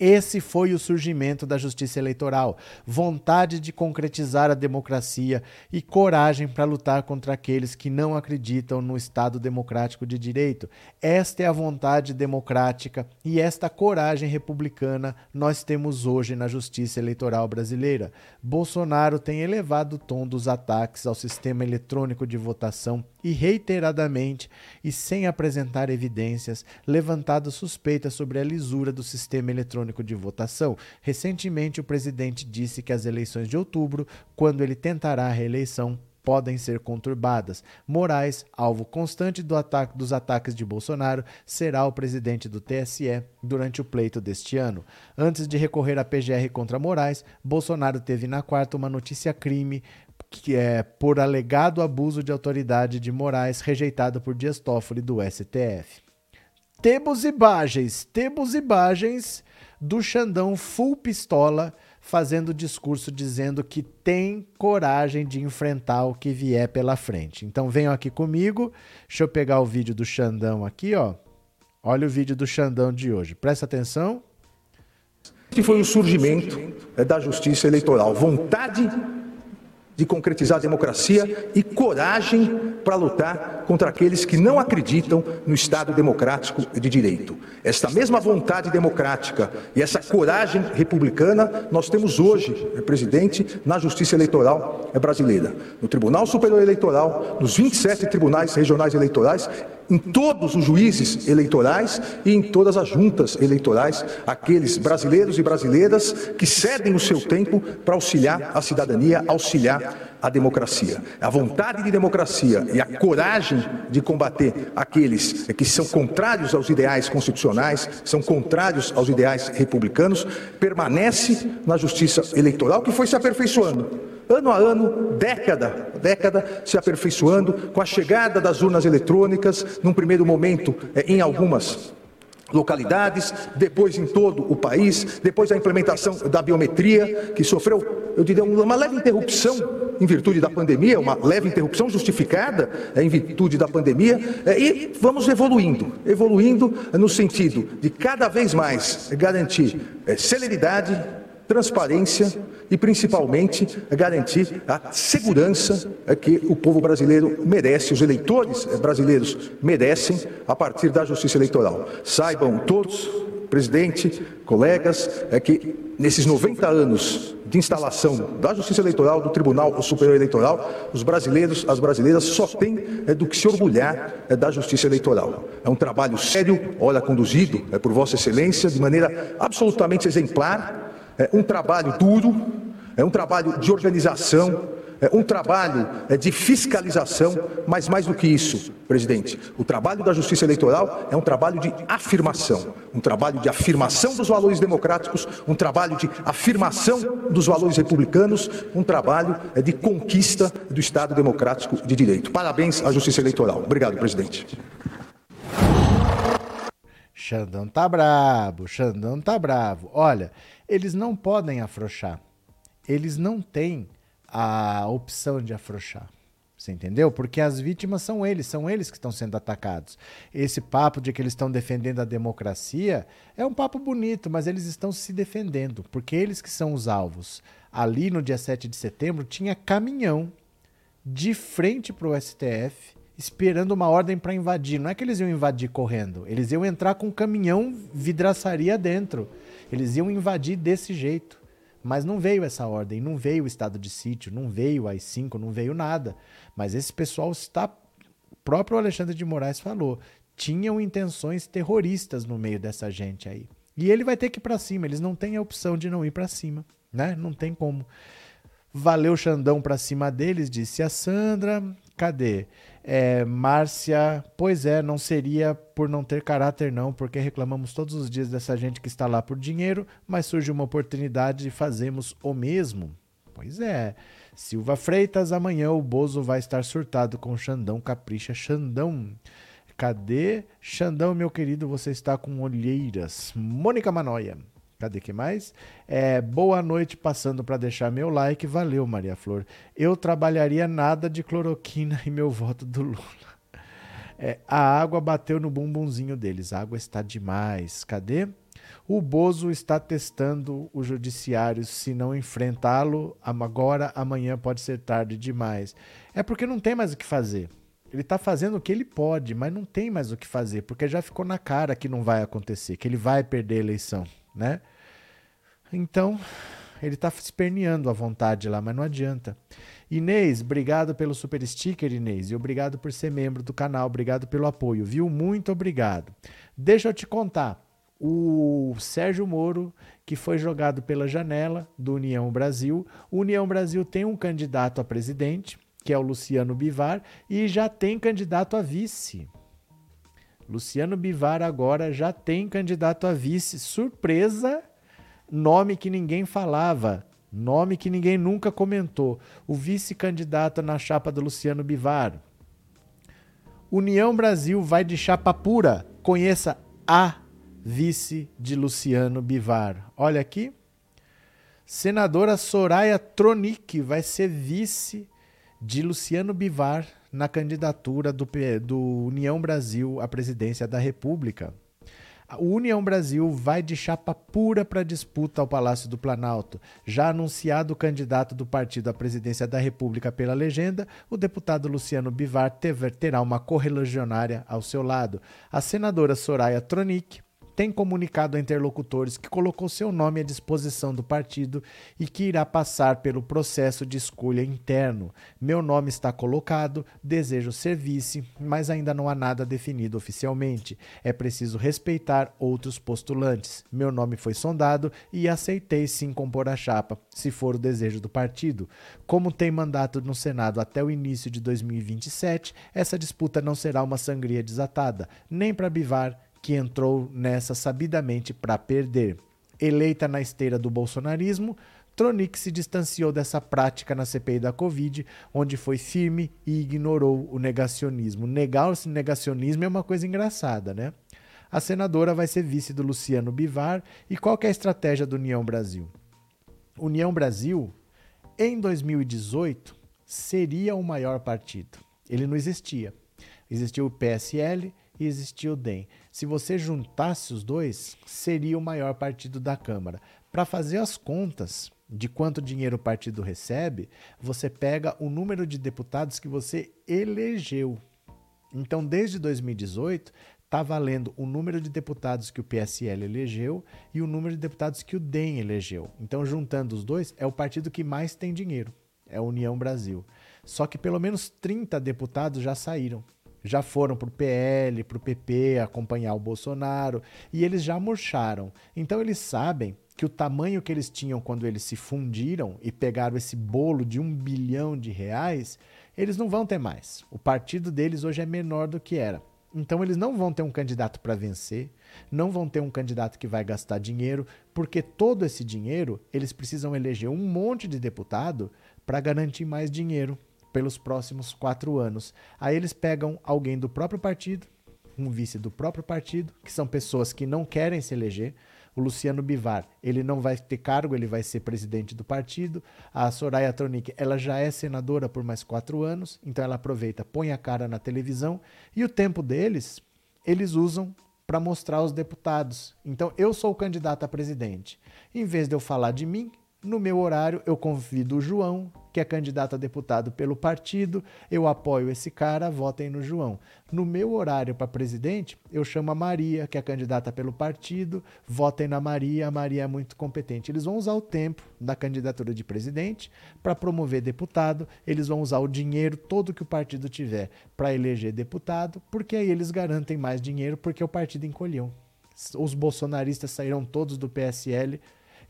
Esse foi o surgimento da justiça eleitoral, vontade de concretizar a democracia e coragem para lutar contra aqueles que não acreditam no Estado democrático de direito. Esta é a vontade democrática e esta coragem republicana nós temos hoje na justiça eleitoral brasileira. Bolsonaro tem elevado o tom dos ataques ao sistema eletrônico de votação e reiteradamente e sem apresentar evidências levantado suspeitas sobre a lisura do sistema eletrônico de votação. Recentemente, o presidente disse que as eleições de outubro, quando ele tentará a reeleição, podem ser conturbadas. Moraes, alvo constante do ataque, dos ataques de Bolsonaro, será o presidente do TSE durante o pleito deste ano. Antes de recorrer à PGR contra Moraes, Bolsonaro teve na quarta uma notícia crime que é por alegado abuso de autoridade de Moraes, rejeitado por Dias Toffoli do STF. Temos imagens, temos imagens do Xandão full pistola fazendo discurso dizendo que tem coragem de enfrentar o que vier pela frente. Então venham aqui comigo. Deixa eu pegar o vídeo do Xandão aqui, ó. Olha o vídeo do Xandão de hoje. Presta atenção. Que foi o surgimento é, da justiça eleitoral. Vontade de concretizar a democracia e coragem para lutar contra aqueles que não acreditam no Estado democrático de direito. Esta mesma vontade democrática e essa coragem republicana nós temos hoje, presidente, na Justiça Eleitoral brasileira, no Tribunal Superior Eleitoral, nos 27 tribunais regionais eleitorais em todos os juízes eleitorais e em todas as juntas eleitorais, aqueles brasileiros e brasileiras que cedem o seu tempo para auxiliar a cidadania, auxiliar a democracia. A vontade de democracia e a coragem de combater aqueles que são contrários aos ideais constitucionais, são contrários aos ideais republicanos, permanece na justiça eleitoral que foi se aperfeiçoando ano a ano, década, década se aperfeiçoando com a chegada das urnas eletrônicas, num primeiro momento é, em algumas localidades, depois em todo o país, depois a implementação da biometria, que sofreu, eu diria, uma leve interrupção em virtude da pandemia, uma leve interrupção justificada é, em virtude da pandemia, é, e vamos evoluindo, evoluindo no sentido de cada vez mais garantir celeridade, transparência e, principalmente, garantir a segurança que o povo brasileiro merece, os eleitores brasileiros merecem a partir da justiça eleitoral. Saibam todos, presidente, colegas, é que nesses 90 anos de instalação da Justiça Eleitoral, do Tribunal Superior Eleitoral, os brasileiros, as brasileiras só têm é, do que se orgulhar é, da Justiça Eleitoral. É um trabalho sério, olha, conduzido é, por Vossa Excelência, de maneira absolutamente exemplar, é um trabalho duro, é um trabalho de organização, é um trabalho é, de fiscalização, mas mais do que isso, presidente, o trabalho da Justiça Eleitoral é um trabalho de afirmação, um trabalho de afirmação dos valores democráticos, um trabalho de afirmação dos valores republicanos, um trabalho é, de conquista do Estado democrático de direito. Parabéns à Justiça Eleitoral. Obrigado, presidente. Xandão tá bravo, Xandão tá bravo. Olha, eles não podem afrouxar. Eles não têm a opção de afrouxar. Você entendeu? Porque as vítimas são eles, são eles que estão sendo atacados. Esse papo de que eles estão defendendo a democracia é um papo bonito, mas eles estão se defendendo, porque eles que são os alvos. Ali no dia 7 de setembro tinha caminhão de frente para o STF esperando uma ordem para invadir. Não é que eles iam invadir correndo, eles iam entrar com um caminhão vidraçaria dentro. Eles iam invadir desse jeito. Mas não veio essa ordem, não veio o estado de sítio, não veio as 5, não veio nada. Mas esse pessoal está. O próprio Alexandre de Moraes falou. Tinham intenções terroristas no meio dessa gente aí. E ele vai ter que ir para cima, eles não têm a opção de não ir para cima, né? Não tem como. Valeu, Xandão, pra cima deles, disse a Sandra. Cadê? É, Márcia, pois é, não seria por não ter caráter, não, porque reclamamos todos os dias dessa gente que está lá por dinheiro, mas surge uma oportunidade e fazemos o mesmo. Pois é. Silva Freitas, amanhã o Bozo vai estar surtado com Xandão Capricha Xandão. Cadê? Xandão, meu querido, você está com olheiras. Mônica Manoia. Cadê que mais? É, boa noite, passando para deixar meu like. Valeu, Maria Flor. Eu trabalharia nada de cloroquina e meu voto do Lula. É, a água bateu no bumbumzinho deles. A água está demais. Cadê? O Bozo está testando o judiciário. Se não enfrentá-lo agora, amanhã pode ser tarde demais. É porque não tem mais o que fazer. Ele está fazendo o que ele pode, mas não tem mais o que fazer, porque já ficou na cara que não vai acontecer, que ele vai perder a eleição né? Então, ele está esperneando à vontade lá, mas não adianta. Inês, obrigado pelo super sticker, Inês, e obrigado por ser membro do canal, obrigado pelo apoio, viu? Muito obrigado. Deixa eu te contar. O Sérgio Moro, que foi jogado pela janela do União Brasil. O União Brasil tem um candidato a presidente, que é o Luciano Bivar, e já tem candidato a vice. Luciano Bivar agora já tem candidato a vice. Surpresa! Nome que ninguém falava, nome que ninguém nunca comentou. O vice-candidato na chapa do Luciano Bivar. União Brasil vai de chapa pura. Conheça a vice de Luciano Bivar. Olha aqui. Senadora Soraya Tronic vai ser vice de Luciano Bivar na candidatura do, do União Brasil à presidência da República. A União Brasil vai de chapa pura para disputa ao Palácio do Planalto. Já anunciado o candidato do partido à presidência da República pela legenda, o deputado Luciano Bivar terá uma correligionária ao seu lado. A senadora Soraya Tronic tem comunicado a interlocutores que colocou seu nome à disposição do partido e que irá passar pelo processo de escolha interno. Meu nome está colocado, desejo ser vice, mas ainda não há nada definido oficialmente. É preciso respeitar outros postulantes. Meu nome foi sondado e aceitei sim compor a chapa, se for o desejo do partido. Como tem mandato no Senado até o início de 2027, essa disputa não será uma sangria desatada, nem para Bivar que entrou nessa sabidamente para perder. Eleita na esteira do bolsonarismo, Tronic se distanciou dessa prática na CPI da Covid, onde foi firme e ignorou o negacionismo. Negar o negacionismo é uma coisa engraçada, né? A senadora vai ser vice do Luciano Bivar. E qual é a estratégia do União Brasil? União Brasil, em 2018, seria o maior partido. Ele não existia. Existia o PSL e existia o DEM. Se você juntasse os dois, seria o maior partido da Câmara. Para fazer as contas de quanto dinheiro o partido recebe, você pega o número de deputados que você elegeu. Então, desde 2018, está valendo o número de deputados que o PSL elegeu e o número de deputados que o DEM elegeu. Então, juntando os dois, é o partido que mais tem dinheiro. É a União Brasil. Só que pelo menos 30 deputados já saíram já foram para o PL, para o PP acompanhar o Bolsonaro e eles já murcharam. Então eles sabem que o tamanho que eles tinham quando eles se fundiram e pegaram esse bolo de um bilhão de reais, eles não vão ter mais. O partido deles hoje é menor do que era. Então eles não vão ter um candidato para vencer, não vão ter um candidato que vai gastar dinheiro, porque todo esse dinheiro eles precisam eleger um monte de deputado para garantir mais dinheiro pelos próximos quatro anos. Aí eles pegam alguém do próprio partido, um vice do próprio partido, que são pessoas que não querem se eleger. O Luciano Bivar, ele não vai ter cargo, ele vai ser presidente do partido. A Soraya Tronic, ela já é senadora por mais quatro anos, então ela aproveita, põe a cara na televisão. E o tempo deles, eles usam para mostrar aos deputados. Então, eu sou o candidato a presidente. Em vez de eu falar de mim, no meu horário, eu convido o João, que é candidato a deputado pelo partido, eu apoio esse cara, votem no João. No meu horário para presidente, eu chamo a Maria, que é candidata pelo partido, votem na Maria, a Maria é muito competente. Eles vão usar o tempo da candidatura de presidente para promover deputado, eles vão usar o dinheiro todo que o partido tiver para eleger deputado, porque aí eles garantem mais dinheiro, porque o partido encolheu. Os bolsonaristas saíram todos do PSL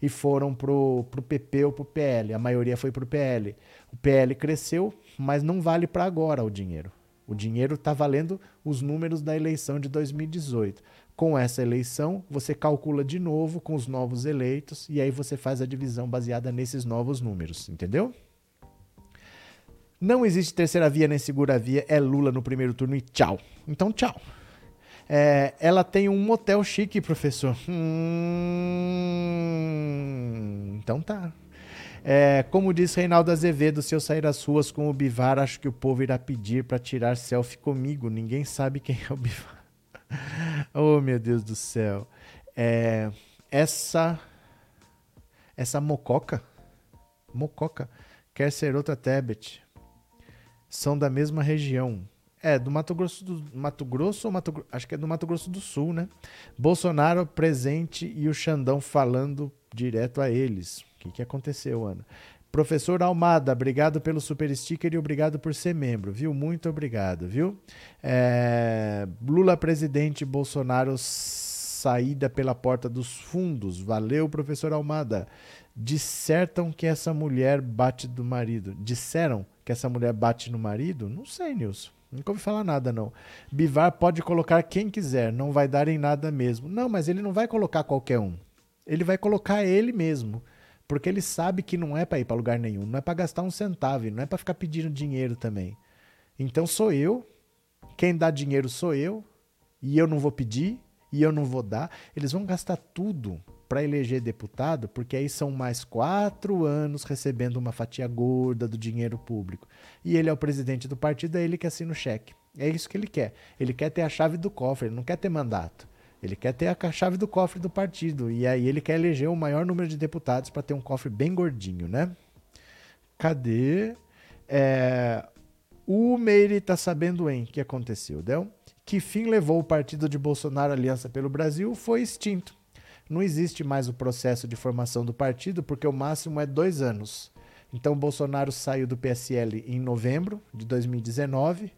e foram pro, pro PP ou pro PL. A maioria foi pro PL. O PL cresceu, mas não vale para agora o dinheiro. O dinheiro está valendo os números da eleição de 2018. Com essa eleição, você calcula de novo com os novos eleitos e aí você faz a divisão baseada nesses novos números, entendeu? Não existe terceira via nem segura via, é Lula no primeiro turno e tchau. Então, tchau. É, ela tem um motel chique, professor. Hum, então tá. É, como diz Reinaldo Azevedo, se eu sair às ruas com o Bivar, acho que o povo irá pedir para tirar selfie comigo. Ninguém sabe quem é o Bivar. oh, meu Deus do céu. É, essa essa mococa, mococa, quer ser outra Tebet são da mesma região. É, do Mato Grosso do Mato Grosso ou Mato acho que é do Mato Grosso do Sul, né? Bolsonaro presente e o Xandão falando direto a eles. O que, que aconteceu, Ana? Professor Almada, obrigado pelo super sticker e obrigado por ser membro, viu? Muito obrigado, viu? É... Lula presidente, Bolsonaro saída pela porta dos fundos. Valeu, professor Almada. Dissertam que essa mulher bate do marido. Disseram que essa mulher bate no marido? Não sei, Nilson. Nunca ouvi falar nada, não. Bivar pode colocar quem quiser, não vai dar em nada mesmo. Não, mas ele não vai colocar qualquer um. Ele vai colocar ele mesmo. Porque ele sabe que não é para ir para lugar nenhum, não é para gastar um centavo, não é para ficar pedindo dinheiro também. Então sou eu, quem dá dinheiro sou eu, e eu não vou pedir, e eu não vou dar. Eles vão gastar tudo para eleger deputado, porque aí são mais quatro anos recebendo uma fatia gorda do dinheiro público. E ele é o presidente do partido, é ele que assina o cheque. É isso que ele quer. Ele quer ter a chave do cofre, ele não quer ter mandato. Ele quer ter a chave do cofre do partido. E aí ele quer eleger o maior número de deputados para ter um cofre bem gordinho, né? Cadê? É... O Meire tá sabendo em que aconteceu, Del? Que fim levou o partido de Bolsonaro Aliança pelo Brasil foi extinto não existe mais o processo de formação do partido, porque o máximo é dois anos. Então, Bolsonaro saiu do PSL em novembro de 2019,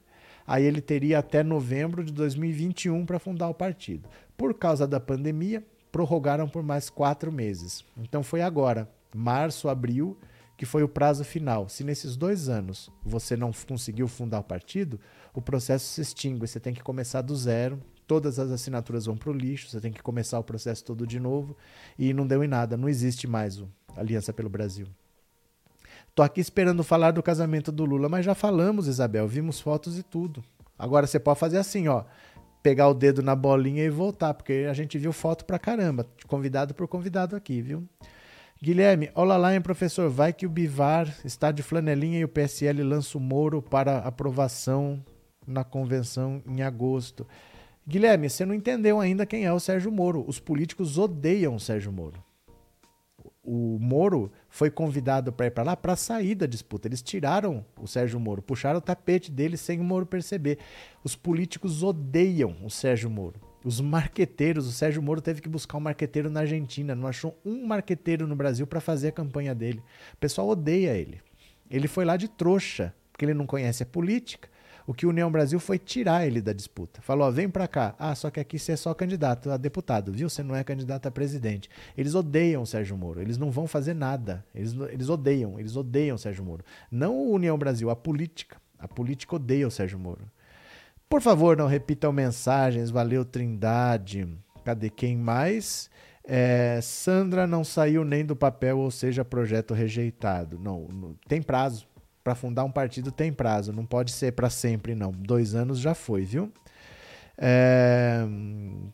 aí ele teria até novembro de 2021 para fundar o partido. Por causa da pandemia, prorrogaram por mais quatro meses. Então, foi agora, março, abril, que foi o prazo final. Se nesses dois anos você não conseguiu fundar o partido, o processo se extingue. Você tem que começar do zero, todas as assinaturas vão para o lixo, você tem que começar o processo todo de novo e não deu em nada, não existe mais o Aliança pelo Brasil. Tô aqui esperando falar do casamento do Lula, mas já falamos, Isabel, vimos fotos e tudo. Agora você pode fazer assim, ó, pegar o dedo na bolinha e voltar, porque a gente viu foto pra caramba, convidado por convidado aqui, viu? Guilherme, olá lá, hein, professor. Vai que o Bivar está de flanelinha e o PSL lança o Moro para aprovação na convenção em agosto. Guilherme, você não entendeu ainda quem é o Sérgio Moro. Os políticos odeiam o Sérgio Moro. O Moro foi convidado para ir para lá para sair da disputa. Eles tiraram o Sérgio Moro, puxaram o tapete dele sem o Moro perceber. Os políticos odeiam o Sérgio Moro. Os marqueteiros, o Sérgio Moro teve que buscar um marqueteiro na Argentina, não achou um marqueteiro no Brasil para fazer a campanha dele. O pessoal odeia ele. Ele foi lá de trouxa, porque ele não conhece a política, o que o União Brasil foi tirar ele da disputa. Falou: ó, vem para cá. Ah, só que aqui você é só candidato a deputado, viu? Você não é candidato a presidente. Eles odeiam o Sérgio Moro. Eles não vão fazer nada. Eles, eles odeiam. Eles odeiam o Sérgio Moro. Não o União Brasil, a política. A política odeia o Sérgio Moro. Por favor, não repitam mensagens. Valeu, Trindade. Cadê quem mais? É, Sandra não saiu nem do papel, ou seja, projeto rejeitado. Não, não tem prazo para fundar um partido tem prazo, não pode ser para sempre, não. Dois anos já foi, viu? É...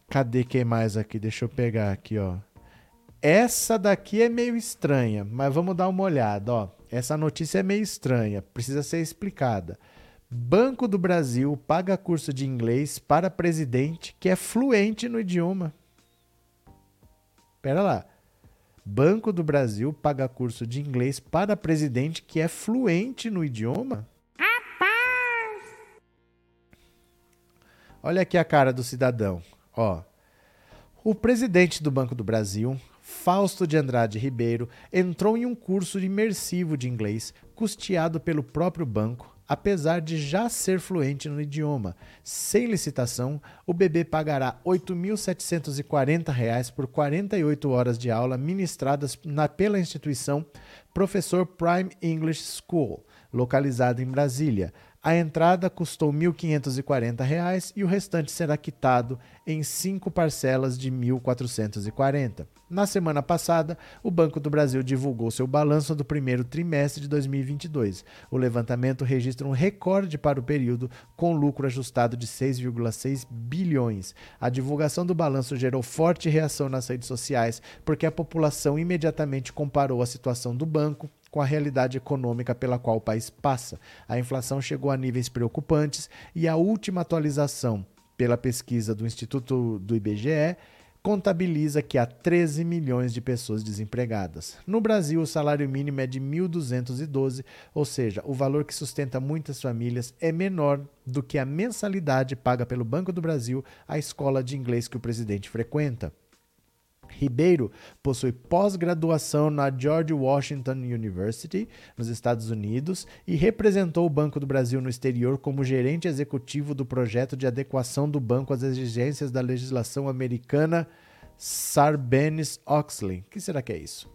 Cadê quem mais aqui? Deixa eu pegar aqui, ó. Essa daqui é meio estranha, mas vamos dar uma olhada, ó. Essa notícia é meio estranha, precisa ser explicada. Banco do Brasil paga curso de inglês para presidente que é fluente no idioma. Pera lá. Banco do Brasil paga curso de inglês para presidente que é fluente no idioma? Rapaz! Olha aqui a cara do cidadão. Ó. O presidente do Banco do Brasil, Fausto de Andrade Ribeiro, entrou em um curso imersivo de inglês custeado pelo próprio banco apesar de já ser fluente no idioma. Sem licitação, o bebê pagará R$ 8.740 por 48 horas de aula ministradas na, pela instituição Professor Prime English School, localizada em Brasília. A entrada custou R$ 1.540 e o restante será quitado em cinco parcelas de R$ 1.440. Na semana passada, o Banco do Brasil divulgou seu balanço do primeiro trimestre de 2022. O levantamento registra um recorde para o período, com lucro ajustado de 6,6 bilhões. A divulgação do balanço gerou forte reação nas redes sociais, porque a população imediatamente comparou a situação do banco com a realidade econômica pela qual o país passa. A inflação chegou a níveis preocupantes e a última atualização pela pesquisa do Instituto do IBGE contabiliza que há 13 milhões de pessoas desempregadas. No Brasil, o salário mínimo é de 1.212, ou seja, o valor que sustenta muitas famílias é menor do que a mensalidade paga pelo Banco do Brasil à escola de inglês que o presidente frequenta. Ribeiro possui pós-graduação na George Washington University, nos Estados Unidos, e representou o Banco do Brasil no exterior como gerente executivo do projeto de adequação do banco às exigências da legislação americana Sarbanes-Oxley. O que será que é isso?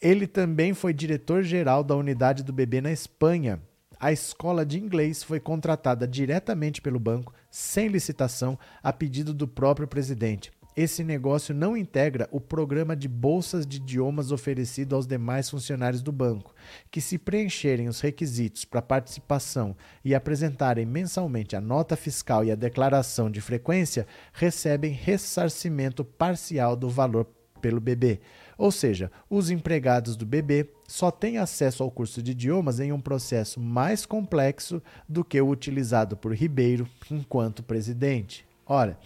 Ele também foi diretor-geral da unidade do bebê na Espanha. A escola de inglês foi contratada diretamente pelo banco, sem licitação, a pedido do próprio presidente esse negócio não integra o programa de bolsas de idiomas oferecido aos demais funcionários do banco, que, se preencherem os requisitos para participação e apresentarem mensalmente a nota fiscal e a declaração de frequência, recebem ressarcimento parcial do valor pelo bebê. Ou seja, os empregados do bebê só têm acesso ao curso de idiomas em um processo mais complexo do que o utilizado por Ribeiro enquanto presidente. Ora,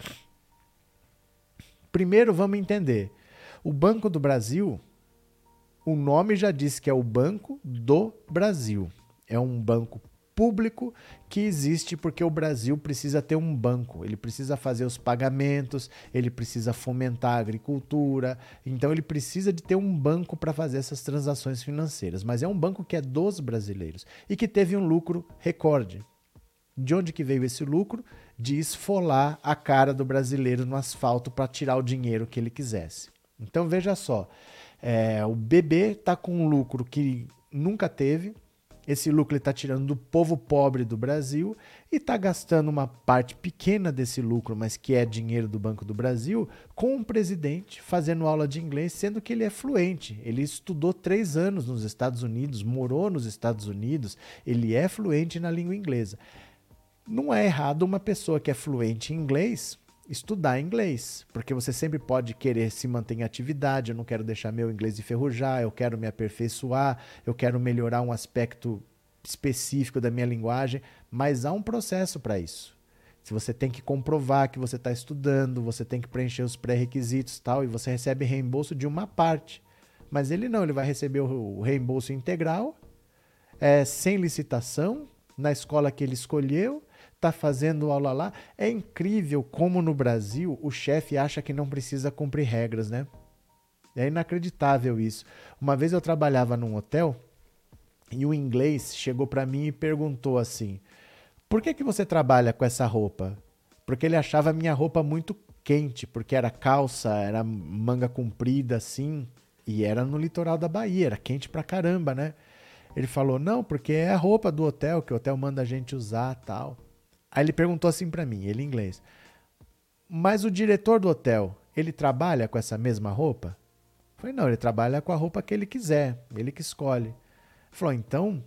Primeiro, vamos entender. O Banco do Brasil, o nome já diz que é o Banco do Brasil. É um banco público que existe porque o Brasil precisa ter um banco, ele precisa fazer os pagamentos, ele precisa fomentar a agricultura, então ele precisa de ter um banco para fazer essas transações financeiras. Mas é um banco que é dos brasileiros e que teve um lucro recorde. De onde que veio esse lucro? De esfolar a cara do brasileiro no asfalto para tirar o dinheiro que ele quisesse. Então veja só, é, o BB está com um lucro que nunca teve. Esse lucro ele está tirando do povo pobre do Brasil e está gastando uma parte pequena desse lucro, mas que é dinheiro do Banco do Brasil, com um presidente fazendo aula de inglês, sendo que ele é fluente. Ele estudou três anos nos Estados Unidos, morou nos Estados Unidos, ele é fluente na língua inglesa. Não é errado uma pessoa que é fluente em inglês estudar inglês, porque você sempre pode querer se manter em atividade. Eu não quero deixar meu inglês enferrujar, eu quero me aperfeiçoar, eu quero melhorar um aspecto específico da minha linguagem, mas há um processo para isso. Se você tem que comprovar que você está estudando, você tem que preencher os pré-requisitos tal, e você recebe reembolso de uma parte. Mas ele não, ele vai receber o reembolso integral, é, sem licitação, na escola que ele escolheu, está fazendo aula lá. É incrível como no Brasil o chefe acha que não precisa cumprir regras, né? É inacreditável isso. Uma vez eu trabalhava num hotel e o inglês chegou para mim e perguntou assim: "Por que que você trabalha com essa roupa?" Porque ele achava a minha roupa muito quente, porque era calça, era manga comprida assim, e era no litoral da Bahia, era quente pra caramba, né? Ele falou: "Não, porque é a roupa do hotel que o hotel manda a gente usar, tal". Aí ele perguntou assim para mim, ele em inglês: "Mas o diretor do hotel, ele trabalha com essa mesma roupa?" Eu falei: "Não, ele trabalha com a roupa que ele quiser, ele que escolhe." Ele falou: "Então,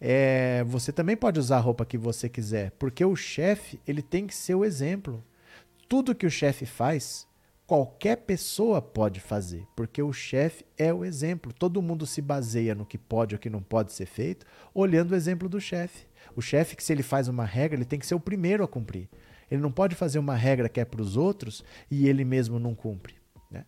é, você também pode usar a roupa que você quiser, porque o chefe, ele tem que ser o exemplo. Tudo que o chefe faz, qualquer pessoa pode fazer, porque o chefe é o exemplo. Todo mundo se baseia no que pode ou que não pode ser feito, olhando o exemplo do chefe. O chefe, que se ele faz uma regra, ele tem que ser o primeiro a cumprir. Ele não pode fazer uma regra que é para os outros e ele mesmo não cumpre. Né?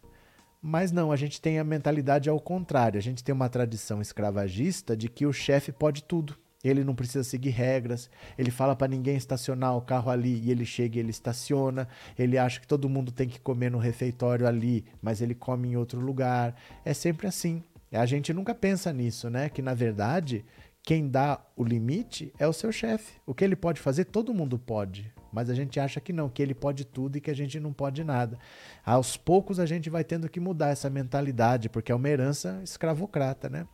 Mas não, a gente tem a mentalidade ao contrário. A gente tem uma tradição escravagista de que o chefe pode tudo. Ele não precisa seguir regras. Ele fala para ninguém estacionar o carro ali e ele chega e ele estaciona. Ele acha que todo mundo tem que comer no refeitório ali, mas ele come em outro lugar. É sempre assim. A gente nunca pensa nisso, né? Que na verdade Quem dá o limite é o seu chefe. O que ele pode fazer, todo mundo pode. Mas a gente acha que não, que ele pode tudo e que a gente não pode nada. Aos poucos a gente vai tendo que mudar essa mentalidade, porque é uma herança escravocrata, né?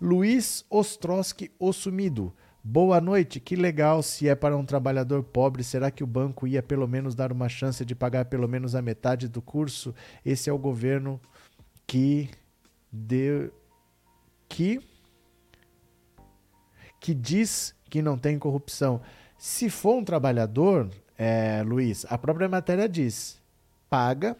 Luiz Ostrowski Ossumido. Boa noite, que legal se é para um trabalhador pobre. Será que o banco ia pelo menos dar uma chance de pagar pelo menos a metade do curso? Esse é o governo que deu que que diz que não tem corrupção. Se for um trabalhador, é, Luiz, a própria matéria diz: paga,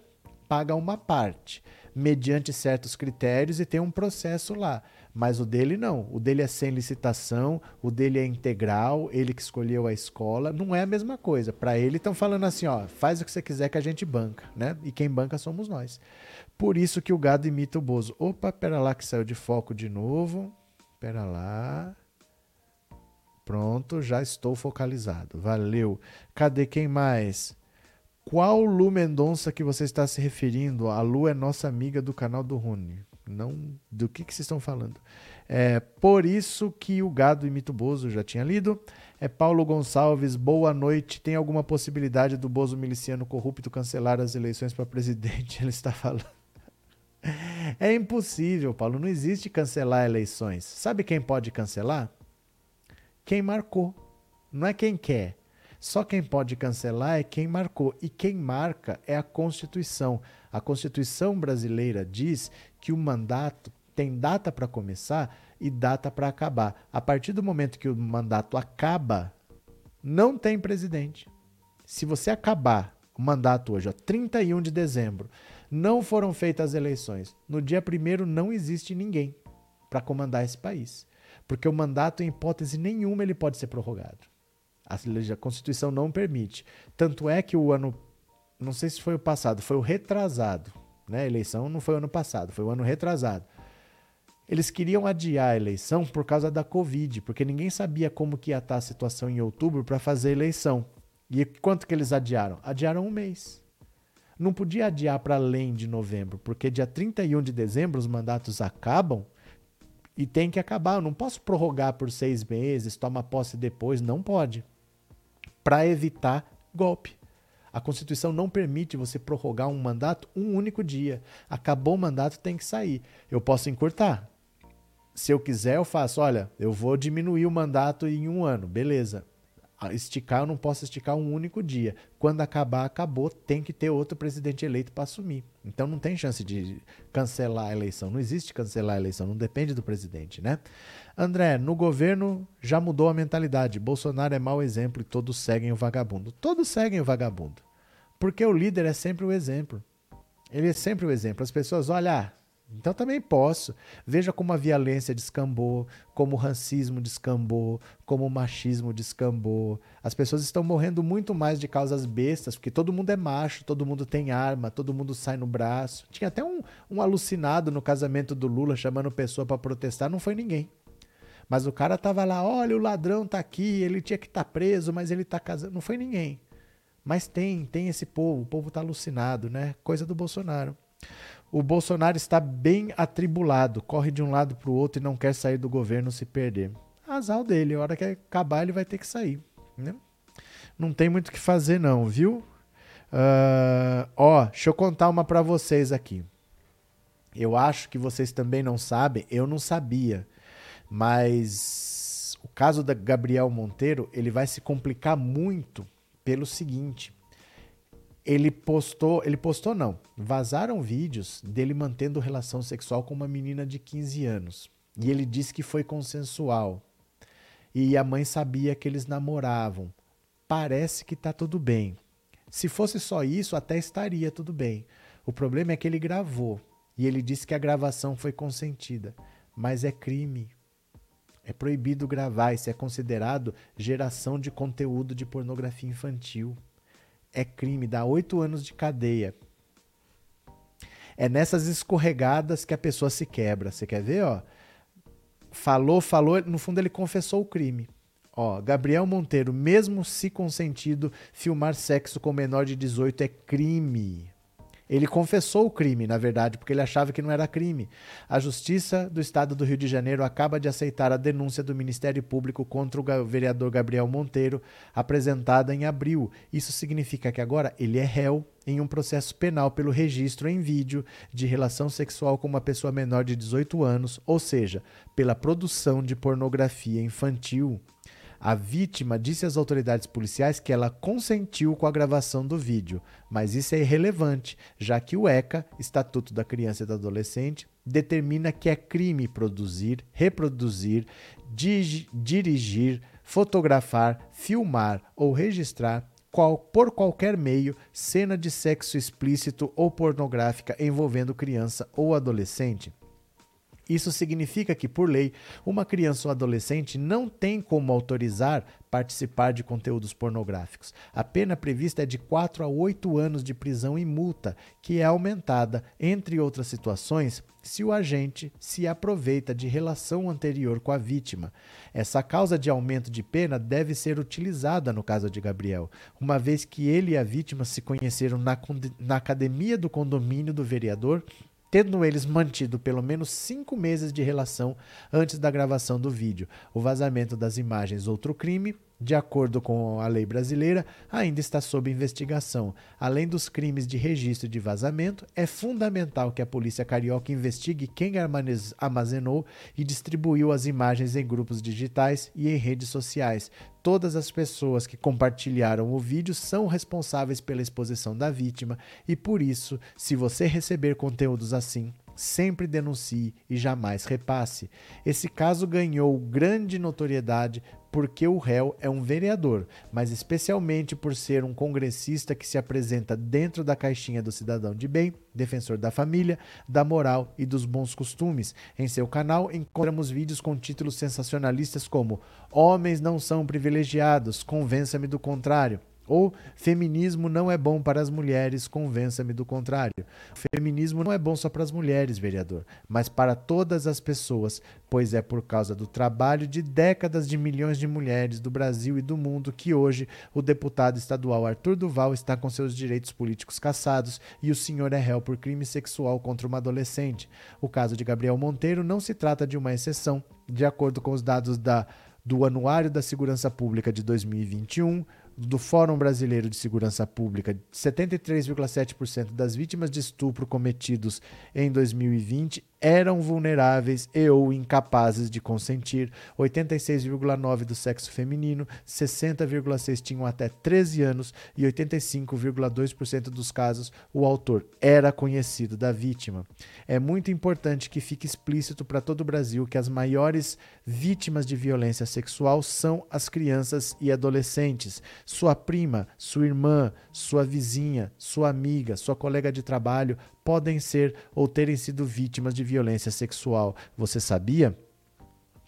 paga uma parte, mediante certos critérios e tem um processo lá. Mas o dele não. O dele é sem licitação, o dele é integral, ele que escolheu a escola. Não é a mesma coisa. Para ele estão falando assim, ó, faz o que você quiser que a gente banca, né? E quem banca somos nós. Por isso que o gado imita o bozo. Opa, pera lá que saiu de foco de novo. Pera lá. Pronto, já estou focalizado. Valeu. Cadê quem mais? Qual Lu Mendonça que você está se referindo? A Lu é nossa amiga do canal do Rune. Não, do que, que vocês estão falando? É por isso que o gado imita o Bozo, já tinha lido. É Paulo Gonçalves, boa noite. Tem alguma possibilidade do Bozo miliciano corrupto cancelar as eleições para presidente? Ele está falando. É impossível, Paulo. Não existe cancelar eleições. Sabe quem pode cancelar? Quem marcou. Não é quem quer. Só quem pode cancelar é quem marcou. E quem marca é a Constituição. A Constituição brasileira diz que o mandato tem data para começar e data para acabar. A partir do momento que o mandato acaba, não tem presidente. Se você acabar o mandato hoje, ó, 31 de dezembro, não foram feitas as eleições. No dia 1 não existe ninguém para comandar esse país. Porque o mandato, em hipótese nenhuma, ele pode ser prorrogado. A Constituição não permite. Tanto é que o ano, não sei se foi o passado, foi o retrasado. Né? A eleição não foi o ano passado, foi o ano retrasado. Eles queriam adiar a eleição por causa da Covid, porque ninguém sabia como que ia estar a situação em outubro para fazer a eleição. E quanto que eles adiaram? Adiaram um mês. Não podia adiar para além de novembro, porque dia 31 de dezembro os mandatos acabam e tem que acabar. Eu não posso prorrogar por seis meses, toma posse depois. Não pode. Para evitar golpe. A Constituição não permite você prorrogar um mandato um único dia. Acabou o mandato, tem que sair. Eu posso encurtar. Se eu quiser, eu faço. Olha, eu vou diminuir o mandato em um ano. Beleza esticar, eu não posso esticar um único dia. Quando acabar, acabou, tem que ter outro presidente eleito para assumir. Então não tem chance de cancelar a eleição. Não existe cancelar a eleição, não depende do presidente, né? André, no governo já mudou a mentalidade. Bolsonaro é mau exemplo e todos seguem o vagabundo. Todos seguem o vagabundo. Porque o líder é sempre o exemplo. Ele é sempre o exemplo. As pessoas, olha, então também posso. Veja como a violência descambou, como o racismo descambou, como o machismo descambou. As pessoas estão morrendo muito mais de causas bestas, porque todo mundo é macho, todo mundo tem arma, todo mundo sai no braço. Tinha até um, um alucinado no casamento do Lula chamando pessoa para protestar, não foi ninguém. Mas o cara tava lá, olha, o ladrão tá aqui, ele tinha que estar tá preso, mas ele tá casando. Não foi ninguém. Mas tem, tem esse povo, o povo tá alucinado, né? Coisa do Bolsonaro. O Bolsonaro está bem atribulado, corre de um lado para o outro e não quer sair do governo se perder. Azar dele, a hora que acabar ele vai ter que sair. Né? Não tem muito o que fazer não, viu? Uh, ó, deixa eu contar uma para vocês aqui. Eu acho que vocês também não sabem, eu não sabia, mas o caso da Gabriel Monteiro ele vai se complicar muito pelo seguinte: ele postou, ele postou não, vazaram vídeos dele mantendo relação sexual com uma menina de 15 anos. E ele disse que foi consensual. E a mãe sabia que eles namoravam. Parece que tá tudo bem. Se fosse só isso, até estaria tudo bem. O problema é que ele gravou. E ele disse que a gravação foi consentida. Mas é crime. É proibido gravar. Isso é considerado geração de conteúdo de pornografia infantil é crime, dá oito anos de cadeia. É nessas escorregadas que a pessoa se quebra. Você quer ver, ó? Falou, falou, no fundo ele confessou o crime. Ó, Gabriel Monteiro, mesmo se consentido, filmar sexo com menor de 18 é crime. Ele confessou o crime, na verdade, porque ele achava que não era crime. A Justiça do Estado do Rio de Janeiro acaba de aceitar a denúncia do Ministério Público contra o vereador Gabriel Monteiro, apresentada em abril. Isso significa que agora ele é réu em um processo penal pelo registro em vídeo de relação sexual com uma pessoa menor de 18 anos, ou seja, pela produção de pornografia infantil. A vítima disse às autoridades policiais que ela consentiu com a gravação do vídeo, mas isso é irrelevante, já que o ECA, Estatuto da Criança e do Adolescente, determina que é crime produzir, reproduzir, dirigir, fotografar, filmar ou registrar qual, por qualquer meio cena de sexo explícito ou pornográfica envolvendo criança ou adolescente. Isso significa que, por lei, uma criança ou adolescente não tem como autorizar participar de conteúdos pornográficos. A pena prevista é de 4 a 8 anos de prisão e multa, que é aumentada, entre outras situações, se o agente se aproveita de relação anterior com a vítima. Essa causa de aumento de pena deve ser utilizada no caso de Gabriel, uma vez que ele e a vítima se conheceram na, na academia do condomínio do vereador tendo eles mantido pelo menos cinco meses de relação antes da gravação do vídeo. O vazamento das imagens, outro crime, de acordo com a lei brasileira, ainda está sob investigação. Além dos crimes de registro de vazamento, é fundamental que a polícia carioca investigue quem armazenou e distribuiu as imagens em grupos digitais e em redes sociais. Todas as pessoas que compartilharam o vídeo são responsáveis pela exposição da vítima e, por isso, se você receber conteúdos assim, sempre denuncie e jamais repasse. Esse caso ganhou grande notoriedade porque o réu é um vereador, mas especialmente por ser um congressista que se apresenta dentro da caixinha do cidadão de bem, defensor da família, da moral e dos bons costumes. Em seu canal encontramos vídeos com títulos sensacionalistas como Homens não são privilegiados, convença-me do contrário. Ou feminismo não é bom para as mulheres, convença-me do contrário. Feminismo não é bom só para as mulheres, vereador, mas para todas as pessoas, pois é por causa do trabalho de décadas de milhões de mulheres do Brasil e do mundo que hoje o deputado estadual Arthur Duval está com seus direitos políticos cassados e o senhor é réu por crime sexual contra uma adolescente. O caso de Gabriel Monteiro não se trata de uma exceção. De acordo com os dados da, do Anuário da Segurança Pública de 2021, do Fórum Brasileiro de Segurança Pública, 73,7% das vítimas de estupro cometidos em 2020 eram vulneráveis e ou incapazes de consentir, 86,9% do sexo feminino, 60,6% tinham até 13 anos e 85,2% dos casos o autor era conhecido da vítima. É muito importante que fique explícito para todo o Brasil que as maiores vítimas de violência sexual são as crianças e adolescentes. Sua prima, sua irmã, sua vizinha, sua amiga, sua colega de trabalho podem ser ou terem sido vítimas de violência sexual. Você sabia?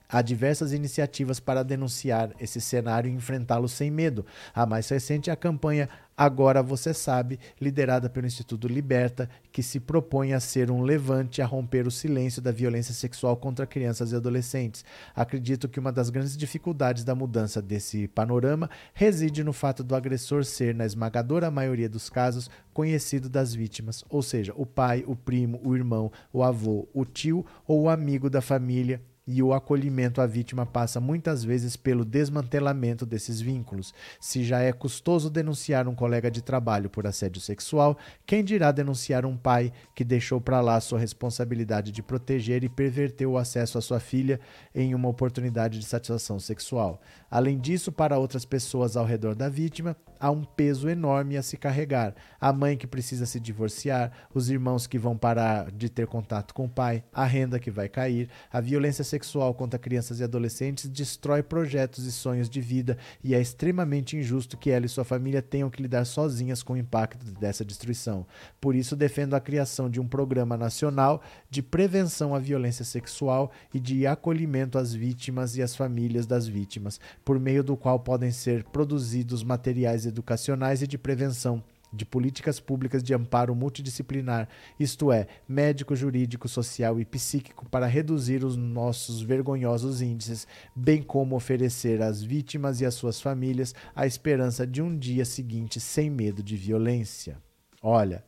Há diversas iniciativas para denunciar esse cenário e enfrentá-lo sem medo. A mais recente é a campanha Agora Você Sabe, liderada pelo Instituto Liberta, que se propõe a ser um levante a romper o silêncio da violência sexual contra crianças e adolescentes. Acredito que uma das grandes dificuldades da mudança desse panorama reside no fato do agressor ser, na esmagadora maioria dos casos, conhecido das vítimas, ou seja, o pai, o primo, o irmão, o avô, o tio ou o amigo da família e o acolhimento à vítima passa muitas vezes pelo desmantelamento desses vínculos. Se já é custoso denunciar um colega de trabalho por assédio sexual, quem dirá denunciar um pai que deixou para lá sua responsabilidade de proteger e perverteu o acesso à sua filha em uma oportunidade de satisfação sexual? Além disso, para outras pessoas ao redor da vítima, há um peso enorme a se carregar. A mãe que precisa se divorciar, os irmãos que vão parar de ter contato com o pai, a renda que vai cair, a violência sexual contra crianças e adolescentes destrói projetos e sonhos de vida e é extremamente injusto que ela e sua família tenham que lidar sozinhas com o impacto dessa destruição. Por isso, defendo a criação de um programa nacional de prevenção à violência sexual e de acolhimento às vítimas e às famílias das vítimas, por meio do qual podem ser produzidos materiais educacionais e de prevenção de políticas públicas de amparo multidisciplinar, isto é, médico, jurídico, social e psíquico, para reduzir os nossos vergonhosos índices, bem como oferecer às vítimas e às suas famílias a esperança de um dia seguinte sem medo de violência. Olha,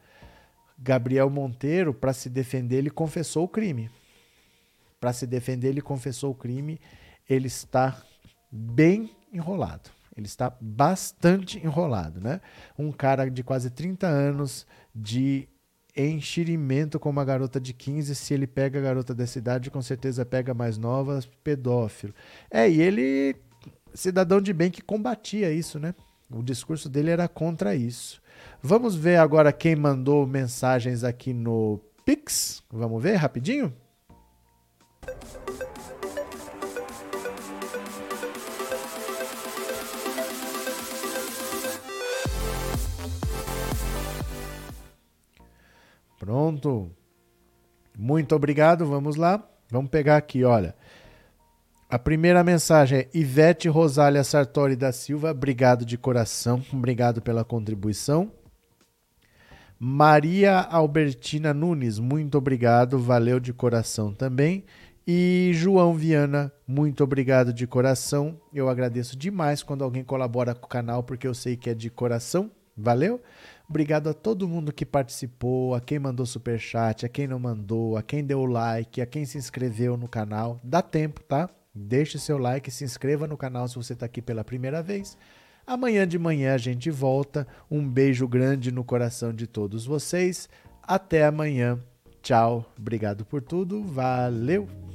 Gabriel Monteiro, para se defender, ele confessou o crime. Para se defender, ele confessou o crime. Ele está bem enrolado. Ele está bastante enrolado, né? Um cara de quase 30 anos de enxirimento com uma garota de 15, se ele pega a garota dessa idade, com certeza pega mais novas, pedófilo. É, e ele, cidadão de bem que combatia isso, né? O discurso dele era contra isso. Vamos ver agora quem mandou mensagens aqui no Pix. Vamos ver rapidinho? Pronto. Muito obrigado. Vamos lá. Vamos pegar aqui, olha. A primeira mensagem é Ivete Rosália Sartori da Silva, obrigado de coração, obrigado pela contribuição. Maria Albertina Nunes, muito obrigado, valeu de coração também. E João Viana, muito obrigado de coração. Eu agradeço demais quando alguém colabora com o canal, porque eu sei que é de coração. Valeu? Obrigado a todo mundo que participou, a quem mandou super chat, a quem não mandou, a quem deu like, a quem se inscreveu no canal. Dá tempo, tá? Deixe seu like, se inscreva no canal se você está aqui pela primeira vez. Amanhã de manhã a gente volta. Um beijo grande no coração de todos vocês. Até amanhã. Tchau. Obrigado por tudo. Valeu.